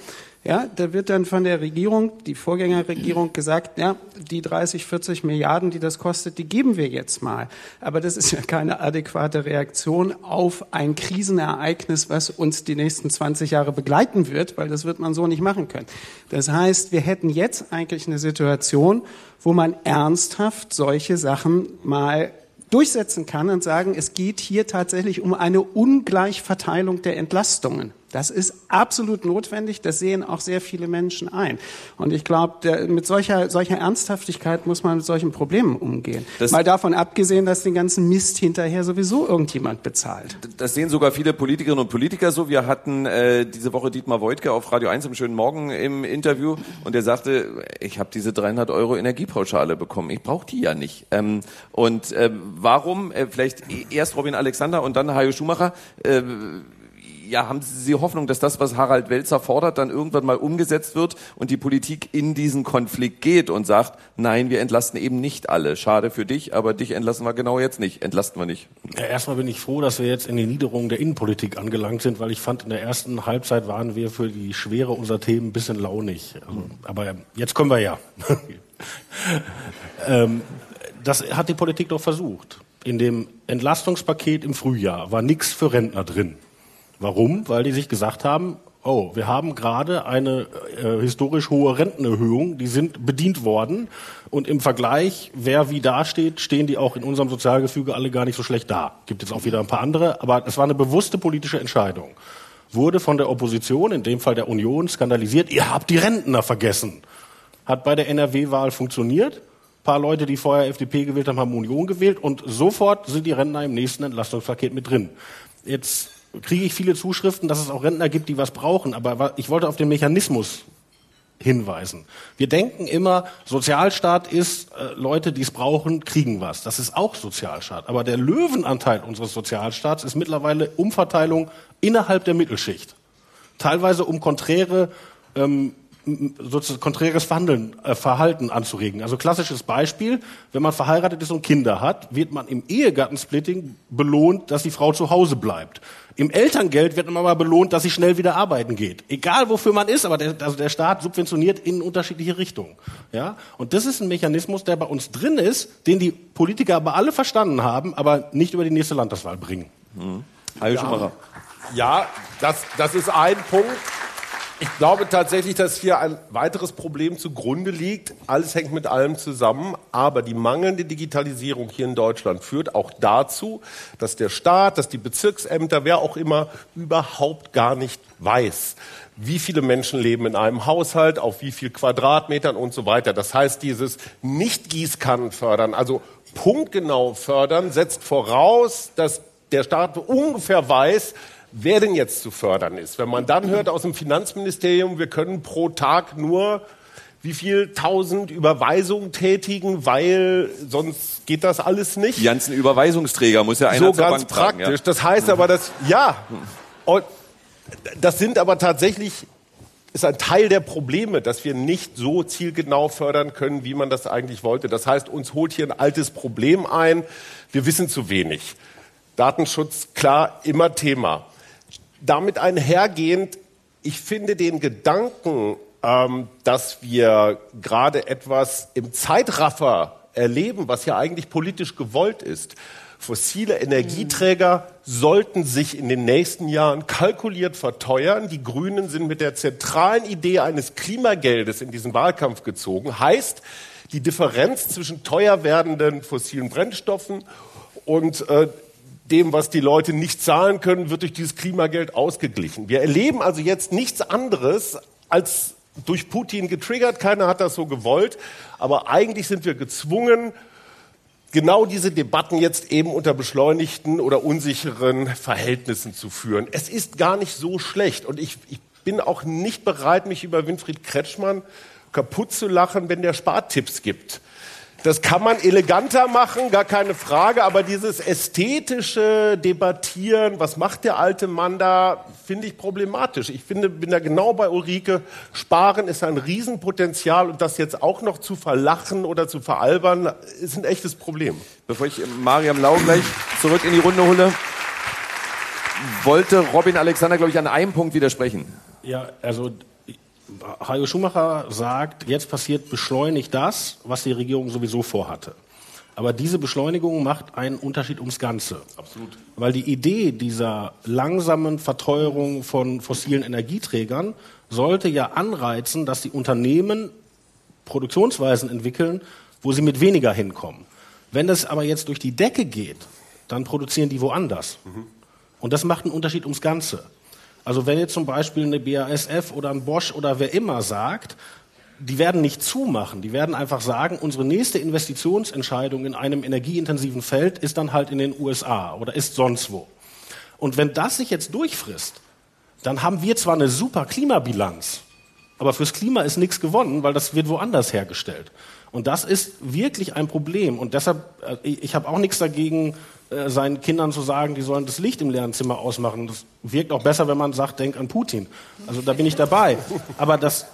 Ja, da wird dann von der Regierung, die Vorgängerregierung gesagt, ja, die 30, 40 Milliarden, die das kostet, die geben wir jetzt mal. Aber das ist ja keine adäquate Reaktion auf ein Krisenereignis, was uns die nächsten 20 Jahre begleiten wird, weil das wird man so nicht machen können. Das heißt, wir hätten jetzt eigentlich eine Situation, wo man ernsthaft solche Sachen mal durchsetzen kann und sagen, es geht hier tatsächlich um eine Ungleichverteilung der Entlastungen. Das ist absolut notwendig, das sehen auch sehr viele Menschen ein. Und ich glaube, mit solcher, solcher Ernsthaftigkeit muss man mit solchen Problemen umgehen. Das Mal davon abgesehen, dass den ganzen Mist hinterher sowieso irgendjemand bezahlt. Das sehen sogar viele Politikerinnen und Politiker so. Wir hatten äh, diese Woche Dietmar Woidke auf Radio 1 im schönen Morgen im Interview und er sagte, ich habe diese 300 Euro Energiepauschale bekommen. Ich brauche die ja nicht. Ähm, und äh, warum, äh, vielleicht erst Robin Alexander und dann Hajo Schumacher, äh, ja, haben Sie Hoffnung, dass das, was Harald Welzer fordert, dann irgendwann mal umgesetzt wird und die Politik in diesen Konflikt geht und sagt, nein, wir entlasten eben nicht alle. Schade für dich, aber dich entlassen wir genau jetzt nicht. Entlasten wir nicht. Ja, erstmal bin ich froh, dass wir jetzt in die Niederung der Innenpolitik angelangt sind, weil ich fand, in der ersten Halbzeit waren wir für die Schwere unserer Themen ein bisschen launig. Also, aber jetzt kommen wir ja. *laughs* ähm, das hat die Politik doch versucht. In dem Entlastungspaket im Frühjahr war nichts für Rentner drin. Warum? Weil die sich gesagt haben, oh, wir haben gerade eine äh, historisch hohe Rentenerhöhung, die sind bedient worden und im Vergleich, wer wie dasteht, stehen die auch in unserem Sozialgefüge alle gar nicht so schlecht da. Gibt jetzt auch wieder ein paar andere, aber es war eine bewusste politische Entscheidung. Wurde von der Opposition, in dem Fall der Union, skandalisiert, ihr habt die Rentner vergessen. Hat bei der NRW-Wahl funktioniert. Ein paar Leute, die vorher FDP gewählt haben, haben Union gewählt und sofort sind die Rentner im nächsten Entlastungspaket mit drin. Jetzt kriege ich viele Zuschriften, dass es auch Rentner gibt, die was brauchen. Aber ich wollte auf den Mechanismus hinweisen. Wir denken immer, Sozialstaat ist, äh, Leute, die es brauchen, kriegen was. Das ist auch Sozialstaat. Aber der Löwenanteil unseres Sozialstaats ist mittlerweile Umverteilung innerhalb der Mittelschicht. Teilweise um konträre ähm, sozusagen konträres Verhandeln, äh, Verhalten anzuregen. Also klassisches Beispiel, wenn man verheiratet ist und Kinder hat, wird man im Ehegattensplitting belohnt, dass die Frau zu Hause bleibt. Im Elterngeld wird man aber belohnt, dass sie schnell wieder arbeiten geht. Egal wofür man ist, aber der, also der Staat subventioniert in unterschiedliche Richtungen. Ja? Und das ist ein Mechanismus, der bei uns drin ist, den die Politiker aber alle verstanden haben, aber nicht über die nächste Landtagswahl bringen. Mhm. Ja, ja das, das ist ein Punkt. Ich glaube tatsächlich, dass hier ein weiteres Problem zugrunde liegt. Alles hängt mit allem zusammen. Aber die mangelnde Digitalisierung hier in Deutschland führt auch dazu, dass der Staat, dass die Bezirksämter, wer auch immer, überhaupt gar nicht weiß, wie viele Menschen leben in einem Haushalt, auf wie viel Quadratmetern und so weiter. Das heißt, dieses Nicht-Gießkannen fördern, also punktgenau fördern, setzt voraus, dass der Staat ungefähr weiß, wer denn jetzt zu fördern ist. Wenn man dann hört aus dem Finanzministerium, wir können pro Tag nur wie viel tausend Überweisungen tätigen, weil sonst geht das alles nicht. Die ganzen Überweisungsträger muss ja einer so zur ganz Bank praktisch. Tragen, ja. Das heißt aber, dass ja, das sind aber tatsächlich ist ein Teil der Probleme, dass wir nicht so zielgenau fördern können, wie man das eigentlich wollte. Das heißt, uns holt hier ein altes Problem ein. Wir wissen zu wenig. Datenschutz, klar, immer Thema damit einhergehend, ich finde den Gedanken, ähm, dass wir gerade etwas im Zeitraffer erleben, was ja eigentlich politisch gewollt ist. Fossile Energieträger sollten sich in den nächsten Jahren kalkuliert verteuern. Die Grünen sind mit der zentralen Idee eines Klimageldes in diesen Wahlkampf gezogen. Heißt, die Differenz zwischen teuer werdenden fossilen Brennstoffen und äh, dem, was die Leute nicht zahlen können, wird durch dieses Klimageld ausgeglichen. Wir erleben also jetzt nichts anderes als durch Putin getriggert. Keiner hat das so gewollt. Aber eigentlich sind wir gezwungen, genau diese Debatten jetzt eben unter beschleunigten oder unsicheren Verhältnissen zu führen. Es ist gar nicht so schlecht. Und ich, ich bin auch nicht bereit, mich über Winfried Kretschmann kaputt zu lachen, wenn der Spartipps gibt. Das kann man eleganter machen, gar keine Frage, aber dieses ästhetische Debattieren, was macht der alte Mann da, finde ich problematisch. Ich finde, bin da genau bei Ulrike, Sparen ist ein Riesenpotenzial und das jetzt auch noch zu verlachen oder zu veralbern, ist ein echtes Problem. Bevor ich Mariam Lau gleich zurück in die Runde hole, wollte Robin Alexander, glaube ich, an einem Punkt widersprechen. Ja, also Hajo Schumacher sagt, jetzt passiert beschleunigt das, was die Regierung sowieso vorhatte. Aber diese Beschleunigung macht einen Unterschied ums Ganze. Absolut. Weil die Idee dieser langsamen Verteuerung von fossilen Energieträgern sollte ja anreizen, dass die Unternehmen Produktionsweisen entwickeln, wo sie mit weniger hinkommen. Wenn das aber jetzt durch die Decke geht, dann produzieren die woanders. Mhm. Und das macht einen Unterschied ums Ganze. Also wenn jetzt zum Beispiel eine BASF oder ein Bosch oder wer immer sagt, die werden nicht zumachen, die werden einfach sagen, unsere nächste Investitionsentscheidung in einem energieintensiven Feld ist dann halt in den USA oder ist sonst wo. Und wenn das sich jetzt durchfrisst, dann haben wir zwar eine super Klimabilanz, aber fürs Klima ist nichts gewonnen, weil das wird woanders hergestellt. Und das ist wirklich ein Problem. Und deshalb, äh, ich habe auch nichts dagegen, äh, seinen Kindern zu sagen, die sollen das Licht im Lernzimmer ausmachen. Das wirkt auch besser, wenn man sagt, denk an Putin. Also da bin ich dabei. Aber das,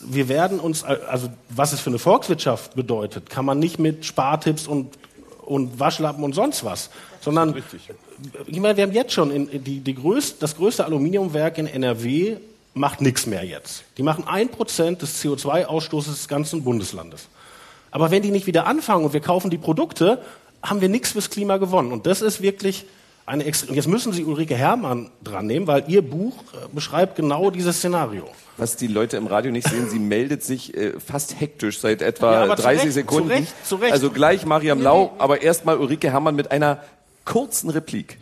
wir werden uns, also was es für eine Volkswirtschaft bedeutet, kann man nicht mit Spartipps und, und Waschlappen und sonst was, sondern ich meine, wir haben jetzt schon in, die, die größte, das größte Aluminiumwerk in NRW macht nichts mehr jetzt. Die machen ein Prozent des CO2-Ausstoßes des ganzen Bundeslandes. Aber wenn die nicht wieder anfangen und wir kaufen die Produkte, haben wir nichts fürs Klima gewonnen. Und das ist wirklich eine extrem. Jetzt müssen Sie Ulrike Herrmann dran nehmen, weil Ihr Buch äh, beschreibt genau dieses Szenario. Was die Leute im Radio nicht sehen, sie meldet sich äh, fast hektisch seit etwa ja, 30 Recht, Sekunden. Zu Recht, zu Recht. Also gleich Mariam Lau, aber erstmal Ulrike Herrmann mit einer kurzen Replik.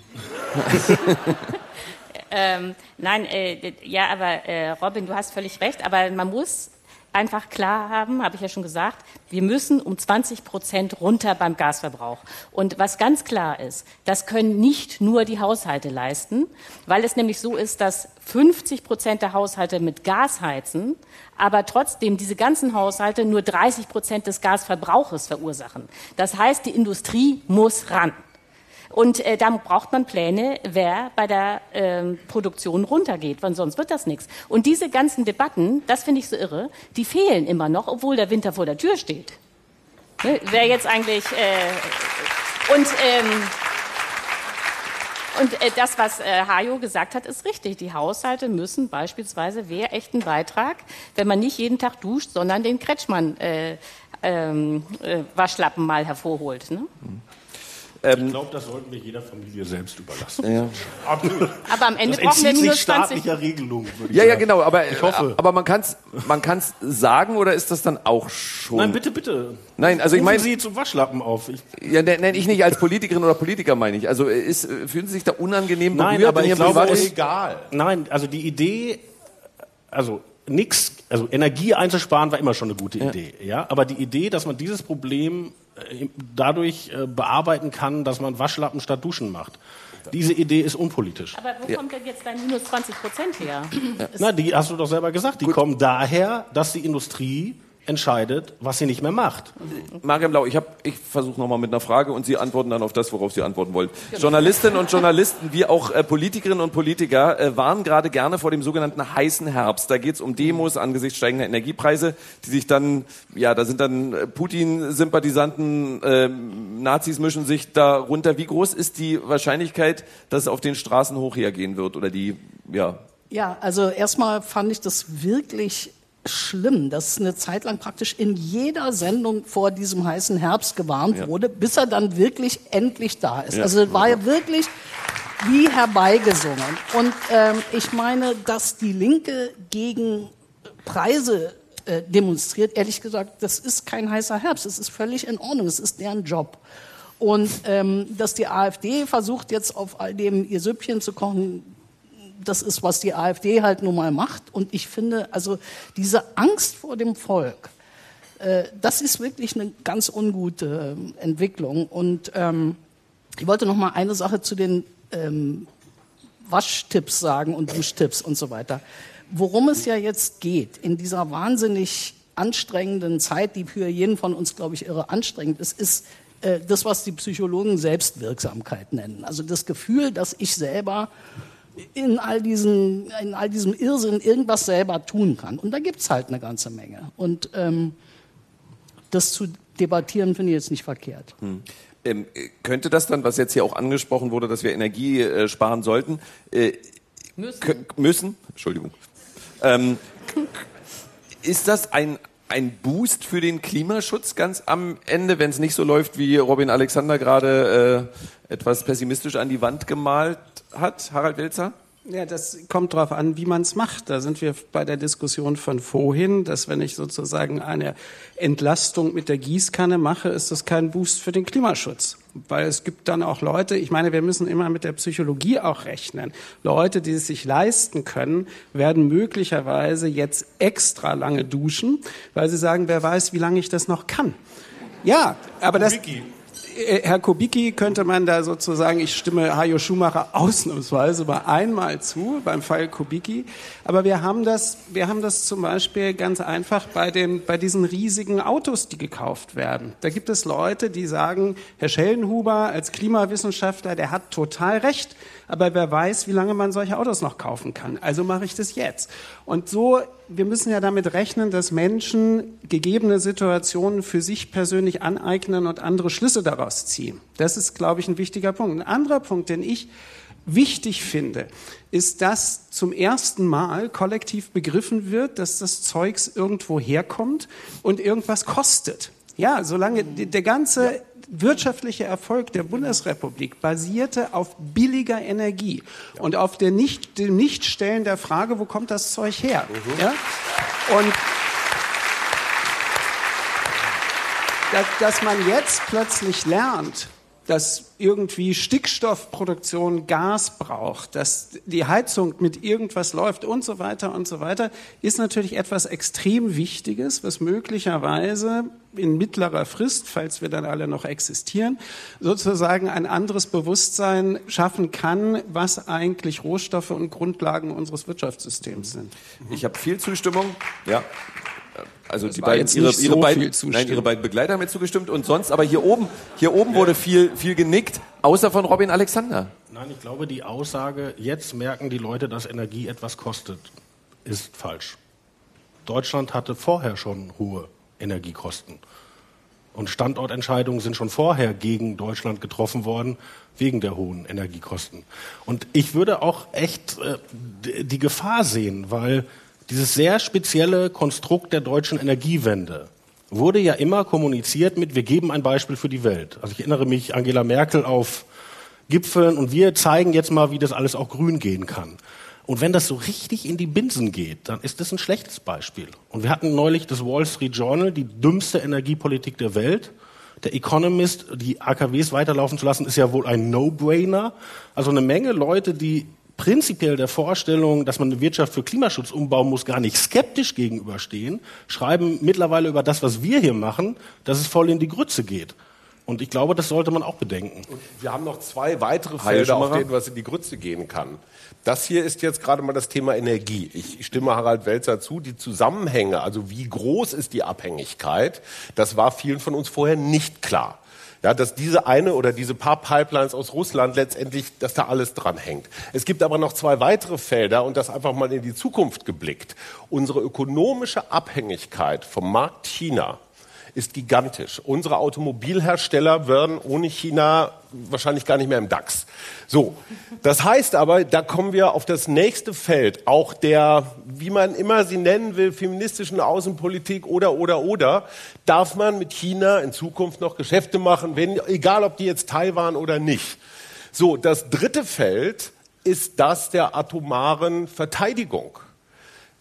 *laughs* ähm, nein, äh, ja, aber äh, Robin, du hast völlig recht, aber man muss einfach klar haben, habe ich ja schon gesagt, wir müssen um 20 Prozent runter beim Gasverbrauch. Und was ganz klar ist, das können nicht nur die Haushalte leisten, weil es nämlich so ist, dass 50 Prozent der Haushalte mit Gas heizen, aber trotzdem diese ganzen Haushalte nur 30 Prozent des Gasverbrauches verursachen. Das heißt, die Industrie muss ran. Und äh, da braucht man Pläne, wer bei der ähm, Produktion runtergeht, weil sonst wird das nichts. Und diese ganzen Debatten, das finde ich so irre, die fehlen immer noch, obwohl der Winter vor der Tür steht. Ne? Wer jetzt eigentlich äh, und ähm, und äh, das, was äh, Hajo gesagt hat, ist richtig. Die Haushalte müssen beispielsweise, wer echt einen Beitrag, wenn man nicht jeden Tag duscht, sondern den Kretschmann äh, ähm, äh, Waschlappen mal hervorholt. Ne? Mhm. Ähm, ich glaube, das sollten wir jeder Familie selbst überlassen. Ja. Aber am Ende das brauchen wir minus 20. Regelung, ja, ja, genau. Aber, ich hoffe. aber man kann es man kann's sagen oder ist das dann auch schon? Nein, bitte, bitte. Nein, also ich meine. Sie zum Waschlappen auf. Ich ja, nenne ich nicht als Politikerin oder Politiker, meine ich. Also ist, fühlen Sie sich da unangenehm berührt? Nein, aber ich glaube, ist egal. Nein, also die Idee, also nix, also Energie einzusparen war immer schon eine gute Idee, ja. ja. Aber die Idee, dass man dieses Problem äh, dadurch äh, bearbeiten kann, dass man Waschlappen statt Duschen macht. Diese Idee ist unpolitisch. Aber wo ja. kommt denn jetzt dein minus 20 Prozent her? Na, die hast du doch selber gesagt. Die Gut. kommen daher, dass die Industrie entscheidet, was sie nicht mehr macht. Mariam Blau, ich, hab, ich versuche nochmal mit einer Frage und Sie antworten dann auf das, worauf Sie antworten wollen. Genau. Journalistinnen und Journalisten, wie auch äh, Politikerinnen und Politiker, äh, warnen gerade gerne vor dem sogenannten heißen Herbst. Da geht es um Demos angesichts steigender Energiepreise, die sich dann, ja, da sind dann äh, Putin-Sympathisanten, äh, Nazis mischen sich darunter. Wie groß ist die Wahrscheinlichkeit, dass es auf den Straßen hoch hergehen wird oder die, ja, ja, also erstmal fand ich das wirklich schlimm, dass eine Zeit lang praktisch in jeder Sendung vor diesem heißen Herbst gewarnt ja. wurde, bis er dann wirklich endlich da ist. Ja. Also war ja wirklich wie herbeigesungen. Und ähm, ich meine, dass die Linke gegen Preise äh, demonstriert, ehrlich gesagt, das ist kein heißer Herbst, es ist völlig in Ordnung, es ist deren Job. Und ähm, dass die AfD versucht, jetzt auf all dem ihr Süppchen zu kochen, das ist, was die AfD halt nun mal macht. Und ich finde, also diese Angst vor dem Volk, äh, das ist wirklich eine ganz ungute äh, Entwicklung. Und ähm, ich wollte noch mal eine Sache zu den ähm, Waschtipps sagen und Duschtipps und so weiter. Worum es ja jetzt geht in dieser wahnsinnig anstrengenden Zeit, die für jeden von uns, glaube ich, irre anstrengend ist, ist äh, das, was die Psychologen Selbstwirksamkeit nennen. Also das Gefühl, dass ich selber in all, diesen, in all diesem Irrsinn irgendwas selber tun kann. Und da gibt es halt eine ganze Menge. Und ähm, das zu debattieren finde ich jetzt nicht verkehrt. Hm. Ähm, könnte das dann, was jetzt hier auch angesprochen wurde, dass wir Energie äh, sparen sollten, äh, müssen. müssen, Entschuldigung, ähm, Ist das ein, ein Boost für den Klimaschutz ganz am Ende, wenn es nicht so läuft, wie Robin Alexander gerade äh, etwas pessimistisch an die Wand gemalt hat, Harald Welzer? Ja, das kommt darauf an, wie man es macht. Da sind wir bei der Diskussion von vorhin, dass wenn ich sozusagen eine Entlastung mit der Gießkanne mache, ist das kein Boost für den Klimaschutz. Weil es gibt dann auch Leute, ich meine, wir müssen immer mit der Psychologie auch rechnen. Leute, die es sich leisten können, werden möglicherweise jetzt extra lange duschen, weil sie sagen, wer weiß, wie lange ich das noch kann. Ja, aber das, äh, Herr Kubicki könnte man da sozusagen, ich stimme Hajo Schumacher *laughs* ausnahmsweise mal einmal zu beim Fall Kubicki, aber wir haben das, wir haben das zum Beispiel ganz einfach bei den, bei diesen riesigen Autos, die gekauft werden. Da gibt es Leute, die sagen, Herr Schellenhuber als Klimawissenschaftler, der hat total recht aber wer weiß, wie lange man solche Autos noch kaufen kann. Also mache ich das jetzt. Und so, wir müssen ja damit rechnen, dass Menschen gegebene Situationen für sich persönlich aneignen und andere Schlüsse daraus ziehen. Das ist, glaube ich, ein wichtiger Punkt. Ein anderer Punkt, den ich wichtig finde, ist, dass zum ersten Mal kollektiv begriffen wird, dass das Zeugs irgendwo herkommt und irgendwas kostet. Ja, solange der ganze wirtschaftliche Erfolg der Bundesrepublik basierte auf billiger Energie und auf der nicht, dem Nichtstellen der Frage, wo kommt das Zeug her? Mhm. Ja? Und dass, dass man jetzt plötzlich lernt, dass irgendwie Stickstoffproduktion Gas braucht, dass die Heizung mit irgendwas läuft und so weiter und so weiter, ist natürlich etwas extrem Wichtiges, was möglicherweise in mittlerer Frist, falls wir dann alle noch existieren, sozusagen ein anderes Bewusstsein schaffen kann, was eigentlich Rohstoffe und Grundlagen unseres Wirtschaftssystems sind. Ich habe viel Zustimmung. Ja, also das die beiden, ihre, ihre, so beiden, nein, ihre beiden Begleiter haben mir zugestimmt und sonst, aber hier oben, hier oben wurde viel, viel genickt, außer von Robin Alexander. Nein, ich glaube, die Aussage, jetzt merken die Leute, dass Energie etwas kostet, ist falsch. Deutschland hatte vorher schon hohe Energiekosten. Und Standortentscheidungen sind schon vorher gegen Deutschland getroffen worden, wegen der hohen Energiekosten. Und ich würde auch echt äh, die Gefahr sehen, weil dieses sehr spezielle Konstrukt der deutschen Energiewende wurde ja immer kommuniziert mit, wir geben ein Beispiel für die Welt. Also ich erinnere mich Angela Merkel auf Gipfeln und wir zeigen jetzt mal, wie das alles auch grün gehen kann. Und wenn das so richtig in die Binsen geht, dann ist das ein schlechtes Beispiel. Und wir hatten neulich das Wall Street Journal, die dümmste Energiepolitik der Welt. Der Economist, die AKWs weiterlaufen zu lassen, ist ja wohl ein No-Brainer. Also eine Menge Leute, die prinzipiell der Vorstellung, dass man eine Wirtschaft für Klimaschutz umbauen muss, gar nicht skeptisch gegenüberstehen, schreiben mittlerweile über das, was wir hier machen, dass es voll in die Grütze geht. Und ich glaube, das sollte man auch bedenken. Und wir haben noch zwei weitere Felder, auf denen was in die Grütze gehen kann. Das hier ist jetzt gerade mal das Thema Energie. Ich stimme Harald Welzer zu. Die Zusammenhänge, also wie groß ist die Abhängigkeit, das war vielen von uns vorher nicht klar. Ja, dass diese eine oder diese paar Pipelines aus Russland letztendlich, dass da alles dran hängt. Es gibt aber noch zwei weitere Felder und das einfach mal in die Zukunft geblickt. Unsere ökonomische Abhängigkeit vom Markt China ist gigantisch. Unsere Automobilhersteller werden ohne China wahrscheinlich gar nicht mehr im DAX. So, das heißt aber, da kommen wir auf das nächste Feld, auch der, wie man immer sie nennen will, feministischen Außenpolitik oder oder oder, darf man mit China in Zukunft noch Geschäfte machen, wenn, egal ob die jetzt Taiwan oder nicht. So, das dritte Feld ist das der atomaren Verteidigung.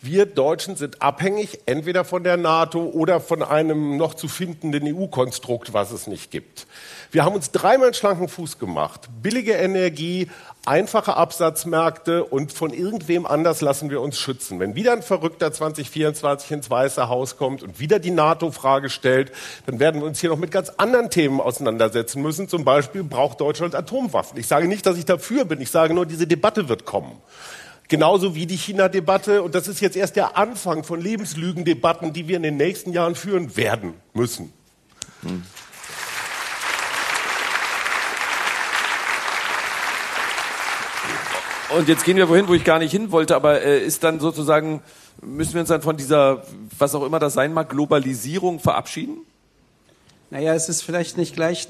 Wir Deutschen sind abhängig entweder von der NATO oder von einem noch zu findenden EU-Konstrukt, was es nicht gibt. Wir haben uns dreimal schlanken Fuß gemacht. Billige Energie, einfache Absatzmärkte und von irgendwem anders lassen wir uns schützen. Wenn wieder ein Verrückter 2024 ins Weiße Haus kommt und wieder die NATO-Frage stellt, dann werden wir uns hier noch mit ganz anderen Themen auseinandersetzen müssen. Zum Beispiel braucht Deutschland Atomwaffen. Ich sage nicht, dass ich dafür bin. Ich sage nur, diese Debatte wird kommen. Genauso wie die China-Debatte. Und das ist jetzt erst der Anfang von Lebenslügendebatten, die wir in den nächsten Jahren führen werden müssen. Hm. Und jetzt gehen wir wohin, wo ich gar nicht hin wollte, aber äh, ist dann sozusagen, müssen wir uns dann von dieser, was auch immer das sein mag, Globalisierung verabschieden? Naja, es ist vielleicht nicht gleich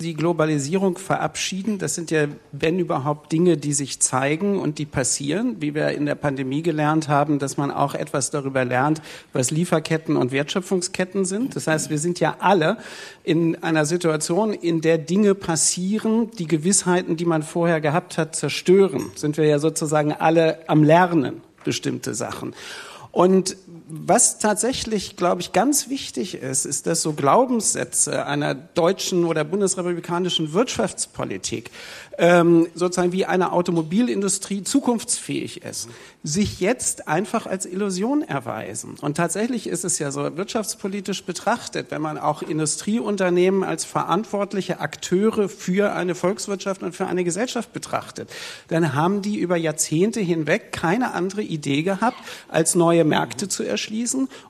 die Globalisierung verabschieden. Das sind ja, wenn überhaupt, Dinge, die sich zeigen und die passieren, wie wir in der Pandemie gelernt haben, dass man auch etwas darüber lernt, was Lieferketten und Wertschöpfungsketten sind. Das heißt, wir sind ja alle in einer Situation, in der Dinge passieren, die Gewissheiten, die man vorher gehabt hat, zerstören. Sind wir ja sozusagen alle am Lernen bestimmte Sachen. Und was tatsächlich, glaube ich, ganz wichtig ist, ist, dass so Glaubenssätze einer deutschen oder bundesrepublikanischen Wirtschaftspolitik ähm, sozusagen wie eine Automobilindustrie zukunftsfähig ist, sich jetzt einfach als Illusion erweisen. Und tatsächlich ist es ja so wirtschaftspolitisch betrachtet, wenn man auch Industrieunternehmen als verantwortliche Akteure für eine Volkswirtschaft und für eine Gesellschaft betrachtet, dann haben die über Jahrzehnte hinweg keine andere Idee gehabt, als neue Märkte zu erschließen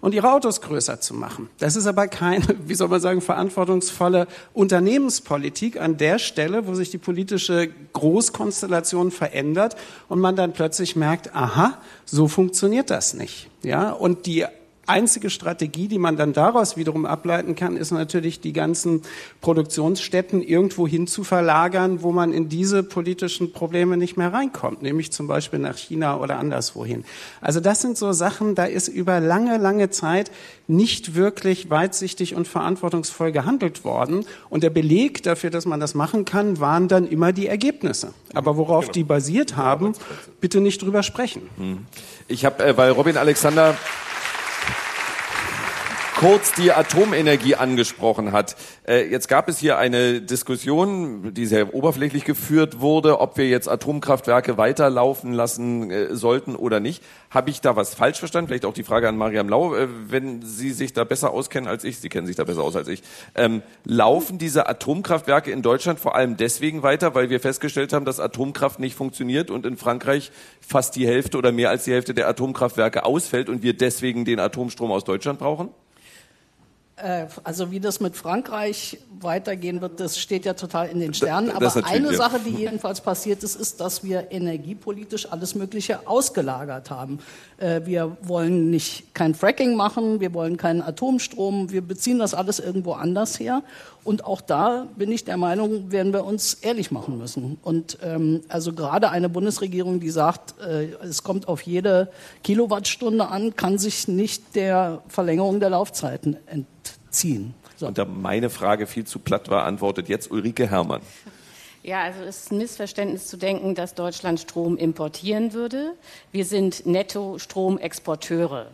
und ihre Autos größer zu machen. Das ist aber keine, wie soll man sagen, verantwortungsvolle Unternehmenspolitik an der Stelle, wo sich die politische Großkonstellation verändert und man dann plötzlich merkt, aha, so funktioniert das nicht. Ja, und die einzige Strategie, die man dann daraus wiederum ableiten kann, ist natürlich die ganzen Produktionsstätten irgendwo hin zu verlagern, wo man in diese politischen Probleme nicht mehr reinkommt, nämlich zum Beispiel nach China oder anderswohin. Also das sind so Sachen, da ist über lange, lange Zeit nicht wirklich weitsichtig und verantwortungsvoll gehandelt worden. Und der Beleg dafür, dass man das machen kann, waren dann immer die Ergebnisse. Aber worauf genau. die basiert haben, bitte nicht drüber sprechen. Hm. Ich habe, äh, weil Robin Alexander kurz die Atomenergie angesprochen hat. Äh, jetzt gab es hier eine Diskussion, die sehr oberflächlich geführt wurde, ob wir jetzt Atomkraftwerke weiterlaufen lassen äh, sollten oder nicht. Habe ich da was falsch verstanden? Vielleicht auch die Frage an Mariam Lau, äh, wenn Sie sich da besser auskennen als ich. Sie kennen sich da besser aus als ich. Ähm, laufen diese Atomkraftwerke in Deutschland vor allem deswegen weiter, weil wir festgestellt haben, dass Atomkraft nicht funktioniert und in Frankreich fast die Hälfte oder mehr als die Hälfte der Atomkraftwerke ausfällt und wir deswegen den Atomstrom aus Deutschland brauchen? Äh, also wie das mit Frankreich weitergehen wird, das steht ja total in den Sternen. Aber eine Sache, die jedenfalls passiert ist, ist, dass wir energiepolitisch alles Mögliche ausgelagert haben. Äh, wir wollen nicht kein Fracking machen, wir wollen keinen Atomstrom, wir beziehen das alles irgendwo anders her. Und auch da bin ich der Meinung, werden wir uns ehrlich machen müssen. Und ähm, also gerade eine Bundesregierung, die sagt, äh, es kommt auf jede Kilowattstunde an, kann sich nicht der Verlängerung der Laufzeiten entziehen. So. Und da meine Frage viel zu platt war, antwortet jetzt Ulrike Herrmann. Ja, also es ist ein Missverständnis zu denken, dass Deutschland Strom importieren würde. Wir sind Netto-Stromexporteure.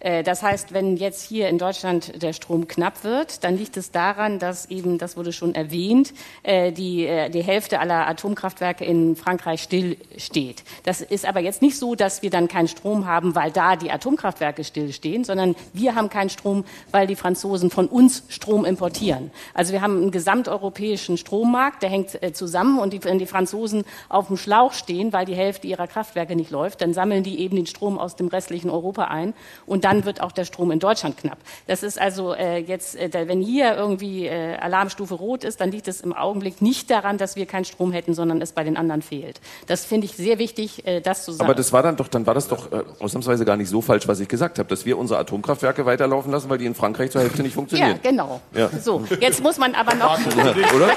Äh, das heißt, wenn jetzt hier in Deutschland der Strom knapp wird, dann liegt es daran, dass eben, das wurde schon erwähnt, äh, die, äh, die Hälfte aller Atomkraftwerke in Frankreich stillsteht. Das ist aber jetzt nicht so, dass wir dann keinen Strom haben, weil da die Atomkraftwerke stillstehen, sondern wir haben keinen Strom, weil die Franzosen von uns Strom importieren. Also wir haben einen gesamteuropäischen Strommarkt, der hängt zusammen und wenn die Franzosen auf dem Schlauch stehen, weil die Hälfte ihrer Kraftwerke nicht läuft, dann sammeln die eben den Strom aus dem restlichen Europa ein und dann wird auch der Strom in Deutschland knapp. Das ist also äh, jetzt, äh, wenn hier irgendwie äh, Alarmstufe rot ist, dann liegt es im Augenblick nicht daran, dass wir keinen Strom hätten, sondern es bei den anderen fehlt. Das finde ich sehr wichtig, äh, das zu sagen. Aber das war dann doch, dann war das doch äh, ausnahmsweise gar nicht so falsch, was ich gesagt habe, dass wir unsere Atomkraftwerke weiterlaufen lassen, weil die in Frankreich zur Hälfte nicht funktionieren. Ja, genau. Ja. So, jetzt muss man aber noch. Oder? *laughs*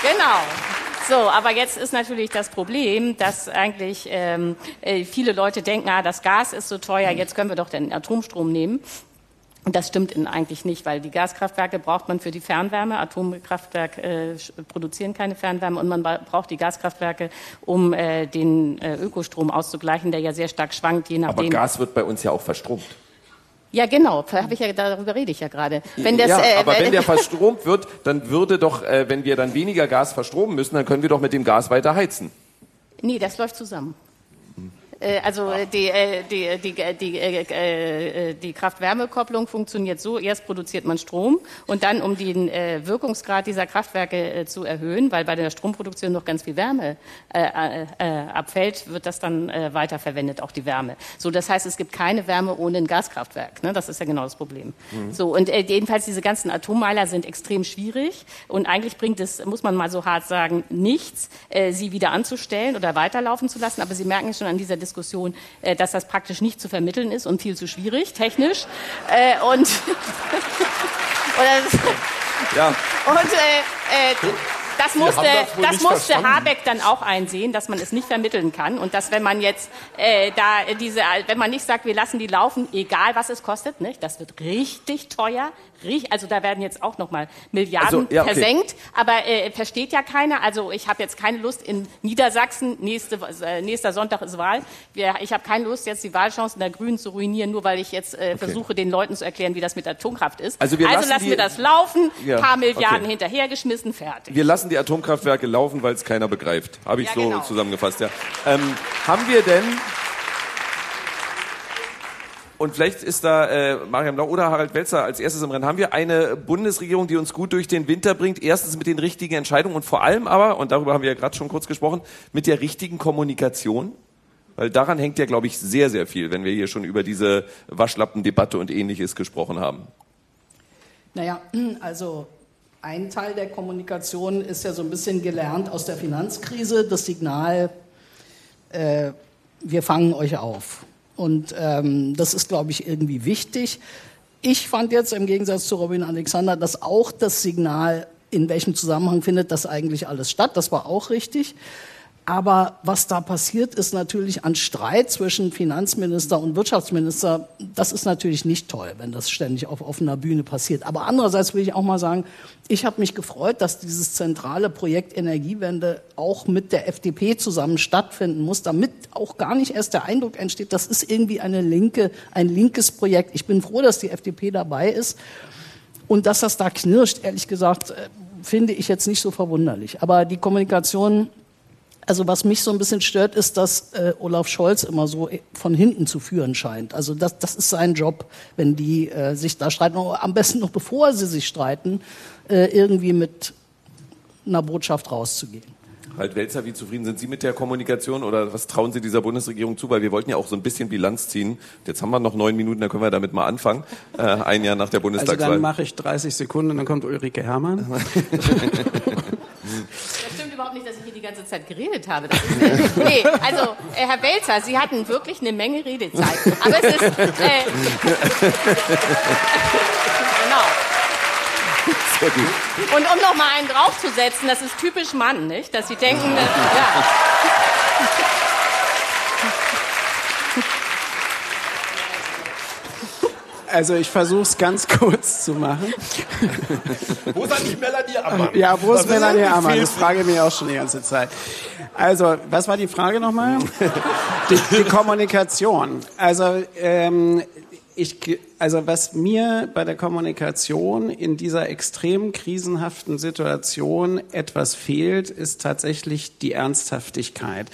genau. So, aber jetzt ist natürlich das Problem, dass eigentlich ähm, äh, viele Leute denken, ah, das Gas ist so teuer, jetzt können wir doch den Atomstrom nehmen. Und das stimmt eigentlich nicht, weil die Gaskraftwerke braucht man für die Fernwärme. Atomkraftwerke äh, produzieren keine Fernwärme und man braucht die Gaskraftwerke, um äh, den äh, Ökostrom auszugleichen, der ja sehr stark schwankt, je nachdem. Aber Gas wird bei uns ja auch verstromt. Ja, genau. Hab ich ja, darüber rede ich ja gerade. Wenn das, ja, äh, aber wenn der *laughs* verstromt wird, dann würde doch, äh, wenn wir dann weniger Gas verstromen müssen, dann können wir doch mit dem Gas weiter heizen. Nee, das läuft zusammen. Äh, also die, äh, die, die, die, äh, die Kraft-Wärme-Kopplung funktioniert so, erst produziert man Strom und dann, um den Wirkungsgrad dieser Kraftwerke zu erhöhen, weil bei der Stromproduktion noch ganz viel Wärme abfällt, wird das dann weiterverwendet, auch die Wärme. So, das heißt, es gibt keine Wärme ohne ein Gaskraftwerk. Ne? Das ist ja genau das Problem. Mhm. So, und jedenfalls diese ganzen Atommeiler sind extrem schwierig und eigentlich bringt es, muss man mal so hart sagen, nichts, sie wieder anzustellen oder weiterlaufen zu lassen, aber Sie merken schon an dieser Diskussion, Diskussion, äh, dass das praktisch nicht zu vermitteln ist und viel zu schwierig, technisch. Äh, und *laughs* oder, Ja. und äh, äh, das musste, das das musste verstanden. Habeck dann auch einsehen, dass man es nicht vermitteln kann und dass wenn man jetzt äh, da diese, wenn man nicht sagt, wir lassen die laufen, egal was es kostet, nicht, das wird richtig teuer, also da werden jetzt auch noch mal Milliarden Also, ja, okay. versenkt, aber äh, versteht ja keiner. Also ich habe jetzt keine Lust in Niedersachsen nächste äh, nächster Sonntag ist Wahl. Ich habe keine Lust jetzt die Wahlchancen der Grünen zu ruinieren, nur weil ich jetzt äh, versuche den Leuten zu erklären, wie das mit Atomkraft ist. Also wir lassen lassen die- wir das laufen, Ja, paar Milliarden okay. hinterhergeschmissen, fertig. Wir lassen die Atomkraftwerke laufen, weil es keiner begreift. Habe ich Ja, so genau. zusammengefasst, ja. Ähm, haben wir denn, und vielleicht ist da äh, Mariam Lau oder Harald Welzer als erstes im Rennen, haben wir eine Bundesregierung, die uns gut durch den Winter bringt, erstens mit den richtigen Entscheidungen und vor allem aber, und darüber haben wir ja gerade schon kurz gesprochen, mit der richtigen Kommunikation? Weil daran hängt ja, glaube ich, sehr, sehr viel, wenn wir hier schon über diese Waschlappendebatte und ähnliches gesprochen haben. Naja, also ein Teil der Kommunikation ist ja so ein bisschen gelernt aus der Finanzkrise, das Signal, äh, wir fangen euch auf. Und ähm, das ist, glaube ich, irgendwie wichtig. Ich fand jetzt im Gegensatz zu Robin Alexander, dass auch das Signal, in welchem Zusammenhang findet das eigentlich alles statt, das war auch richtig. Aber was da passiert, ist natürlich an Streit zwischen Finanzminister und Wirtschaftsminister. Das ist natürlich nicht toll, wenn das ständig auf offener Bühne passiert. Aber andererseits will ich auch mal sagen, ich habe mich gefreut, dass dieses zentrale Projekt Energiewende auch mit der FDP zusammen stattfinden muss, damit auch gar nicht erst der Eindruck entsteht, das ist irgendwie eine linke, ein linkes Projekt. Ich bin froh, dass die FDP dabei ist. Und dass das da knirscht, ehrlich gesagt, äh, finde ich jetzt nicht so verwunderlich. Aber die Kommunikation also was mich so ein bisschen stört, ist, dass äh, Olaf Scholz immer so äh, von hinten zu führen scheint. Also das, das ist sein Job, wenn die äh, sich da streiten. Und am besten noch bevor sie sich streiten, äh, irgendwie mit einer Botschaft rauszugehen. Halt Welzer, wie zufrieden sind Sie mit der Kommunikation oder was trauen Sie dieser Bundesregierung zu? Weil wir wollten ja auch so ein bisschen Bilanz ziehen. Jetzt haben wir noch neun Minuten, da können wir damit mal anfangen. Äh, ein Jahr nach der Also Bundestagswahl. dann mache ich 30 Sekunden, dann kommt Ulrike Herrmann. *laughs* *laughs* Das stimmt überhaupt nicht, dass ich hier die ganze Zeit geredet habe. Ist, äh, nee, also äh, Herr Welzer, Sie hatten wirklich eine Menge Redezeit. Aber es ist äh, genau. Sehr gut. Und um noch mal einen draufzusetzen, das ist typisch Mann, nicht? Dass Sie denken, ja. Also ich versuche es ganz *laughs* kurz zu machen. Wo ist eigentlich Melanie Ammann? Ja, wo ist Das Melanie Ammann? Das frage ich mich auch schon die ganze Zeit. Also, was war die Frage nochmal? *laughs* Die, die Kommunikation. Also, ähm, ich, also was mir bei der Kommunikation in dieser extrem krisenhaften Situation etwas fehlt, ist tatsächlich die Ernsthaftigkeit.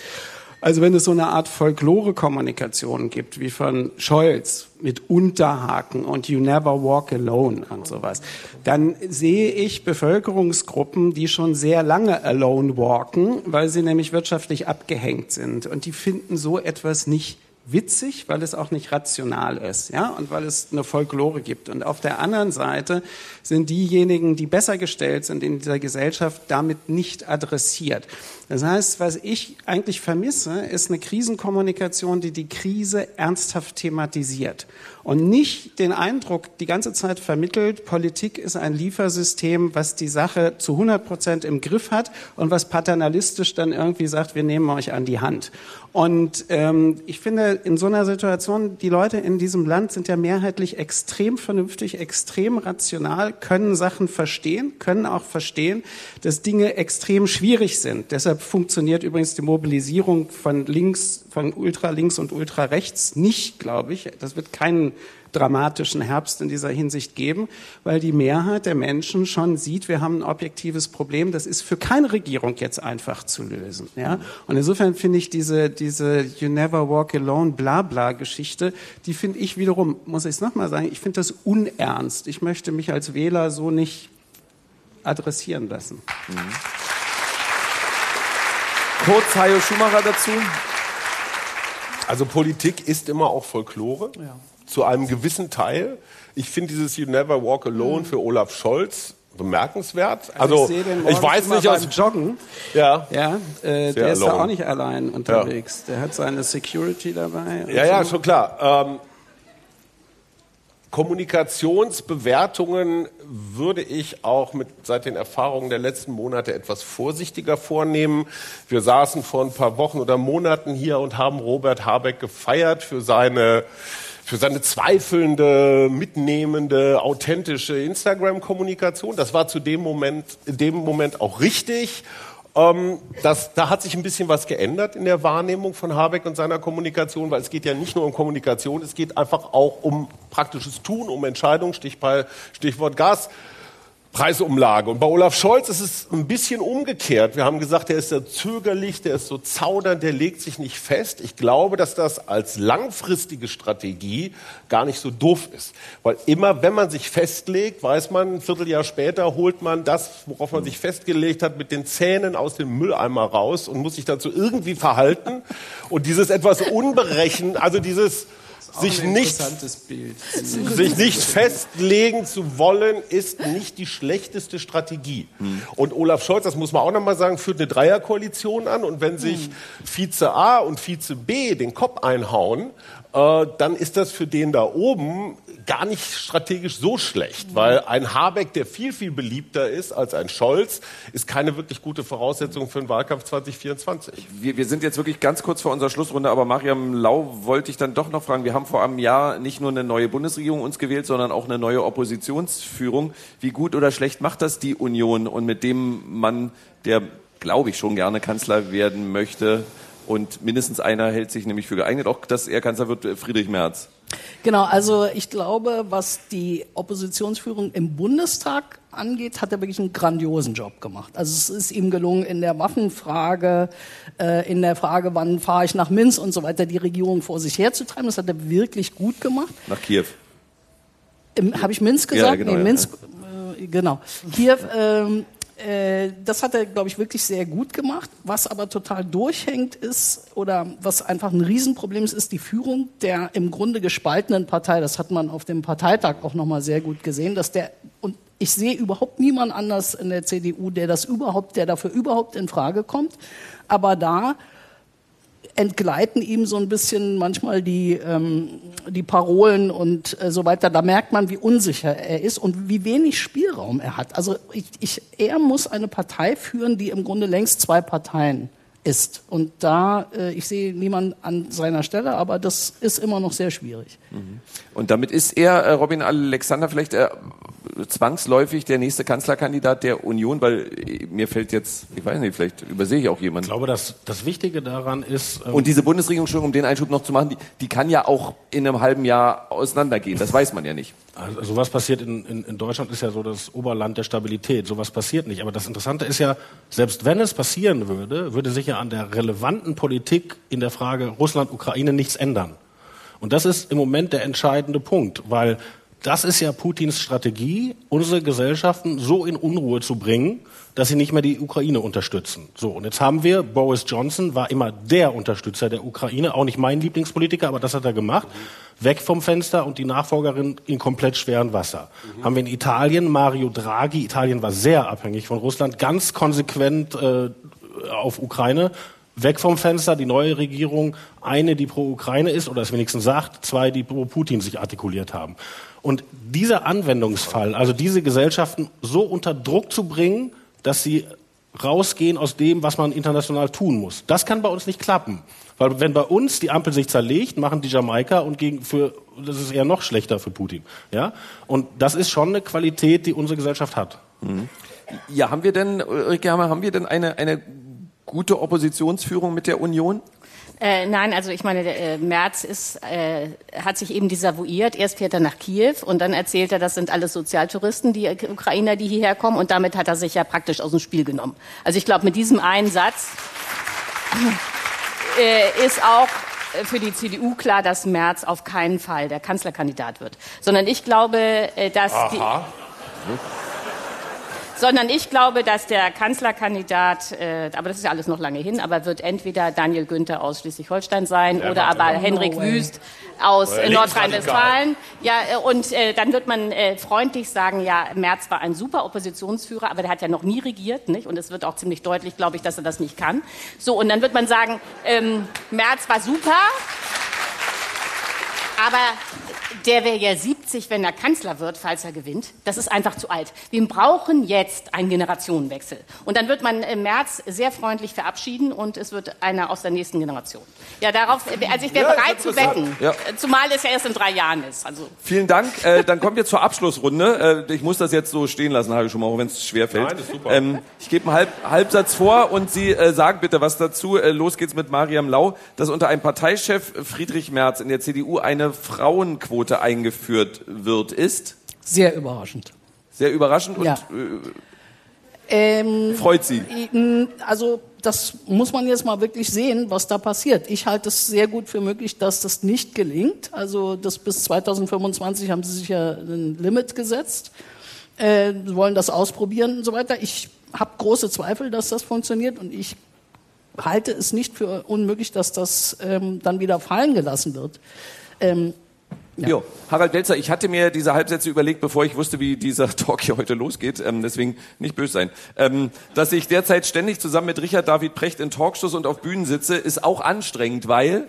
Also wenn es so eine Art Folklore-Kommunikation gibt, wie von Scholz mit Unterhaken und You Never Walk Alone und sowas, dann sehe ich Bevölkerungsgruppen, die schon sehr lange alone walken, weil sie nämlich wirtschaftlich abgehängt sind. Und die finden so etwas nicht witzig, weil es auch nicht rational ist, ja, und weil es eine Folklore gibt. Und auf der anderen Seite sind diejenigen, die besser gestellt sind in dieser Gesellschaft, damit nicht adressiert. Das heißt, was ich eigentlich vermisse, ist eine Krisenkommunikation, die die Krise ernsthaft thematisiert und nicht den Eindruck die ganze Zeit vermittelt, Politik ist ein Liefersystem, was die Sache zu 100 Prozent im Griff hat und was paternalistisch dann irgendwie sagt, wir nehmen euch an die Hand. Und ähm, ich finde, in so einer Situation, die Leute in diesem Land sind ja mehrheitlich extrem vernünftig, extrem rational, können Sachen verstehen, können auch verstehen, dass Dinge extrem schwierig sind. Deshalb funktioniert übrigens die Mobilisierung von links, von ultralinks und ultrarechts nicht, glaube ich. Das wird keinen dramatischen Herbst in dieser Hinsicht geben, weil die Mehrheit der Menschen schon sieht, wir haben ein objektives Problem. Das ist für keine Regierung jetzt einfach zu lösen. Ja? Und insofern finde ich diese, diese You Never Walk Alone Blabla-Geschichte, die finde ich wiederum, muss ich es nochmal sagen, ich finde das unernst. Ich möchte mich als Wähler so nicht adressieren lassen. Kurz Hajo Schumacher dazu. Also Politik ist immer auch Folklore. Zu einem gewissen Teil. Ich finde dieses You Never Walk Alone für Olaf Scholz bemerkenswert. Also, Also, ich, sehe den ich weiß nicht aus Joggen. ja. Ja, äh, der ist da alone. auch nicht allein unterwegs. Der hat seine Security dabei. Ja, ja, so. schon klar. Ähm, Kommunikationsbewertungen würde ich auch mit seit den Erfahrungen der letzten Monate etwas vorsichtiger vornehmen. Wir saßen vor ein paar Wochen oder Monaten hier und haben Robert Habeck gefeiert für seine für seine zweifelnde, mitnehmende, authentische Instagram-Kommunikation. Das war zu dem Moment, in dem Moment auch richtig. Ähm, das, da hat sich ein bisschen was geändert in der Wahrnehmung von Habeck und seiner Kommunikation, weil es geht ja nicht nur um Kommunikation, es geht einfach auch um praktisches Tun, um Entscheidungen, Stichwort Gas. Preisumlage. Und bei Olaf Scholz ist es ein bisschen umgekehrt. Wir haben gesagt, der ist ja zögerlich, der ist so zaudernd, der legt sich nicht fest. Ich glaube, dass das als langfristige Strategie gar nicht so doof ist. Weil immer, wenn man sich festlegt, weiß man, ein Vierteljahr später holt man das, worauf man sich festgelegt hat, mit den Zähnen aus dem Mülleimer raus und muss sich dazu irgendwie verhalten. Und dieses etwas unberechen, also dieses sich nicht sich nicht festlegen zu wollen, ist nicht die schlechteste Strategie. Und Olaf Scholz, das muss man auch nochmal sagen, führt eine Dreierkoalition an. Und wenn sich Vize A und Vize B den Kopf einhauen, äh, dann ist das für den da oben gar nicht strategisch so schlecht. Weil ein Habeck, der viel, viel beliebter ist als ein Scholz, ist keine wirklich gute Voraussetzung für den Wahlkampf 2024. Wir, wir sind jetzt wirklich ganz kurz vor unserer Schlussrunde, aber Mariam Lau wollte ich dann doch noch fragen. Wir haben vor einem Jahr nicht nur eine neue Bundesregierung uns gewählt, sondern auch eine neue Oppositionsführung. Wie gut oder schlecht macht das die Union und mit dem Mann, der, glaube ich, schon gerne Kanzler werden möchte und mindestens einer hält sich nämlich für geeignet, auch dass er Kanzler wird, Friedrich Merz. Genau, also ich glaube, was die Oppositionsführung im Bundestag angeht, hat er wirklich einen grandiosen Job gemacht. Also es ist ihm gelungen, in der Waffenfrage, äh, in der Frage, wann fahre ich nach Minsk und so weiter, die Regierung vor sich herzutreiben. Das hat er wirklich gut gemacht. Nach Kiew. Habe ich Minsk gesagt? Ja, genau, nee, ja. Minsk, äh, genau. Kiew, ähm, äh, das hat er, glaube ich, wirklich sehr gut gemacht. Was aber total durchhängt ist, oder was einfach ein Riesenproblem ist, ist die Führung der im Grunde gespaltenen Partei. Das hat man auf dem Parteitag auch nochmal sehr gut gesehen, dass der, und ich sehe überhaupt niemand anders in der CDU, der das überhaupt, der dafür überhaupt in Frage kommt. Aber da entgleiten ihm so ein bisschen manchmal die, ähm, die Parolen und äh, so weiter. Da merkt man, wie unsicher er ist und wie wenig Spielraum er hat. Also ich, ich, er muss eine Partei führen, die im Grunde längst zwei Parteien ist. Und da, äh, ich sehe niemanden an seiner Stelle, aber das ist immer noch sehr schwierig. Und damit ist er, äh, Robin Alexander, vielleicht äh, zwangsläufig der nächste Kanzlerkandidat der Union, weil äh, mir fällt jetzt, ich weiß nicht, vielleicht übersehe ich auch Ich jemanden. glaube, dass das Wichtige daran ist, ähm, Und diese Bundesregierung, Entschuldigung, um den Einschub noch zu machen, die, die kann ja auch in einem halben Jahr auseinandergehen. Das weiß man ja nicht. Also sowas passiert in, in, in Deutschland ist ja so das Oberland der Stabilität. Sowas passiert nicht. Aber das Interessante ist ja, selbst wenn es passieren würde, würde sich ja an der relevanten Politik in der Frage Russland-Ukraine nichts ändern. Und das ist im Moment der entscheidende Punkt, weil das ist ja Putins Strategie, unsere Gesellschaften so in Unruhe zu bringen, dass sie nicht mehr die Ukraine unterstützen. So, und jetzt haben wir, Boris Johnson war immer der Unterstützer der Ukraine, auch nicht mein Lieblingspolitiker, aber das hat er gemacht. Weg vom Fenster und die Nachfolgerin in komplett schweren Wasser. Haben wir in Italien Mario Draghi, Italien war sehr abhängig von Russland, ganz konsequent äh, auf Ukraine. Weg vom Fenster, die neue Regierung, eine, die pro Ukraine ist oder es wenigstens sagt, zwei, die pro Putin sich artikuliert haben. Und dieser Anwendungsfall, also diese Gesellschaften so unter Druck zu bringen, dass sie rausgehen aus dem, was man international tun muss. Das kann bei uns nicht klappen. Weil wenn bei uns die Ampel sich zerlegt, machen die Jamaika und gegen für das ist eher noch schlechter für Putin. Ja? Und das ist schon eine Qualität, die unsere Gesellschaft hat. Ja, haben wir denn, Ulrike Hammer, haben wir denn eine, eine gute Oppositionsführung mit der Union? Äh, nein, also ich meine, äh, Merz ist, äh, hat sich eben desavouiert. Erst fährt er nach Kiew und dann erzählt er, das sind alles Sozialtouristen, die Ukrainer, die hierher kommen. Und damit hat er sich ja praktisch aus dem Spiel genommen. Also ich glaube, mit diesem einen Satz äh, ist auch äh, für die CDU klar, dass Merz auf keinen Fall der Kanzlerkandidat wird. Sondern ich glaube, äh, dass die... sondern ich glaube, dass der Kanzlerkandidat, äh, aber das ist ja alles noch lange hin, aber wird entweder Daniel Günther aus Schleswig-Holstein sein Ja, oder aber. Henrik No. Wüst aus äh. Nordrhein-Westfalen. Ja, äh, und äh, dann wird man äh, freundlich sagen, ja, Merz war ein super Oppositionsführer, aber der hat ja noch nie regiert, nicht? Und es wird auch ziemlich deutlich, glaube ich, dass er das nicht kann. So, und dann wird man sagen, ähm, Merz war super, aber der wäre ja 70, wenn er Kanzler wird, falls er gewinnt. Das ist einfach zu alt. Wir brauchen jetzt einen Generationenwechsel. Und dann wird man im März sehr freundlich verabschieden und es wird einer aus der nächsten Generation. Ja, darauf, also ich wäre Ja, bereit zu wetten. Ja. Zumal es ja erst in drei Jahren ist. Also Vielen Dank. Äh, dann kommen wir zur Abschlussrunde. Äh, ich muss das jetzt so stehen lassen, habe ich schon mal, auch wenn es schwer fällt. Nein, das ist super. Ähm, ich gebe einen Halb Halbsatz vor und Sie äh, sagen bitte was dazu. Äh, los geht's mit Mariam Lau, dass unter einem Parteichef Friedrich Merz in der CDU eine Frauenquote eingeführt wird, ist Sehr überraschend. sehr überraschend und Ja. äh, Ähm, freut Sie. also das muss man jetzt mal wirklich sehen, was da passiert. Ich halte es sehr gut für möglich, dass das nicht gelingt. Also das bis 2025 haben sie sich ja ein Limit gesetzt, äh, wollen das ausprobieren und so weiter. Ich habe große Zweifel, dass das funktioniert und ich halte es nicht für unmöglich, dass das ähm, dann wieder fallen gelassen wird. Ähm, Jo. Harald Welzer, ich hatte mir diese Halbsätze überlegt, bevor ich wusste, wie dieser *laughs* Talk hier heute losgeht. Ähm, deswegen nicht böse sein. Ähm, dass ich derzeit ständig zusammen mit Richard David Precht in Talkshows und auf Bühnen sitze, ist auch anstrengend, weil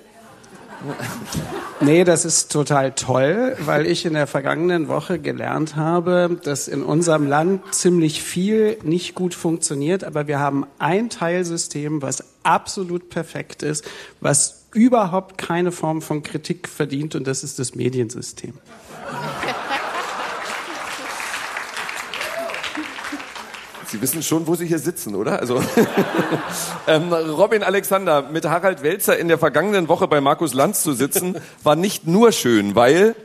Nee, das ist total toll, weil ich in der vergangenen Woche gelernt habe, dass in unserem Land ziemlich viel nicht gut funktioniert, aber wir haben ein Teilsystem, was absolut perfekt ist, was überhaupt keine Form von Kritik verdient und das ist das Mediensystem. Sie wissen schon, wo Sie hier sitzen, oder? Also *laughs* ähm, Robin Alexander mit Harald Welzer in der vergangenen Woche bei Markus Lanz zu sitzen, war nicht nur schön, weil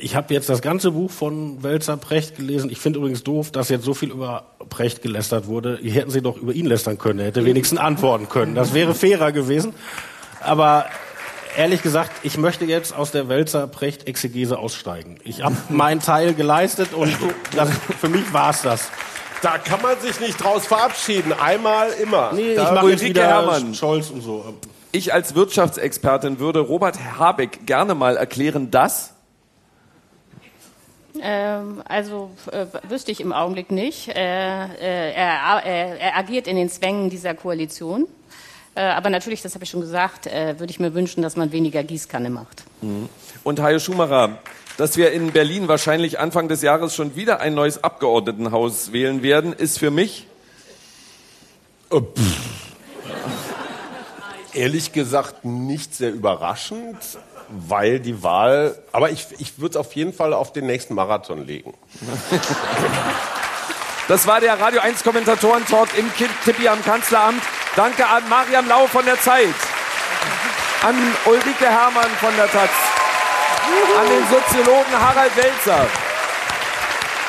Ich habe jetzt das ganze Buch von Welzer Precht gelesen. Ich finde übrigens doof, dass jetzt so viel über Precht gelästert wurde. Hier hätten Sie doch über ihn lästern können. Er hätte wenigstens antworten können. Das wäre fairer gewesen. Aber ehrlich gesagt, ich möchte jetzt aus der Welzer Precht Exegese aussteigen. Ich habe *laughs* meinen Teil geleistet und das, für mich war's das. Da kann man sich nicht draus verabschieden. Einmal immer. Nee, ich Da mache jetzt wieder Herrmann. Scholz und so. ich als Wirtschaftsexpertin würde Robert Habeck gerne mal erklären, dass Ähm, also äh, wüsste ich im Augenblick nicht. Äh, äh, er, er, er agiert in den Zwängen dieser Koalition. Äh, aber natürlich, das habe ich schon gesagt, äh, würde ich mir wünschen, dass man weniger Gießkanne macht. und Hajo Schumacher, dass wir in Berlin wahrscheinlich Anfang des Jahres schon wieder ein neues Abgeordnetenhaus wählen werden, ist für mich Ehrlich gesagt nicht sehr überraschend, weil die Wahl. Aber ich, ich würde es auf jeden Fall auf den nächsten Marathon legen. *laughs* Das war der Radio 1 Kommentatoren-Talk im Tippi am Kanzleramt. Danke an Mariam Lau von der Zeit, an Ulrike Herrmann von der Taz, an den Soziologen Harald Welzer,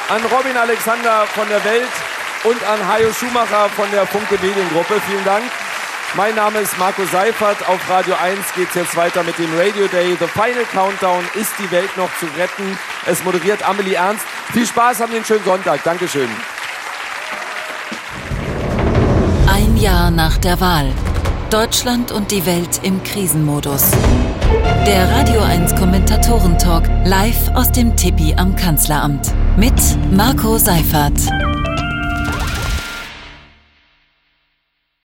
an Robin Alexander von der Welt und an Hajo Schumacher von der Funke Mediengruppe. Vielen Dank. Mein Name ist Marco Seifert. Auf Radio 1 geht es jetzt weiter mit dem Radio Day. The Final Countdown. Ist die Welt noch zu retten? Es moderiert Amelie Ernst. Viel Spaß, haben einen schönen Sonntag. Dankeschön. Ein Jahr nach der Wahl. Deutschland und die Welt im Krisenmodus. Der Radio 1 Kommentatoren-Talk live aus dem Tippi am Kanzleramt. Mit Marco Seifert.